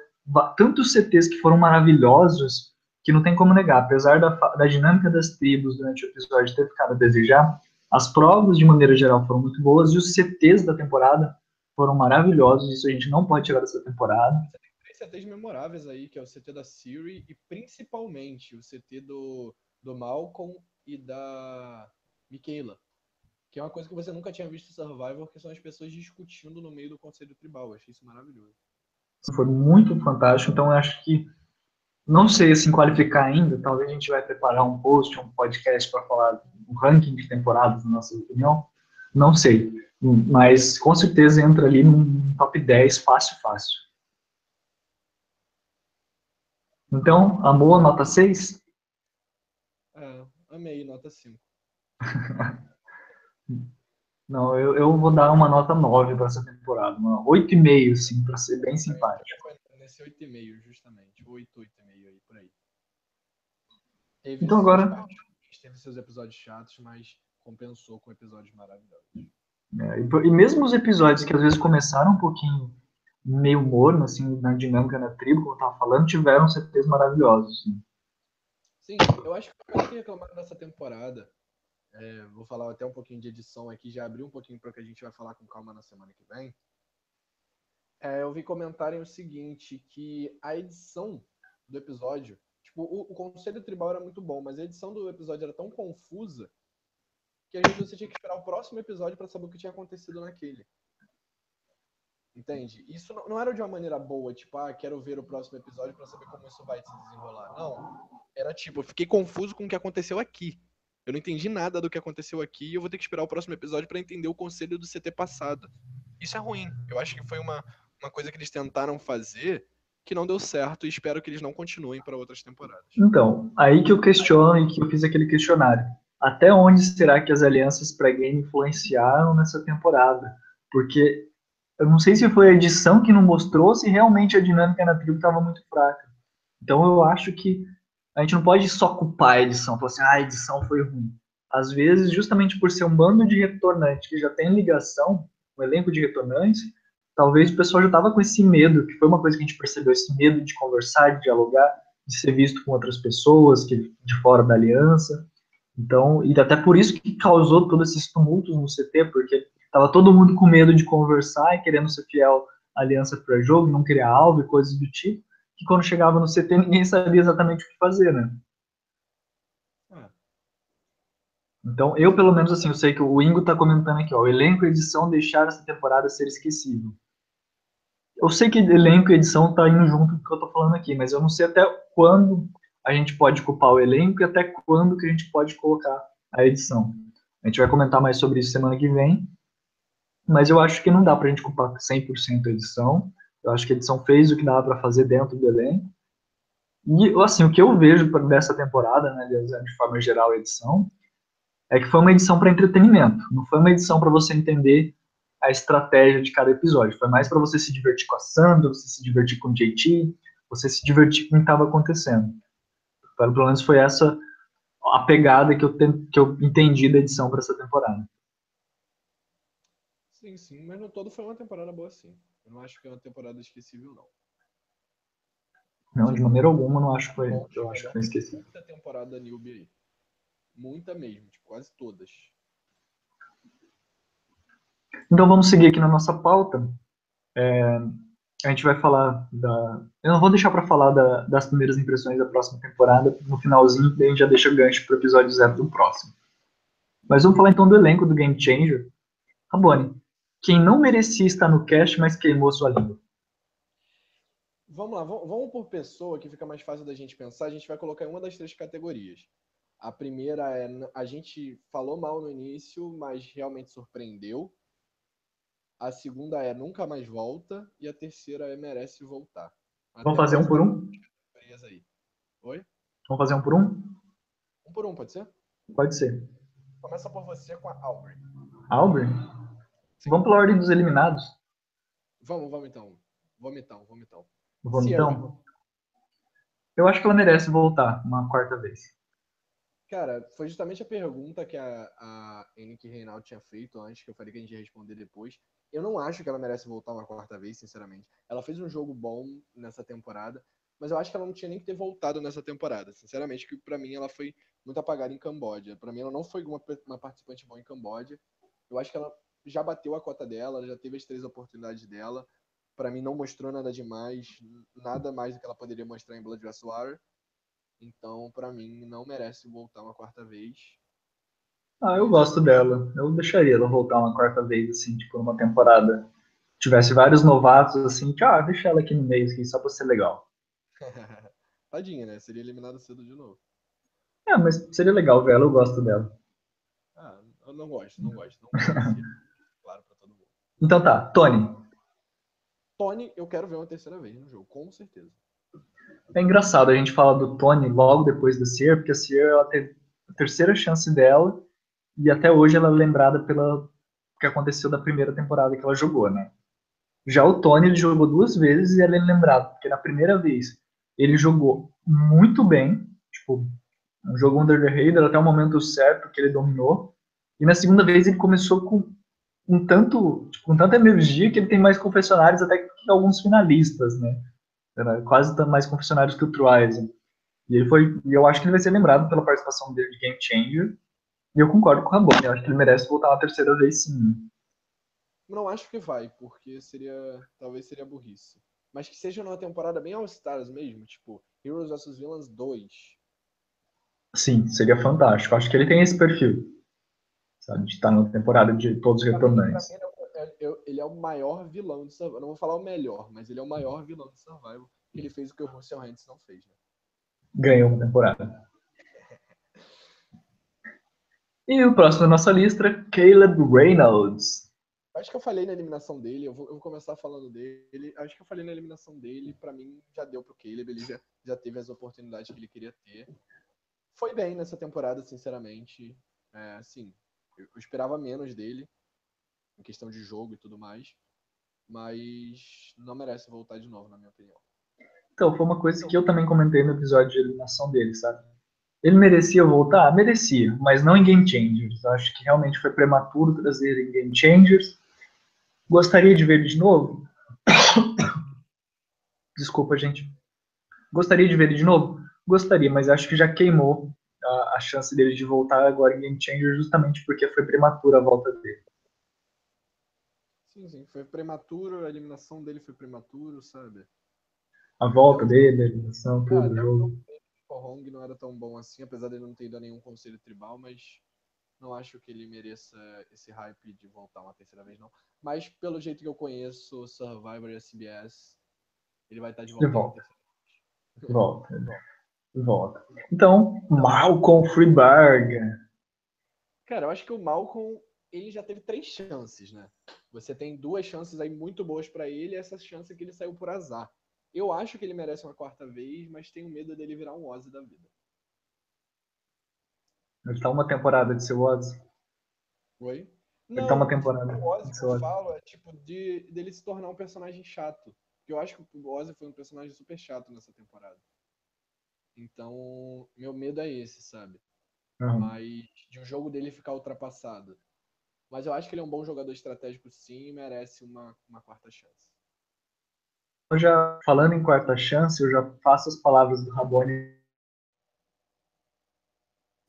tantos CTs que foram maravilhosos que não tem como negar, apesar da, da dinâmica das tribos durante o episódio ter ficado a desejar, as provas de maneira geral foram muito boas e os CTs da temporada foram maravilhosos, isso a gente não pode tirar dessa temporada. Você tem três CTs memoráveis aí, que é o CT da Siri e principalmente o CT do, do Malcolm e da Michaela. Que é uma coisa que você nunca tinha visto em Survivor, que são as pessoas discutindo no meio do conselho tribal. Eu achei isso maravilhoso. Foi muito fantástico, então eu acho que não sei assim qualificar ainda, talvez a gente vai preparar um post, um podcast para falar do ranking de temporadas, na nossa opinião. Não sei, mas com certeza entra ali num top 10 fácil, fácil. Então, amor, nota 6? É, amei, nota 5. Não, eu, eu vou dar uma nota 9 para essa temporada, uma 8,5, assim, para ser bem simpático. Nesse 8,5, justamente. 8, 8,5 aí, por aí. Teve então agora. Teve seus episódios chatos, mas compensou com episódios maravilhosos. É, e, e, mesmo os episódios que às vezes começaram um pouquinho meio morno, assim, na dinâmica na tribo, como eu tava falando, tiveram CTs maravilhosos. Assim. Sim, eu acho que eu que reclamaram dessa temporada. É, vou falar até um pouquinho de edição aqui, já abri um pouquinho para que a gente vai falar com calma na semana que vem. É, eu vi comentarem o seguinte, que a edição do episódio, tipo, o, o conselho tribal era muito bom, mas a edição do episódio era tão confusa que a gente você tinha que esperar o próximo episódio para saber o que tinha acontecido naquele. Entende? Isso não, não, era de uma maneira boa, tipo, ah, quero ver o próximo episódio para saber como isso vai se desenrolar. Não. Era tipo, eu fiquei confuso com o que aconteceu aqui. Eu não entendi nada do que aconteceu aqui e eu vou ter que esperar o próximo episódio para entender o conselho do CT passado. Isso é ruim. Eu acho que foi uma, uma coisa que eles tentaram fazer que não deu certo e espero que eles não continuem para outras temporadas. Então, aí que eu questiono e que eu fiz aquele questionário. Até onde será que as alianças pré-game influenciaram nessa temporada? Porque eu não sei se foi a edição que não mostrou, se realmente a dinâmica na tribo estava muito fraca. Então eu acho que a gente não pode só culpar a edição, falar assim, ah, a edição foi ruim. Às vezes, justamente por ser um bando de retornantes que já tem ligação, um elenco de retornantes, talvez o pessoal já estava com esse medo, que foi uma coisa que a gente percebeu, esse medo de conversar, de dialogar, de ser visto com outras pessoas que de fora da aliança. Então, e até por isso que causou todos esses tumultos no CT, porque estava todo mundo com medo de conversar e querendo ser fiel à aliança para jogo, não criar alvo e coisas do tipo, que quando chegava no CT ninguém sabia exatamente o que fazer, né? Então, eu, pelo menos, assim, eu sei que o Ingo está comentando aqui, ó, o elenco e edição deixaram essa temporada ser esquecível. Eu sei que elenco e edição tá indo junto com o que eu tô falando aqui, mas eu não sei até quando a gente pode culpar o elenco e até quando que a gente pode colocar a edição. A gente vai comentar mais sobre isso semana que vem, mas eu acho que não dá pra gente culpar 100% a edição. Eu acho que a edição fez o que dava para fazer dentro do elenco. E, assim, o que eu vejo dessa temporada, né, de forma geral, a edição, é que foi uma edição para entretenimento, não foi uma edição para você entender a estratégia de cada episódio. Foi mais para você se divertir com a Sandra, você se divertir com o JT, você se divertir com o que estava acontecendo. Pelo menos foi essa a pegada que eu, que eu entendi da edição para essa temporada. Sim, sim, mas no todo foi uma temporada boa, sim. Eu não acho que é uma temporada esquecível, não. Não, de maneira alguma, não acho que foi. Eu acho que foi esquecível. Muita temporada newbie aí. Muita mesmo, tipo, quase todas. Então vamos seguir aqui na nossa pauta. É, a gente vai falar da. Eu não vou deixar para falar da, das primeiras impressões da próxima temporada no finalzinho, a gente já deixa gancho para o episódio zero do próximo. Mas vamos falar então do elenco do Game Changer. Rabone, quem não merecia estar no cast, mas queimou sua língua. Vamos lá, vamos por pessoa que fica mais fácil da gente pensar. A gente vai colocar em uma das três categorias. A primeira é a gente falou mal no início, mas realmente surpreendeu. A segunda é nunca mais volta. E a terceira é merece voltar. Vamos fazer um por um? Vamos fazer um por um? Um por um, pode ser? Pode ser. Começa por você com a Aubrey. Aubrey? Sim. Vamos pela ordem dos eliminados. Vamos, vamos então. Vamos então, vamos então. Vamos Sierra. então? Eu acho que ela merece voltar uma quarta vez. Cara, foi justamente a pergunta que a, a Henrique Reinaldo tinha feito antes, que eu falei que a gente ia responder depois. Eu não acho que ela merece voltar uma quarta vez, sinceramente. Ela fez um jogo bom nessa temporada, mas eu acho que ela não tinha nem que ter voltado nessa temporada. Sinceramente, que pra mim ela foi muito apagada em Camboja. Pra mim ela não foi uma, uma participante boa em Camboja. Eu acho que ela já bateu a cota dela, ela já teve as três oportunidades dela. Pra mim não mostrou nada demais, nada mais do que ela poderia mostrar em Blood Vs. Então, pra mim, não merece voltar uma quarta vez. Ah, eu gosto dela. Eu deixaria ela voltar uma quarta vez, assim, tipo, numa temporada. Tivesse vários novatos, assim, que, ah, deixa ela aqui no meio, aqui, só pra ser legal. Tadinha, né? Seria eliminada cedo de novo. É, mas seria legal ver ela, eu gosto dela. Ah, eu não gosto, não gosto. Não gosto claro pra todo mundo. Então tá, Tony. Tony, eu quero ver uma terceira vez no jogo, com certeza. É engraçado a gente falar do Tony logo depois da Sear, porque a Sear ela teve a terceira chance dela e até hoje ela é lembrada pela que aconteceu da primeira temporada que ela jogou, né? Já o Tony ele jogou duas vezes e ele é lembrado, porque na primeira vez ele jogou muito bem, tipo, jogou Under the Radar até o momento certo que ele dominou, e na segunda vez ele começou com um tanto, tipo, com tanta energia que ele tem mais confessionários até que alguns finalistas, né? Era quase tão mais confessionários que o Truisen. E ele foi, e eu acho que ele vai ser lembrado pela participação dele de Game Changer. E eu concordo com o Rabone, eu acho que ele merece voltar uma terceira vez sim. né? Não acho que vai, porque seria. Talvez seria burrice. Mas que seja numa temporada bem All-Stars mesmo, tipo, Heroes vs Villains 2. Sim, seria fantástico. Acho que ele tem esse perfil. Sabe, de estar na temporada de todos retornantes. Ele é o- maior vilão de Survival. Não vou falar o melhor, mas ele é o maior vilão de Survival. Ele fez o que o Russell Hands não fez, né? Ganhou uma temporada. E o próximo da nossa lista, Caleb Reynolds. Acho que eu falei na eliminação dele, eu vou, eu vou começar falando dele. Acho que eu falei na eliminação dele, pra mim já deu pro Caleb, ele já, já teve as oportunidades que ele queria ter. Foi bem nessa temporada, sinceramente. É, assim, eu, eu esperava menos dele, em questão de jogo e tudo mais. Mas não merece voltar de novo, na minha opinião. Então, foi uma coisa que eu também comentei no episódio de eliminação dele, sabe? Ele merecia voltar? Merecia, mas não em Game Changers. Eu acho que realmente foi prematuro trazer ele em Game Changers. Gostaria de ver ele de novo? Desculpa, gente. Gostaria de ver ele de novo? Gostaria, mas acho que já queimou a, a chance dele de voltar agora em Game Changers justamente porque foi prematura a volta dele. Sim, sim, foi prematuro, a eliminação dele foi prematuro, sabe? A volta dele, a eliminação, tudo, jogo. o Hong não era tão bom assim, apesar dele não ter ido a nenhum conselho tribal, mas não acho que ele mereça esse hype de voltar uma terceira vez, não. Mas pelo jeito que eu conheço o Survivor e a CBS, ele vai estar de volta. De volta. terceira Volta. Volta. Então, Malcolm Freeberg. Cara, eu acho que o Malcolm, ele já teve três chances, né? Você tem duas chances aí muito boas pra ele e essa chance que ele saiu por azar. Eu acho que ele merece uma quarta vez, mas tenho medo dele virar um Ozzy da vida. Ele tá uma temporada de seu Ozzy. Oi? Ele tá uma temporada O Ozzy que eu falo é tipo de dele se tornar um personagem chato. Porque eu acho que o Ozzy foi um personagem super chato nessa temporada. Então, meu medo é esse, sabe? Uhum. Mas de o jogo dele ficar ultrapassado. Mas eu acho que ele é um bom jogador estratégico sim e merece uma, uma quarta chance. Eu já, falando em quarta chance, eu já faço as palavras do Rabone.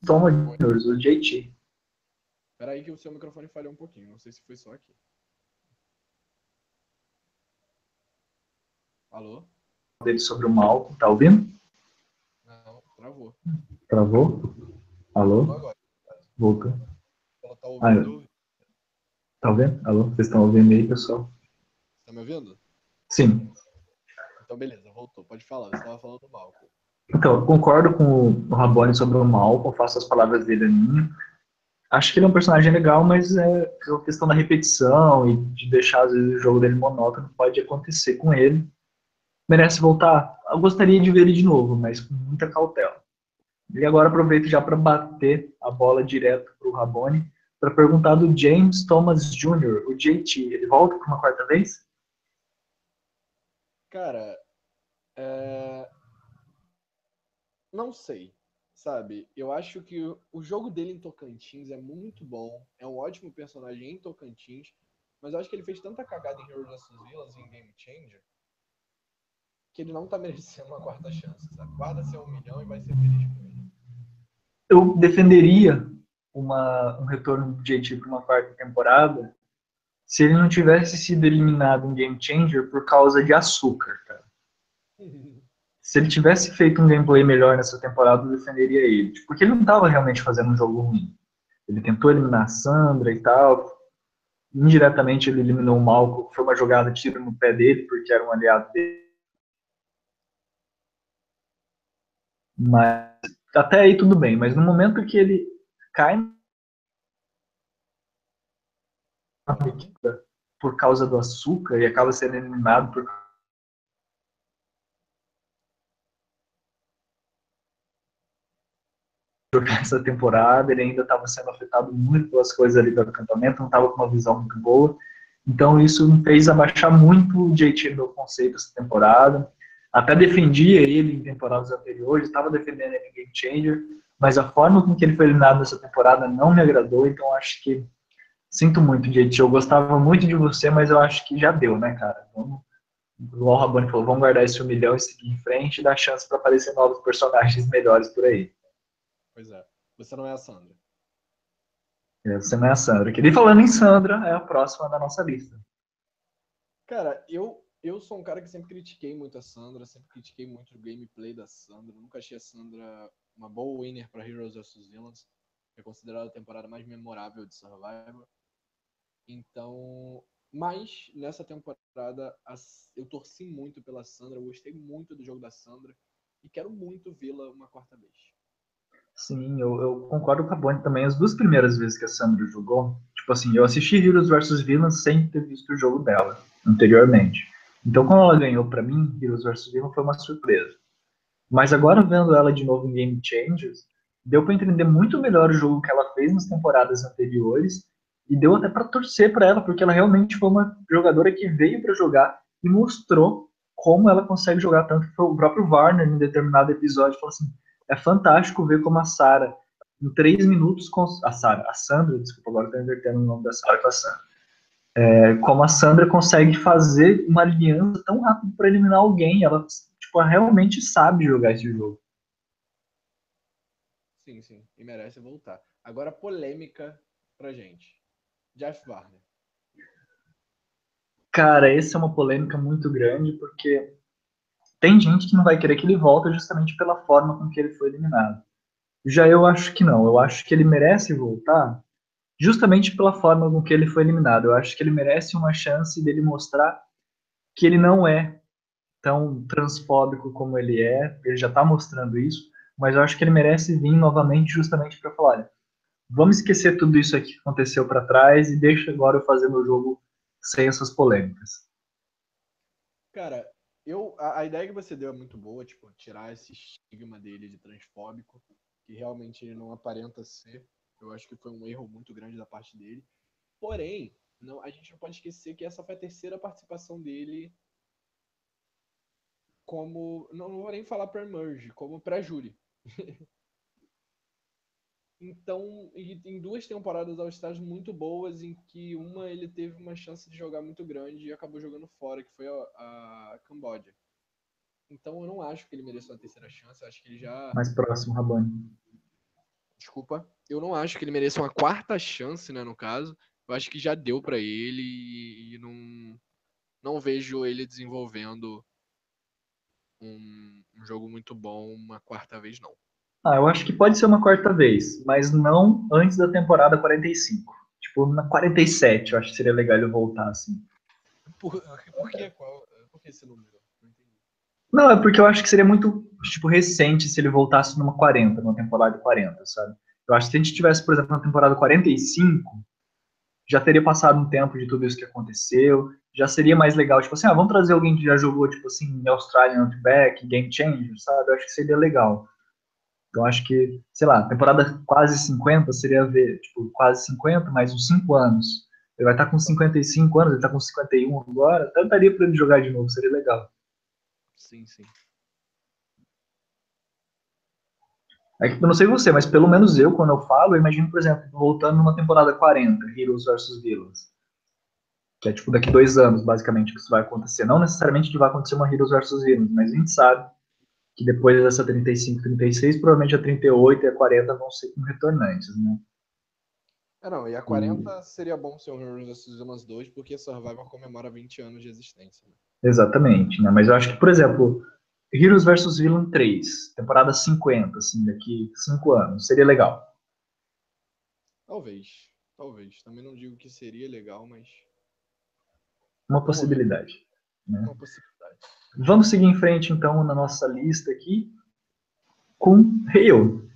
Toma Juniors, o JT. Espera aí que o seu microfone falhou um pouquinho. Não sei se foi só aqui. Alô? Dele sobre o Malcolm. Tá ouvindo? Não, travou. Travou? Alô? Voltou. Ela tá Ah, ouvindo? Tá ouvindo? Alô? Vocês estão ouvindo aí, pessoal? Tá me ouvindo? Sim. Então beleza, voltou. Pode falar. Você estava falando do Malcolm. Então, concordo com o Rabone sobre o Malcolm, faço as palavras dele a minha. Acho que ele é um personagem legal, mas é uma questão da repetição e de deixar, às vezes, o jogo dele monótono pode acontecer com ele. Merece voltar? Eu gostaria de ver ele de novo, mas com muita cautela. E agora aproveito já para bater a bola direto para o Rabone, para perguntar do James Thomas Jr., o JT. Ele volta para uma quarta vez? Cara, é... não sei, sabe? Eu acho que o jogo dele em Tocantins é muito bom, é um ótimo personagem em Tocantins, mas eu acho que ele fez tanta cagada em Heroes vs Villains e em Game Changer que ele não tá merecendo uma quarta chance, sabe? Guarda seu um milhão e vai ser feliz com ele. Eu defenderia uma, um retorno do JT para uma quarta temporada se ele não tivesse sido eliminado em Game Changer por causa de açúcar, cara. se ele tivesse feito um gameplay melhor nessa temporada, eu defenderia ele. Porque ele não estava realmente fazendo um jogo ruim. Ele tentou eliminar a Sandra e tal. Indiretamente ele eliminou o Malco, foi uma jogada tiro no pé dele, porque era um aliado dele. Mas até aí tudo bem, mas no momento que ele cai por causa do açúcar e acaba sendo eliminado por essa temporada, ele ainda estava sendo afetado muito pelas coisas ali do acampamento, não estava com uma visão muito boa. Então isso me fez abaixar muito o JT no conceito essa temporada. Até defendia ele em temporadas anteriores, estava defendendo ele em Game Changer, mas a forma com que ele foi eliminado nessa temporada não me agradou, então acho que sinto muito, JT. Eu gostava muito de você, mas eu acho que já deu, né, cara? Vamos, o Rabone falou, vamos guardar esse um milhão e seguir em frente e dar chance para aparecer novos personagens melhores por aí. Pois é. Você não é a Sandra. É, você não é a Sandra. Que nem falando em Sandra, é a próxima da nossa lista. Cara, eu, eu sou um cara que sempre critiquei muito a Sandra, sempre critiquei muito o gameplay da Sandra. Nunca achei a Sandra uma boa winner para Heroes vs Villains. É considerada a temporada mais memorável de Survivor. Então, mas nessa temporada eu torci muito pela Sandra, gostei muito do jogo da Sandra e quero muito vê-la uma quarta vez. Sim, eu, eu, concordo com a Bonnie também. As duas primeiras vezes que a Sandra jogou, tipo assim, eu assisti Heroes vs Villains sem ter visto o jogo dela anteriormente. Então, quando ela ganhou para mim, Heroes vs Villains foi uma surpresa. Mas agora vendo ela de novo em Game Changers, deu para entender muito melhor o jogo que ela fez nas temporadas anteriores e deu até para torcer para ela, porque ela realmente foi uma jogadora que veio para jogar e mostrou como ela consegue jogar tanto que o próprio Warner em determinado episódio falou assim: é fantástico ver como a Sara, em três minutos, a Sara, a Sandra, desculpa, agora estou invertendo o nome da Sara com a Sandra. É, como a Sandra consegue fazer uma aliança tão rápido para eliminar alguém. Ela tipo, realmente sabe jogar esse jogo. Sim, sim. E merece voltar. Agora, polêmica pra gente. Jeff Warner. Cara, essa é uma polêmica muito grande, porque tem gente que não vai querer que ele volte justamente pela forma com que ele foi eliminado. Já eu acho que não. Eu acho que ele merece voltar justamente pela forma com que ele foi eliminado. Eu acho que ele merece uma chance dele mostrar que ele não é tão transfóbico como ele é. Ele já está mostrando isso, mas eu acho que ele merece vir novamente justamente para falar: olha, vamos esquecer tudo isso aqui que aconteceu para trás e deixa agora eu fazer meu jogo sem essas polêmicas. Cara, eu, a, a, ideia que você deu é muito boa, tipo, tirar esse estigma dele de transfóbico, que realmente ele não aparenta ser. Eu acho que foi um erro muito grande da parte dele. Porém, não, a gente não pode esquecer que essa foi a terceira participação dele como. Não, não vou nem falar para Merge, como pré-júri. Então, em duas temporadas ao Stars muito boas, em que uma ele teve uma chance de jogar muito grande e acabou jogando fora, que foi a, a Camboja. Então, eu não acho que ele mereça uma terceira chance, eu acho que ele já. Mais próximo, Rabani. Desculpa. Eu não acho que ele mereça uma quarta chance, né, no caso. Eu acho que já deu para ele e não, não vejo ele desenvolvendo um, um jogo muito bom uma quarta vez, não. Ah, eu acho que pode ser uma quarta vez, mas não antes da temporada 45. Tipo, na 47, eu acho que seria legal ele voltar, assim. Por, por que qual? Por que esse número? Não, é porque eu acho que seria muito, tipo, recente se ele voltasse numa 40, numa temporada 40, sabe? Eu acho que se a gente tivesse, por exemplo, na temporada 45, já teria passado um tempo de tudo isso que aconteceu, já seria mais legal, tipo assim, ah, vamos trazer alguém que já jogou, tipo assim, Australian Outback, Game Changer, sabe? Eu acho que seria legal. Então acho que, sei lá, temporada quase 50 seria ver, tipo, quase 50, mais uns 5 anos. Ele vai estar com 55 anos, ele está com 51 agora, então para ele jogar de novo, seria legal. Sim, sim. É que eu não sei você, mas pelo menos eu, quando eu falo, eu imagino, por exemplo, voltando numa temporada 40, Heroes vs Villains. Que é tipo daqui dois anos, basicamente, que isso vai acontecer. Não necessariamente que vai acontecer uma Heroes vs Villains, mas a gente sabe que depois dessa 35, 36, provavelmente a 38 e a 40 vão ser com retornantes, né? É, não, e a 40 seria bom ser um Heroes vs Villains 2, porque Survivor comemora 20 anos de existência. Né? Exatamente, né? Mas eu acho que, por exemplo, Heroes vs Villain 3, temporada 50, assim, daqui 5 anos, seria legal. Talvez, talvez. Também não digo que seria legal, mas. Uma possibilidade. Né? Uma possibilidade. Vamos seguir em frente, então, na nossa lista aqui, com Hale.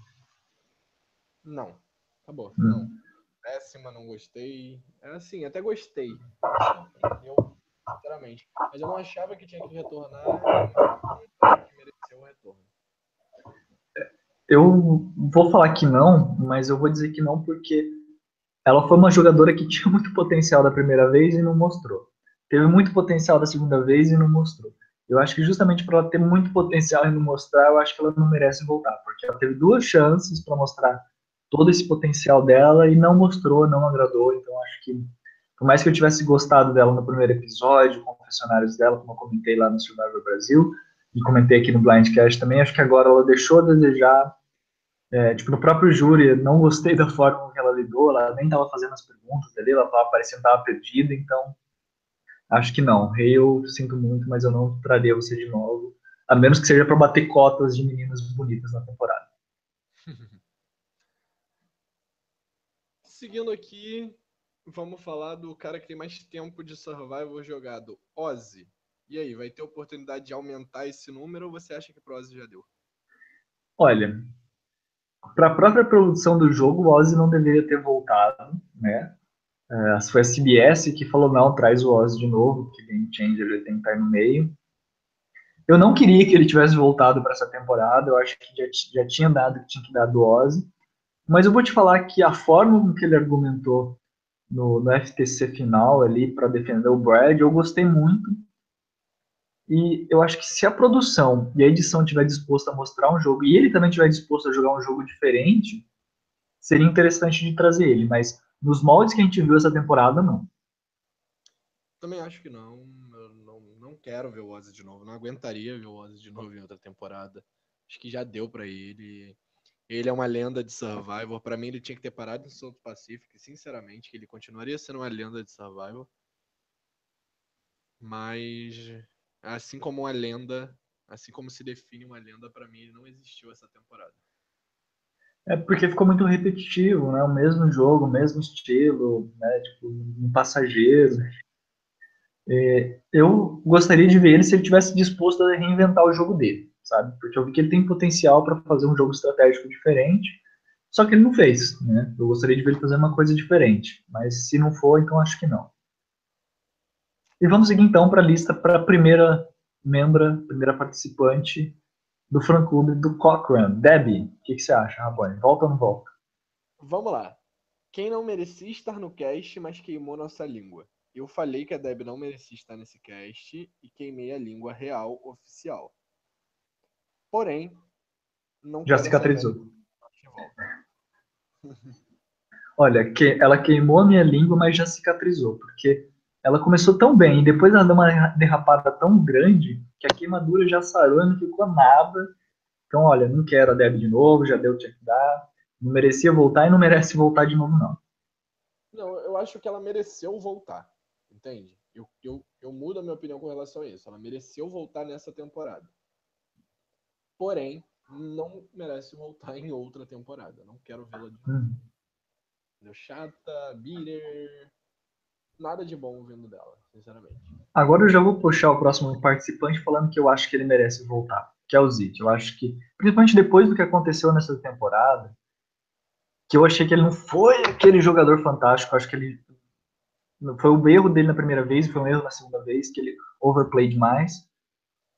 Não, acabou. Hum. Não. Péssima, não gostei. É assim, até gostei. Eu sinceramente. Mas eu não achava que tinha que retornar retorno. Eu vou falar que não, mas eu vou dizer que não porque ela foi uma jogadora que tinha muito potencial da primeira vez e não mostrou. Teve muito potencial da segunda vez e não mostrou. Eu acho que justamente por ela ter muito potencial e não mostrar, eu acho que ela não merece voltar, porque ela teve duas chances para mostrar todo esse potencial dela e não mostrou, não agradou. Então acho que por mais que eu tivesse gostado dela no primeiro episódio, confessionários dela, como eu comentei lá no Survivor Brasil, e comentei aqui no Blindcast também, acho que agora ela deixou a desejar. É, tipo, no próprio júri, não gostei da forma que ela lidou, ela nem estava fazendo as perguntas ali, ela estava parecendo que estava perdida, então acho que não. Rei, eu sinto muito, mas eu não traria você de novo, a menos que seja para bater cotas de meninas bonitas na temporada. Seguindo aqui, vamos falar do cara que tem mais tempo de survival jogado, Ozzy. E aí, vai ter oportunidade de aumentar esse número ou você acha que pro Ozzy já deu? Olha, para a própria produção do jogo, o Ozzy não deveria ter voltado, né? É, foi a CBS que falou, não, traz o Ozzy de novo, porque Game Changer ele tem que estar no meio. Eu não queria que ele tivesse voltado para essa temporada, eu acho que já, já tinha dado que tinha que dar do Ozzy. Mas eu vou te falar que a forma com que ele argumentou no, no FTC final ali para defender o Brad, eu gostei muito. E eu acho que se a produção e a edição tiver disposto a mostrar um jogo, e ele também tiver disposto a jogar um jogo diferente, seria interessante de trazer ele, mas nos moldes que a gente viu essa temporada, não. Também acho que não. Eu não, não quero ver o Ozzy de novo. Não aguentaria ver o Ozzy de novo em outra temporada. Acho que já deu para ele. Ele é uma lenda de Survivor. Para mim, ele tinha que ter parado no South Pacific. Sinceramente, ele continuaria sendo uma lenda de Survivor. Mas, assim como uma lenda, assim como se define uma lenda, para mim, ele não existiu essa temporada. É porque ficou muito repetitivo, né? O mesmo jogo, o mesmo estilo, né? Tipo, um passageiro. É, eu gostaria de ver ele se ele tivesse disposto a reinventar o jogo dele sabe? Porque eu vi que ele tem potencial para fazer um jogo estratégico diferente, só que ele não fez, né? Eu gostaria de ver ele fazer uma coisa diferente, mas se não for, então acho que não. E vamos seguir então para a lista para a primeira membra, primeira participante do fã clube do Cochrane. Debbie, o que, que, você acha, Rabone? Volta ou não volta? Vamos lá. Quem não merecia estar no cast, mas queimou nossa língua? Eu falei que a Debbie não merecia estar nesse cast e queimei a língua real oficial. Porém, não já cicatrizou. Olha, que ela queimou a minha língua, mas já cicatrizou, porque ela começou tão bem, e depois ela deu uma derrapada tão grande que a queimadura já sarou e não ficou nada. Então, olha, não quero a Deb de novo, já deu o que dar. Não merecia voltar e não merece voltar de novo, não. Não, eu acho que ela mereceu voltar, entende? Eu, eu, eu mudo a minha opinião com relação a isso. Ela mereceu voltar nessa temporada porém não merece voltar em outra temporada. Não quero vê-la de novo. Hum. Chata, bitter, nada de bom vindo dela, sinceramente. Agora eu já vou puxar o próximo participante falando que eu acho que ele merece voltar, que é o Zit. Eu acho que, principalmente depois do que aconteceu nessa temporada, que eu achei que ele não foi aquele jogador fantástico, eu acho que ele foi o erro dele na primeira vez, foi um erro na segunda vez, que ele overplayed demais.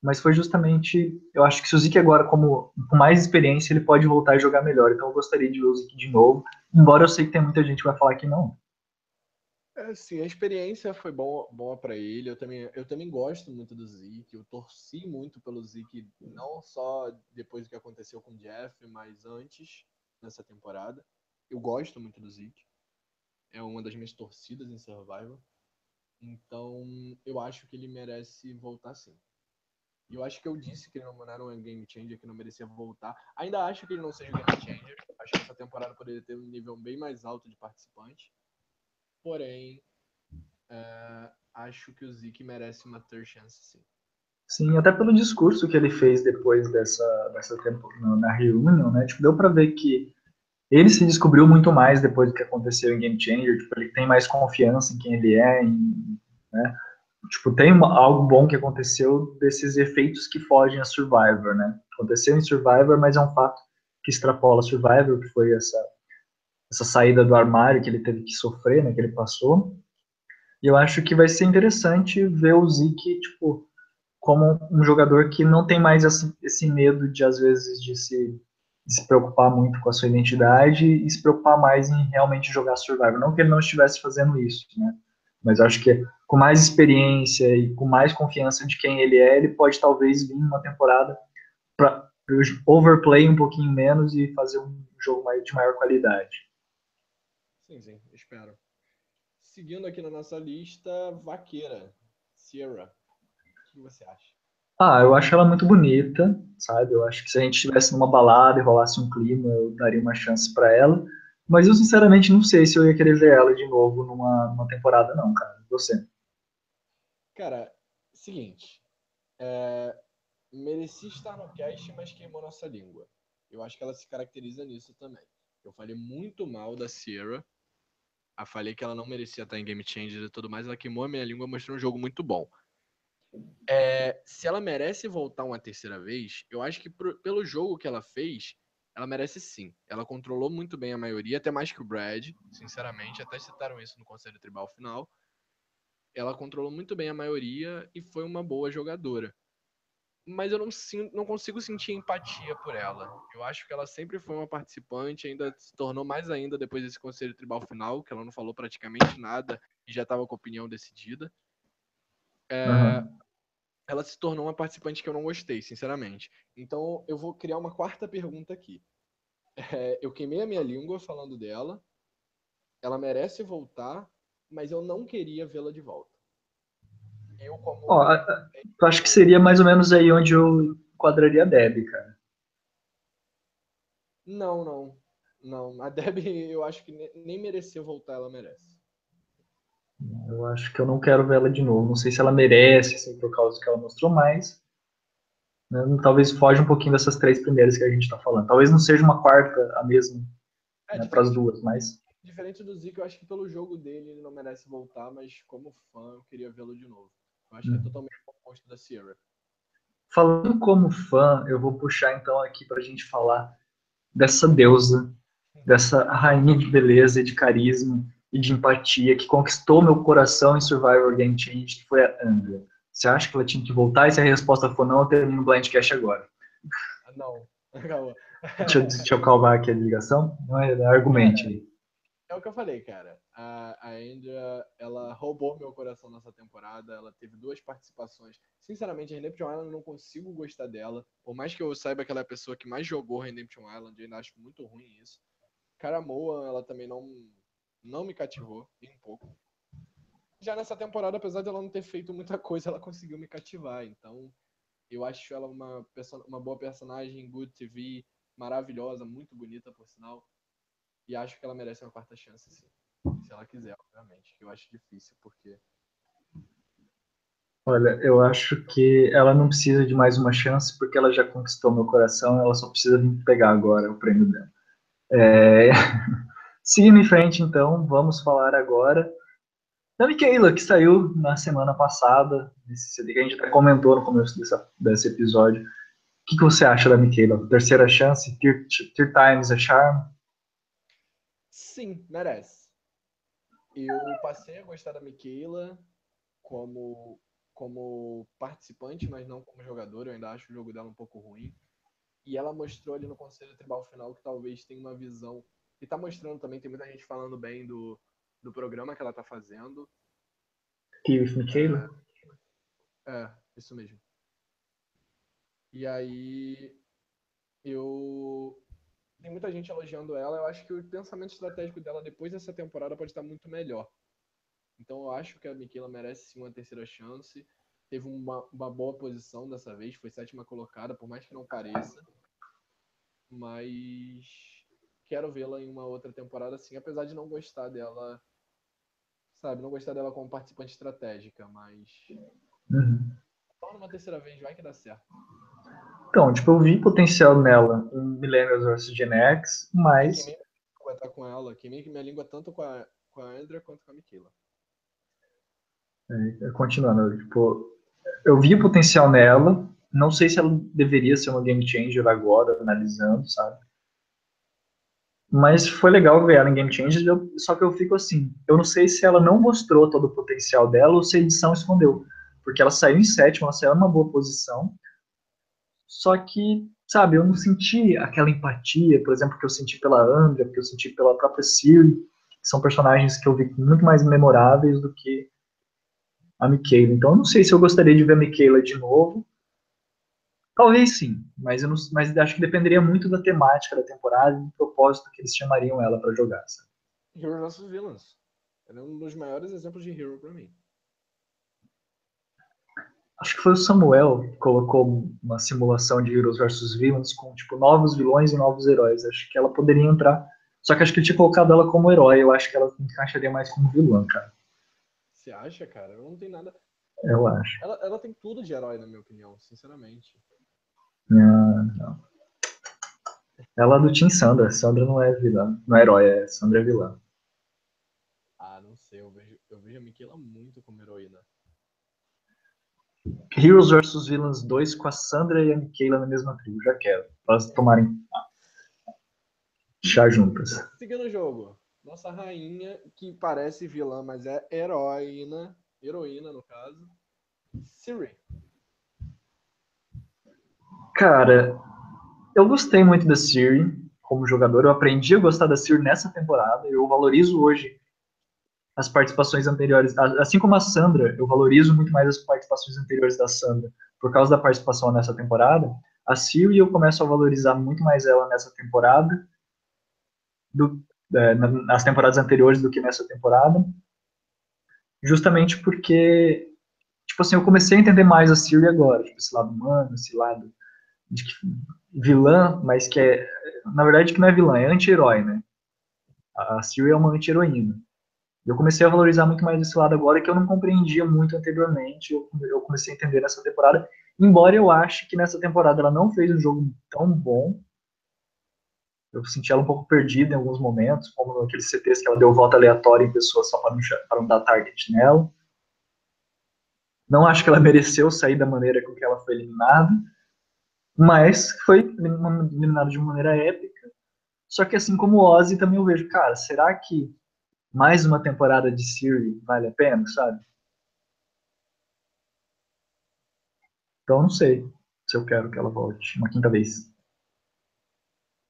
mas foi justamente, eu acho que se o Zeke agora, como com mais experiência, ele pode voltar e jogar melhor. Então eu gostaria de ver o Zeke de novo, embora eu sei que tem muita gente que vai falar que não. É, sim, a experiência foi bom, boa para ele. Eu também, eu também gosto muito do Zeke. Eu torci muito pelo Zeke, não só depois do que aconteceu com o Jeff, mas antes nessa temporada. Eu gosto muito do Zeke. É uma das minhas torcidas em Survival. Então, eu acho que ele merece voltar sim. E eu acho que eu disse que ele não era um game changer, que não merecia voltar. Ainda acho que ele não seja um game changer. Acho que essa temporada poderia ter um nível bem mais alto de participante. Porém, é, acho que o Zeke merece uma third chance, sim. Sim, até pelo discurso que ele fez depois dessa, dessa tempo, na reunião, né? Tipo, deu para ver que ele se descobriu muito mais depois do que aconteceu em Game Changer. Tipo, ele tem mais confiança em quem ele é, em, né? Tipo, tem uma, algo bom que aconteceu desses efeitos que fogem a Survivor, né? Aconteceu em Survivor, mas é um fato que extrapola Survivor, que foi essa essa saída do armário que ele teve que sofrer, né, que ele passou. E eu acho que vai ser interessante ver o Zeke, tipo, como um jogador que não tem mais esse, medo de, às vezes, de se, de se preocupar muito com a sua identidade e se preocupar mais em realmente jogar Survivor. Não que ele não estivesse fazendo isso, né? Mas acho que com mais experiência e com mais confiança de quem ele é, ele pode talvez vir uma temporada para overplay um pouquinho menos e fazer um jogo de maior qualidade. Sim, sim, espero. Seguindo aqui na nossa lista, Vaqueira, Sierra. O que você acha? Ah, eu acho ela muito bonita, sabe? Eu acho que se a gente estivesse numa balada e rolasse um clima, eu daria uma chance para ela. Mas eu sinceramente não sei se eu ia querer ver ela de novo numa, numa temporada, não, cara. Você? Cara, seguinte. É, merecia estar no cast, mas queimou nossa língua. Eu acho que ela se caracteriza nisso também. Eu falei muito mal da Sierra a falei que ela não merecia estar em Game Changer e tudo mais, ela queimou a minha língua, mostrou um jogo muito bom. É, se ela merece voltar uma terceira vez, eu acho que pro, pelo jogo que ela fez, ela merece sim. Ela controlou muito bem a maioria, até mais que o Brad, sinceramente, até citaram isso no Conselho Tribal final. Ela controlou muito bem a maioria e foi uma boa jogadora mas eu não, não consigo sentir empatia por ela. Eu acho que ela sempre foi uma participante, ainda se tornou mais ainda depois desse conselho tribal final, que ela não falou praticamente nada e já estava com a opinião decidida. É, uhum. Ela se tornou uma participante que eu não gostei, sinceramente. Então eu vou criar uma quarta pergunta aqui. É, eu queimei a minha língua falando dela. Ela merece voltar, mas eu não queria vê-la de volta. Eu, como. Ó, eu acho que seria mais ou menos aí onde eu enquadraria a Deb, cara. Não, não. Não. A Deb, eu acho que nem mereceu voltar, ela merece. Eu acho que eu não quero ver ela de novo. Não sei se ela merece, assim, por causa do que ela mostrou mais. Né? Talvez foge um pouquinho dessas três primeiras que a gente está falando. Talvez não seja uma quarta a mesma é, né, para as duas, mas. Diferente do Zico, eu acho que pelo jogo dele ele não merece voltar, mas como fã eu queria vê-lo de novo. Eu acho que é hum. totalmente o oposto da Sierra. Falando como fã, eu vou puxar então aqui para a gente falar dessa deusa, dessa rainha de beleza e de carisma e de empatia que conquistou meu coração em Survivor Game Change, que foi a Andrea. Você acha que ela tinha que voltar? E se a resposta for não, eu termino o Blindcast agora. Ah, não, calma. Deixa, deixa eu calvar aqui a ligação. Não é, argumente aí. É o que eu falei, cara. A, a Andrea, ela roubou meu coração nessa temporada. Ela teve duas participações. Sinceramente, a Redemption Island eu não consigo gostar dela. Por mais que eu saiba que ela é a pessoa que mais jogou Redemption Island, eu ainda acho muito ruim isso. Caramoa, ela também não, não me cativou, nem um pouco. Já nessa temporada, apesar de ela não ter feito muita coisa, ela conseguiu me cativar. Então, eu acho ela uma, uma boa personagem, good TV, maravilhosa, muito bonita, por sinal. E acho que ela merece uma quarta chance, sim. Se ela quiser, obviamente. Eu acho difícil, porque. Olha, eu acho que ela não precisa de mais uma chance, porque ela já conquistou meu coração, ela só precisa vir pegar agora o prêmio dela. É... Seguindo em frente, então, vamos falar agora da Michaela, que saiu na semana passada, nesse CD que a gente até comentou no começo dessa, desse episódio. O que, que você acha da Michaela? Terceira chance? Third, times a charm? Sim, merece. Eu passei a gostar da Michaela como como participante, mas não como jogador. Eu ainda acho o jogo dela um pouco ruim. E ela mostrou ali no Conselho Tribal Final que talvez tenha uma visão. E tá mostrando também, tem muita gente falando bem do, do programa que ela tá fazendo. Keith Michaela? É, isso mesmo. E aí eu tem muita gente elogiando ela. Eu acho que o pensamento estratégico dela depois dessa temporada pode estar muito melhor. Então eu acho que a Michaela merece sim uma terceira chance. Teve uma, uma boa posição dessa vez, foi sétima colocada, por mais que não pareça. Mas quero vê-la em uma outra temporada, sim, apesar de não gostar dela, sabe, não gostar dela como participante estratégica, mas. Uhum. Só numa terceira vez, vai que dá certo. Então, tipo, eu vi potencial nela em Millennials vs Gen X, mas. Queimei com ela, queimei minha língua tanto com a, com a Andrea quanto com a Michaela. É, continuando, tipo, eu vi potencial nela, não sei se ela deveria ser uma game changer agora, analisando, sabe? Mas foi legal ver ela em Game Changer, só que eu fico assim, eu não sei se ela não mostrou todo o potencial dela ou se a edição escondeu. Porque ela saiu em sétima, ela saiu numa boa posição, só que, sabe, eu não senti aquela empatia, por exemplo, que eu senti pela Andrea, que eu senti pela própria Siri, que são personagens que eu vi muito mais memoráveis do que a Michaela. Então eu não sei se eu gostaria de ver a Michaela de novo. Talvez sim, mas, eu não, mas acho que dependeria muito da temática da temporada e do propósito que eles chamariam ela para jogar. Sabe? Heroes vs Villains. Ela é um dos maiores exemplos de hero para mim. Acho que foi o Samuel que colocou uma simulação de Heroes vs Villains com tipo novos vilões e novos heróis. Acho que ela poderia entrar. Só que acho que ele tinha colocado ela como herói. Eu acho que ela encaixaria mais como vilã, cara. Você acha, cara? Eu não tem nada. Eu acho. Ela, ela tem tudo de herói, na minha opinião, sinceramente. Não, não. Ela é do Team Sandra. Sandra não é vilã. Não é herói, é Sandra é vilã. Ah, não sei. Eu vejo, eu vejo a Michaela muito como heroína. Heroes vs Villains 2 com a Sandra e a Michaela na mesma tribo. Já quero. Elas tomarem chá juntas. Seguindo o jogo. Nossa rainha, que parece vilã, mas é heroína. Heroína, no caso. Siri. Cara, eu gostei muito da Siri como jogador. Eu aprendi a gostar da Siri nessa temporada. Eu valorizo hoje as participações anteriores. Assim como a Sandra, eu valorizo muito mais as participações anteriores da Sandra por causa da participação nessa temporada. A Siri eu começo a valorizar muito mais ela nessa temporada do, é, nas temporadas anteriores do que nessa temporada, justamente porque, tipo assim, eu comecei a entender mais a Siri agora, tipo, esse lado humano, esse lado de que, vilã, mas que é, na verdade, que não é vilã, é anti-herói, né? A Siri é uma anti-heroína. Eu comecei a valorizar muito mais esse lado agora que eu não compreendia muito anteriormente, eu, eu comecei a entender nessa temporada, embora eu ache que nessa temporada ela não fez um jogo tão bom, eu senti ela um pouco perdida em alguns momentos, como naqueles CTs que ela deu volta aleatória em pessoas só para não, para não dar target nela. Não acho que ela mereceu sair da maneira com que ela foi eliminada, mas foi eliminada de uma maneira épica. Só que assim como o Ozzy também eu vejo, cara, será que mais uma temporada de Siri vale a pena, sabe? Então não sei se eu quero que ela volte uma quinta vez.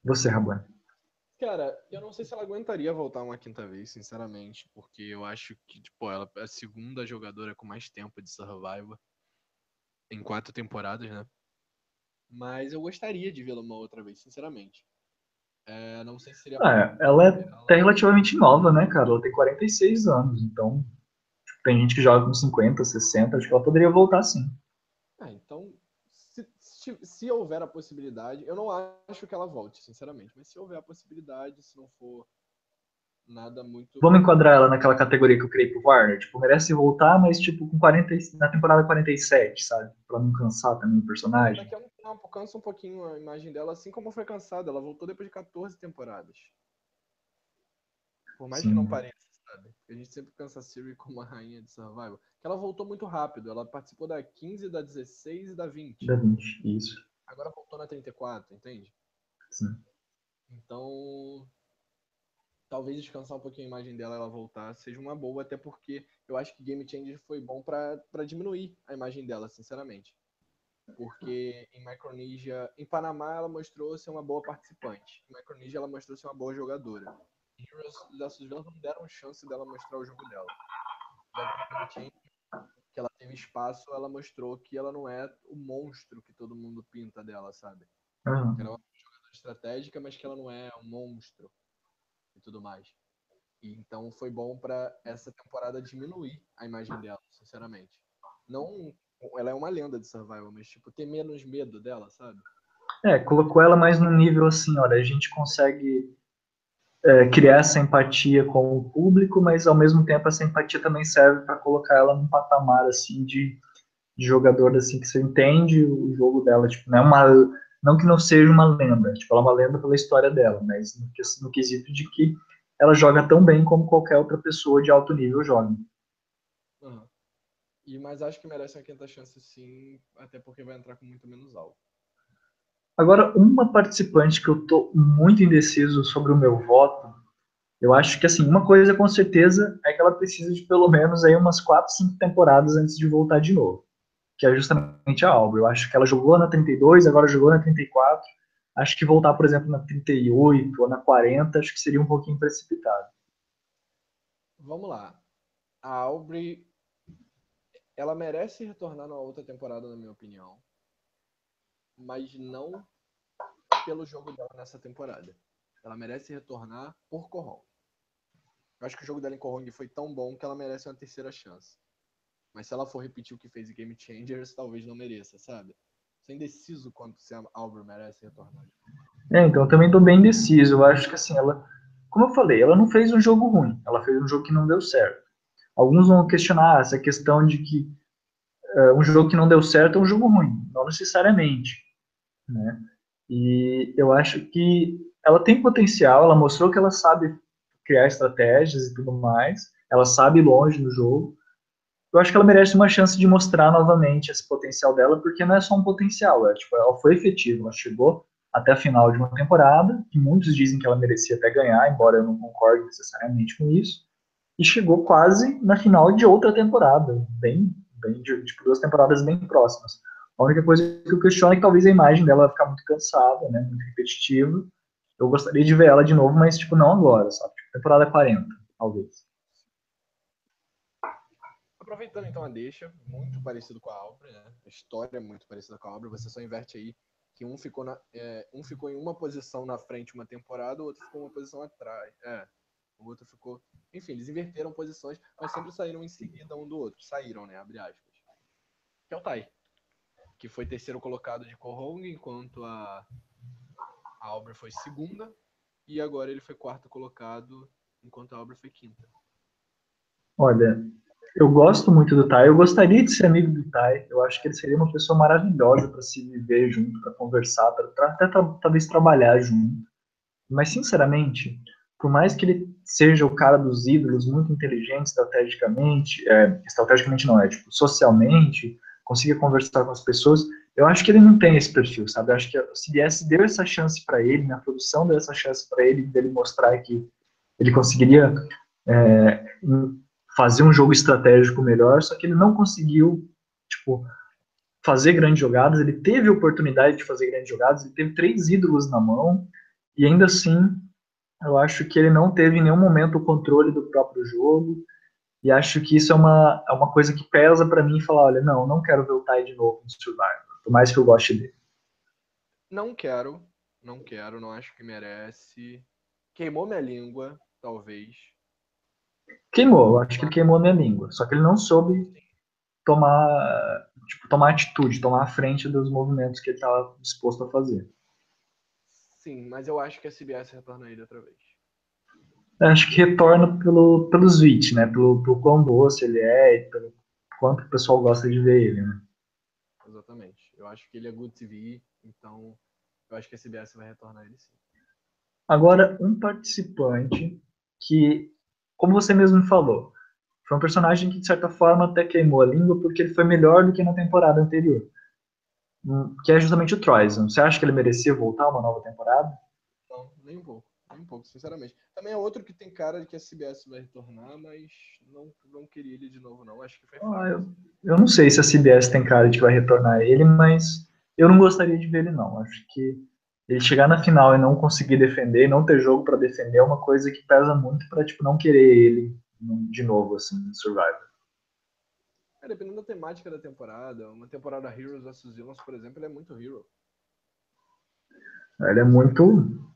Você, Rabuan. Cara, eu não sei se ela aguentaria voltar uma quinta vez, sinceramente, porque eu acho que, tipo, ela é a segunda jogadora com mais tempo de Survivor em quatro temporadas, né? Mas eu gostaria de vê-la uma outra vez, sinceramente. É, não sei se seria. Ah, ela é ela... até relativamente nova, né, cara? Ela tem 46 anos, então tipo, tem gente que joga com 50, 60, acho que ela poderia voltar sim. Ah, então se, se houver a possibilidade, eu não acho que ela volte, sinceramente, mas se houver a possibilidade, se não for nada muito. Vamos enquadrar ela naquela categoria que eu criei pro Warner, tipo, merece voltar, mas tipo, com 40, na temporada 47, sabe? Pra não cansar também o personagem. Daqui a um tempo, cansa um pouquinho a imagem dela, assim como foi cansada. Ela voltou depois de 14 temporadas. Por mais Sim. que não pareça, sabe? A gente sempre cansa a Siri como a rainha de Survival ela voltou muito rápido. Ela participou da 15, da 16 e da 20. Da 20, isso. Agora voltou na 34, entende? Sim. Então. talvez descansar um pouquinho a imagem dela ela voltar seja uma boa, até porque eu acho que Game Changer foi bom para diminuir a imagem dela, sinceramente. Porque em Micronesia, em Panamá ela mostrou ser uma boa participante. Em Micronesia ela mostrou ser uma boa jogadora. Heroes da Suzano não deram chance dela mostrar o jogo dela. Que ela teve espaço, ela mostrou que ela não é o monstro que todo mundo pinta dela, sabe? Uhum. Ela é uma jogadora estratégica, mas que ela não é um monstro e tudo mais. E, então foi bom para essa temporada diminuir a imagem dela, sinceramente. Não, ela é uma lenda de survival, mas tipo ter menos medo dela, sabe? É, colocou ela mais no nível assim, olha, a gente consegue é, criar essa empatia com o público, mas ao mesmo tempo essa empatia também serve para colocar ela num patamar assim de, de, jogador assim que você entende o jogo dela, tipo, não é uma não que não seja uma lenda, tipo, ela é uma lenda pela história dela, mas no, no quesito de que ela joga tão bem como qualquer outra pessoa de alto nível joga. Uhum. E, mas acho que merece uma quinta chance sim, até porque vai entrar com muito menos alto. Agora, uma participante que eu tô muito indeciso sobre o meu voto, eu acho que assim, uma coisa com certeza é que ela precisa de pelo menos aí umas 4, 5 temporadas antes de voltar de novo que é justamente a Alba. Eu acho que ela jogou na 32, agora jogou na 34. Acho que voltar, por exemplo, na 38 ou na 40, acho que seria um pouquinho precipitado. Vamos lá. A Aubrey, ela merece retornar na outra temporada, na minha opinião. Mas não pelo jogo dela nessa temporada. Ela merece retornar por Corron. Eu acho que o jogo dela em Corron foi tão bom que ela merece uma terceira chance. Mas se ela for repetir o que fez em Game Changers, talvez não mereça, sabe? Sou indeciso quanto se a Albert merece retornar. É, então eu também tô bem indeciso. Eu acho que assim, ela. Como eu falei, ela não fez um jogo ruim. Ela fez um jogo que não deu certo. Alguns vão questionar essa questão de que uh, um jogo que não deu certo é um jogo ruim. Não necessariamente. Né? E eu acho que ela tem potencial, ela mostrou que ela sabe criar estratégias e tudo mais. Ela sabe ir longe no jogo eu acho que ela merece uma chance de mostrar novamente esse potencial dela, porque não é só um potencial, é, tipo, ela foi efetiva, ela chegou até a final de uma temporada, que muitos dizem que ela merecia até ganhar, embora eu não concorde necessariamente com isso, e chegou quase na final de outra temporada, bem, bem de, tipo, duas temporadas bem próximas. A única coisa que eu questiono é que talvez a imagem dela ficar muito cansada, né, muito repetitiva. Eu gostaria de ver ela de novo, mas, tipo, não agora, sabe? Tipo, temporada 40, talvez. Aproveitando então a deixa, muito parecido com a Albra, né? A história é muito parecida com a Albra, você só inverte aí que um ficou, na, é, um ficou em uma posição na frente uma temporada, o outro ficou uma posição atrás. É, o outro ficou. Enfim, eles inverteram posições, mas sempre saíram em seguida um do outro. Saíram, né? Abre aspas. Que é o Tai. Que foi terceiro colocado de Korong, enquanto a, a Albra foi segunda. E agora ele foi quarto colocado, enquanto a Albra foi quinta. Olha, eu gosto muito do Tai, eu gostaria de ser amigo do Tai, eu acho que ele seria uma pessoa maravilhosa para se viver junto, para conversar, para até talvez trabalhar junto. Mas, sinceramente, por mais que ele seja o cara dos ídolos, muito inteligente estrategicamente, é, estrategicamente não é, tipo, socialmente, consiga conversar com as pessoas, eu acho que ele não tem esse perfil, sabe? Eu acho que a CBS deu essa chance para ele, na produção deu essa chance para ele, dele mostrar que ele conseguiria é, fazer um jogo estratégico melhor, só que ele não conseguiu, tipo, fazer grandes jogadas, ele teve oportunidade de fazer grandes jogadas, ele teve três ídolos na mão, e ainda assim, eu acho que ele não teve em nenhum momento o controle do próprio jogo, e acho que isso é uma, é uma coisa que pesa para mim falar, olha, não, não quero ver o Tai de novo no Survivor, por mais que eu goste dele. Não quero, não quero, não acho que merece. Queimou minha língua, talvez. Queimou, acho que ele queimou minha língua. Só que ele não soube tomar, tipo, tomar atitude, tomar a frente dos movimentos que ele estava disposto a fazer. Sim, mas eu acho que a CBS retorna ele outra vez. Acho que retorna pelo, pelo Switch, né? Pelo, pelo quão doce ele é e pelo quanto o pessoal gosta de ver ele, né? Exatamente. Eu acho que ele é good TV, então eu acho que a CBS vai retornar ele sim. Agora, um participante que como você mesmo falou, foi um personagem que, de certa forma, até queimou a língua porque ele foi melhor do que na temporada anterior. Que é justamente o Troyson. Você acha que ele merecia voltar uma nova temporada? Não, nem um pouco. Nem um pouco, sinceramente. Também é outro que tem cara de que a CBS vai retornar, mas não, não queria ele de novo, não. Acho que foi ah, eu, eu não sei se a CBS tem cara de que vai retornar ele, mas eu não gostaria de ver ele, não. Acho que ele chegar na final e não conseguir defender, não ter jogo para defender, é uma coisa que pesa muito para tipo, não querer ele de novo, assim, em Survivor. É, dependendo da temática da temporada, uma temporada Heroes vs Villains, por exemplo, ele é muito hero. Ele é muito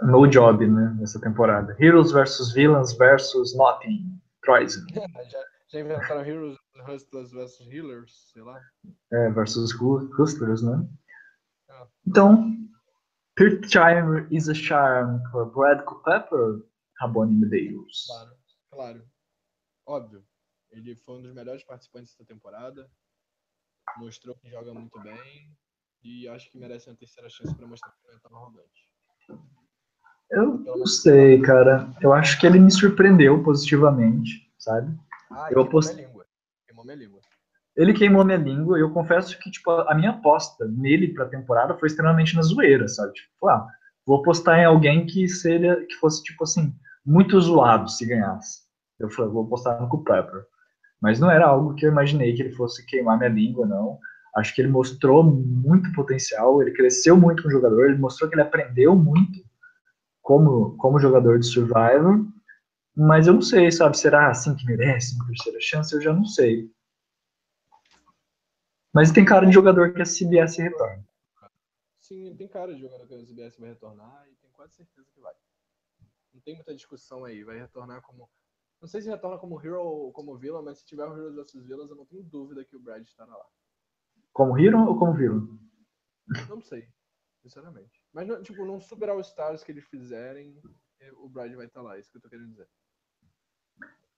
no job, né, nessa temporada. Heroes versus Villains versus Nothing. Troisen. já, já inventaram Heroes Hustlers versus Healers, sei lá. É, versus Hustlers, né? É. Então, Third Time is a Charm for Brad Culpepper, Rabone Medeiros. Claro, claro. Óbvio. Ele foi um dos melhores participantes da temporada. Mostrou que joga muito bem. E acho que merece uma terceira chance para mostrar que não é tão arrogante. Eu não sei, cara. Eu acho que ele me surpreendeu positivamente, sabe? Ah, eu apost... minha língua. Queimou minha língua. Ele queimou minha língua e eu confesso que, tipo, a minha aposta nele pra temporada foi extremamente na zoeira, sabe? Tipo, ah, vou apostar em alguém que seria, que fosse, tipo assim, muito zoado se ganhasse. Eu falei, vou apostar no Culpepper. Mas não era algo que eu imaginei que ele fosse queimar minha língua, não. Acho que ele mostrou muito potencial, ele cresceu muito como jogador, ele mostrou que ele aprendeu muito como, como jogador de Survivor, mas eu não sei, sabe, será assim que merece uma terceira chance? Eu já não sei. Mas tem cara de jogador que a CBS retorna. Sim, tem cara de jogador que a CBS vai retornar e tenho quase certeza que vai. Não tem muita discussão aí, vai retornar como... Não sei se retorna como Hero ou como Villain, mas se tiver o Heroes vs Villains, eu não tenho dúvida que o Brad estará lá. Como Hero ou como Villain? Não sei, sinceramente. Mas, tipo, num Super All-Stars que eles fizerem, o Brad vai estar lá, é isso que eu tô querendo dizer.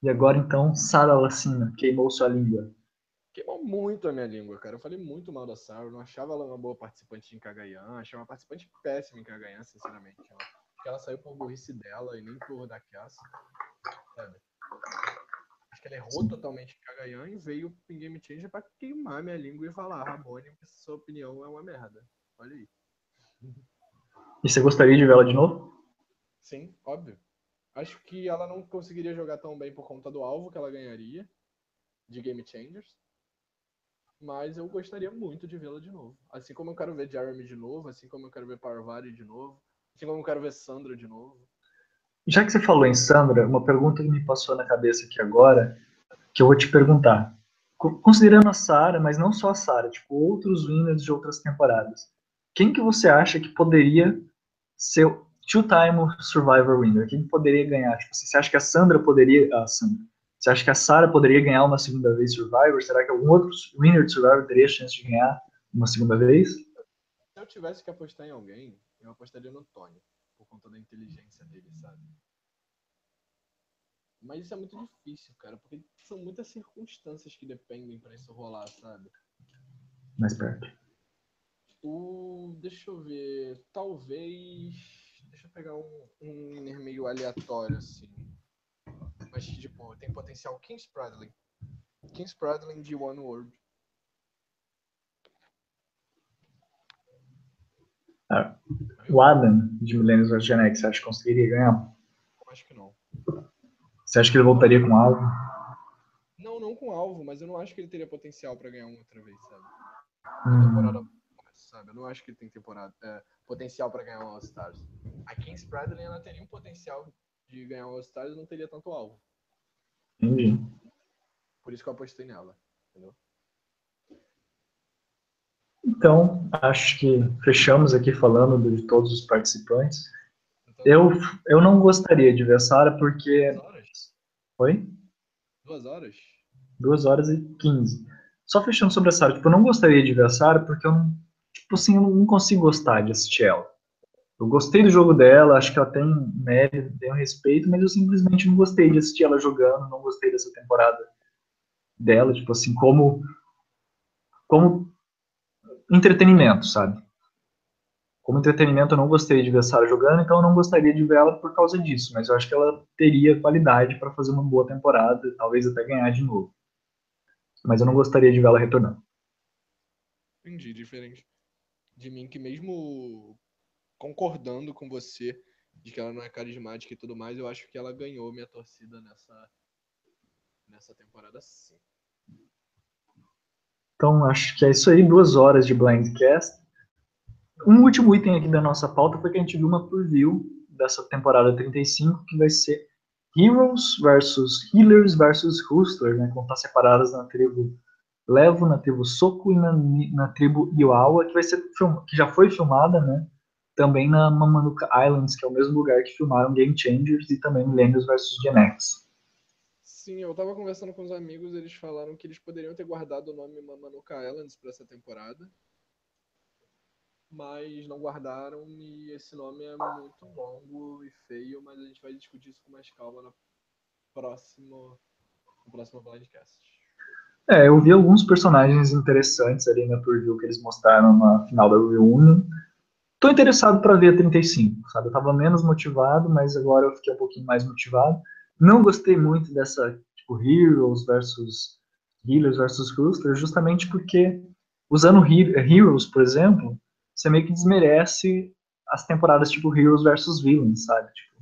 E agora, então, Sarah Lacina, queimou sua língua. Queimou muito a minha língua, cara. Eu falei muito mal da Sarah, não achava ela uma boa participante em Kagayan, achava uma participante péssima em Kagayan, sinceramente. Acho que ela saiu por burrice dela e nem por da Kiasa. Sabe? Acho que ela errou Sim. totalmente em Kagayan e veio em Game Changer pra queimar minha língua e falar, Rabone, sua opinião é uma merda. Olha aí. E você gostaria de vê-la de novo? Sim, óbvio. Acho que ela não conseguiria jogar tão bem por conta do alvo que ela ganharia de Game Changers. Mas eu gostaria muito de vê-la de novo. Assim como eu quero ver Jeremy de novo, assim como eu quero ver Parvati de novo, assim como eu quero ver Sandra de novo. Já que você falou em Sandra, uma pergunta que me passou na cabeça aqui agora, que eu vou te perguntar. Considerando a Sarah, mas não só a Sarah, tipo, outros winners de outras temporadas. Quem que você acha que poderia ser two-time Survivor winner? Quem poderia ganhar? Tipo, você acha que a Sandra poderia... A Sandra. Você acha que a Sarah poderia ganhar uma segunda vez Survivor? Será que algum outro winner de Survivor teria chance de ganhar uma segunda vez? Se eu tivesse que apostar em alguém, eu apostaria no Tony, conta da inteligência dele, sabe? Mas isso é muito difícil, cara, porque são muitas circunstâncias que dependem para isso rolar, sabe? Mais perto. O, deixa eu ver. Talvez. Deixa eu pegar um, um winner meio aleatório, assim. Mas, tipo, tem potencial. King Spradley. King Spradley de One World. Ah, o Adam de Millennials vs Gen X, você acha que conseguiria ganhar? Eu acho que não. Você acha que ele voltaria com alvo? Não, não com alvo, mas eu não acho que ele teria potencial para ganhar uma outra vez, sabe? Hum. Temporada sabe? Eu não acho que ele tem temporada, é, potencial para ganhar um All-Stars. A Kings Bradley ela teria um potencial de ganhar um All-Stars e não teria tanto alvo. Entendi. Por isso que eu apostei nela, entendeu? Então, acho que fechamos aqui falando de todos os participantes. Eu, eu não gostaria de ver a Sara porque. Duas horas? Oi? Duas horas? Duas horas e quinze. Só fechando sobre a Sara, tipo, eu não gostaria de ver a Sara porque eu não tipo assim, eu não consigo gostar de assistir ela. Eu gostei do jogo dela, acho que ela tem mérito, tem um respeito, mas eu simplesmente não gostei de assistir ela jogando, não gostei dessa temporada dela, tipo assim, como como entretenimento, sabe? Como entretenimento eu não gostei de ver a Sarah jogando, então eu não gostaria de ver ela por causa disso, mas eu acho que ela teria qualidade para fazer uma boa temporada, talvez até ganhar de novo. Mas eu não gostaria de ver ela retornando. Entendi, diferente de mim que mesmo concordando com você de que ela não é carismática e tudo mais, eu acho que ela ganhou minha torcida nessa, nessa temporada sim. Então, acho que é isso aí, duas horas de Blindcast. Um último item aqui da nossa pauta foi que a gente viu uma preview dessa temporada 35, que vai ser Heroes versus Healers versus Rooster, né? Vão estar separadas na tribo Levo, na tribo Soco e na, na tribo Iwawa, que vai ser que já foi filmada, né? Também na Mamanuca Islands, que é o mesmo lugar que filmaram Game Changers e também Millennials versus Gen X. Sim, eu tava conversando com os amigos, eles falaram que eles poderiam ter guardado o nome Mamanuca Islands para essa temporada mas não guardaram e esse nome é muito longo e feio, mas a gente vai discutir isso com mais calma no próximo, no próximo Blindcast. É, eu vi alguns personagens interessantes ali na preview que eles mostraram na final da Reunion. Tô interessado para ver a 35, sabe? Eu tava menos motivado, mas agora eu fiquei um pouquinho mais motivado. Não gostei muito dessa, tipo, Heroes versus Healers versus Rooster, justamente porque usando Heroes, por exemplo, você meio que desmerece as temporadas tipo Heroes versus Villains, sabe? Tipo,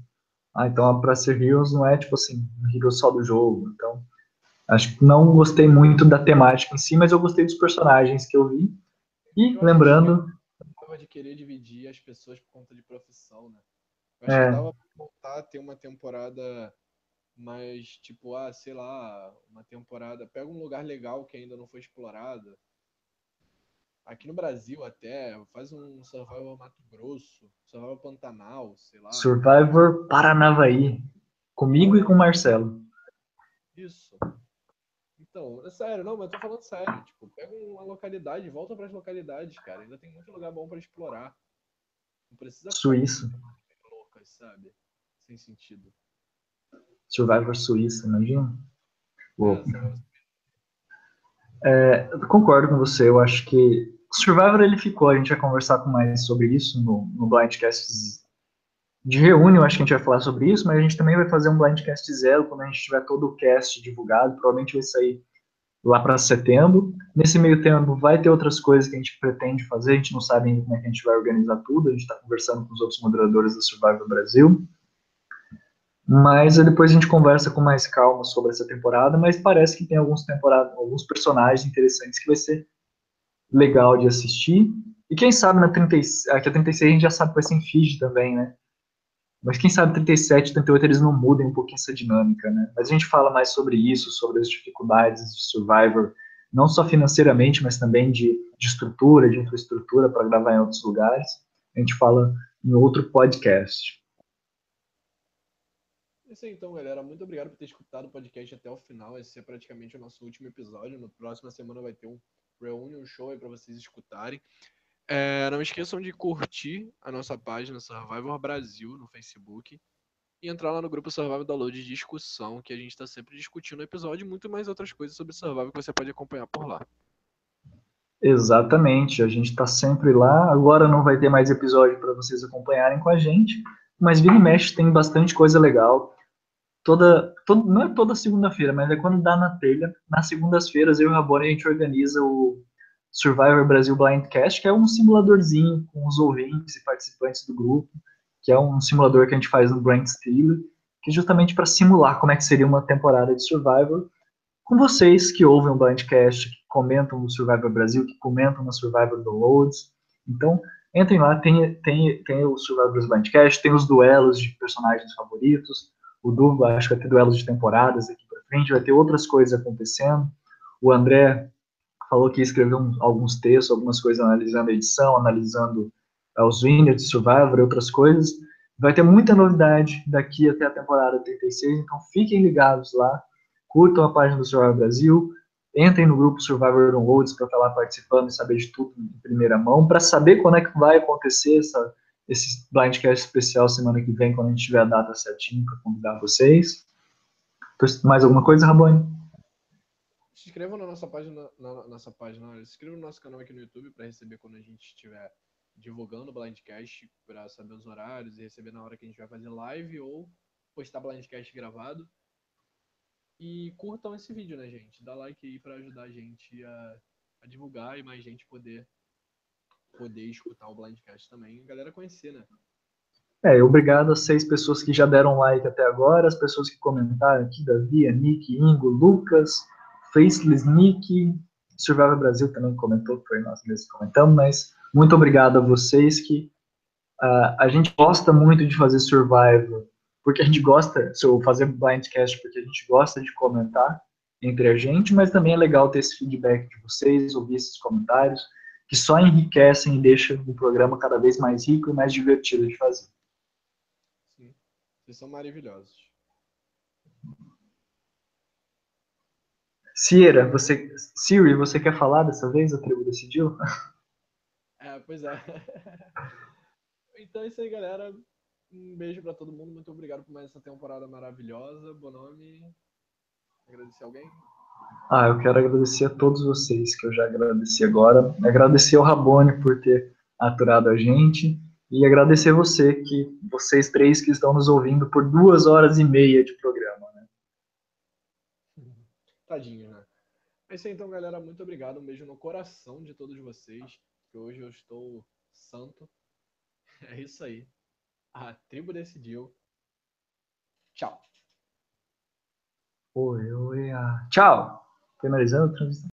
ah, então pra ser Heroes não é tipo assim, Heroes só do jogo. Então, acho que não gostei muito da temática em si, mas eu gostei dos personagens que eu vi. E eu lembrando. De querer dividir as pessoas por conta de profissão, né? Eu acho é. que dava pra voltar a ter uma temporada mais, tipo, ah, sei lá, uma temporada. Pega um lugar legal que ainda não foi explorado aqui no Brasil até, faz um Survivor Mato Grosso, Survivor Pantanal, sei lá. Survivor Paranavaí. Comigo e com o Marcelo. Isso. Então, é sério, não, mas eu tô falando sério. Tipo, pega uma localidade, volta para as localidades, cara. Ainda tem muito lugar bom para explorar. Não precisa. Suíça. Loucas, sabe? Sem sentido. Survivor Suíça, imagina? É, eu concordo com você, eu acho que Survivor ele ficou, a gente vai conversar com mais sobre isso no, no Blindcast de reunião, acho que a gente vai falar sobre isso, mas a gente também vai fazer um Blindcast zero quando a gente tiver todo o cast divulgado, provavelmente vai sair lá para setembro. Nesse meio tempo vai ter outras coisas que a gente pretende fazer, a gente não sabe ainda como é que a gente vai organizar tudo, a gente está conversando com os outros moderadores da Survivor Brasil. Mas depois a gente conversa com mais calma sobre essa temporada, mas parece que tem alguns temporadas, alguns personagens interessantes que vai ser legal de assistir. E quem sabe na 30, aqui a 36 a gente já sabe que vai ser em Fiji também, né? Mas quem sabe 37, 38 eles não mudem um pouquinho essa dinâmica, né? Mas a gente fala mais sobre isso, sobre as dificuldades de Survivor, não só financeiramente, mas também de, de estrutura, de infraestrutura para gravar em outros lugares. A gente fala em outro podcast. É isso aí, então, galera. Muito obrigado por ter escutado o podcast até o final. Esse é praticamente o nosso último episódio. Na próxima semana vai ter um reunion show aí para vocês escutarem. É, não esqueçam de curtir a nossa página Survivor Brasil no Facebook e entrar lá no grupo Survivor Download de discussão, que a gente está sempre discutindo o episódio e muito mais outras coisas sobre Survivor que você pode acompanhar por lá. Exatamente, a gente está sempre lá. Agora não vai ter mais episódio para vocês acompanharem com a gente, mas vira e tem bastante coisa legal toda, todo, não é toda segunda-feira, mas é quando dá na telha. Nas segundas-feiras, eu e o Rabone, a gente organiza o Survivor Brasil Blindcast, que é um simuladorzinho com os ouvintes e participantes do grupo, que é um simulador que a gente faz no Brain Stealer, que é justamente para simular como é que seria uma temporada de Survivor, com vocês que ouvem o Blindcast, que comentam no Survivor Brasil, que comentam no Survivor Downloads. Então, entrem lá, tem, tem, tem o Survivor Brasil Blindcast, tem os duelos de personagens favoritos, o Du, acho que vai ter duelos de temporadas aqui para frente, vai ter outras coisas acontecendo. O André falou que escreveu um, alguns textos, algumas coisas analisando a edição, analisando uh, os winners de Survivor e outras coisas. Vai ter muita novidade daqui até a temporada 36, então fiquem ligados lá, curtam a página do Survivor Brasil, entrem no grupo Survivor Downloads para estar lá participando e saber de tudo em primeira mão, para saber quando é que vai acontecer essa esse Blindcast especial semana que vem, quando a gente tiver a data certinha para convidar vocês. Mais alguma coisa, Rabone? Se inscrevam na nossa página, na nossa página, se inscrevam no nosso canal aqui no YouTube para receber quando a gente estiver divulgando o Blindcast, para saber os horários e receber na hora que a gente vai fazer live ou postar Blindcast gravado. E curtam esse vídeo, né, gente? Dá like aí para ajudar a gente a, a divulgar e mais gente poder poder escutar o Blindcast também e a galera conhecer, né? É, obrigado às seis pessoas que já deram like até agora, as pessoas que comentaram aqui, Davi, Nick, Ingo, Lucas, Faceless Nick, Survival Brasil também comentou, foi nós mesmos que comentamos, mas muito obrigado a vocês que uh, a gente gosta muito de fazer Survival, porque a gente gosta, se eu fazer Blindcast porque a gente gosta de comentar entre a gente, mas também é legal ter esse feedback de vocês, ouvir esses comentários, que só enriquecem e deixam o programa cada vez mais rico e mais divertido de fazer. Sim, vocês são maravilhosos. Sierra, você, Siri, você quer falar dessa vez? A tribo decidiu? É, pois é. Então é isso aí, galera. Um beijo para todo mundo. Muito obrigado por mais essa temporada maravilhosa. Bom nome. Agradecer alguém? Ah, eu quero agradecer a todos vocês, que eu já agradeci agora. Agradecer ao Rabone por ter aturado a gente. E agradecer você, que vocês três que estão nos ouvindo por duas horas e meia de programa. Né? Tadinho, né? É isso aí, então, galera. Muito obrigado. Um beijo no coração de todos vocês. Que hoje eu estou santo. É isso aí. A tribo decidiu. Tchau. Oi, oi, ah. Tchau. Finalizando a transmissão.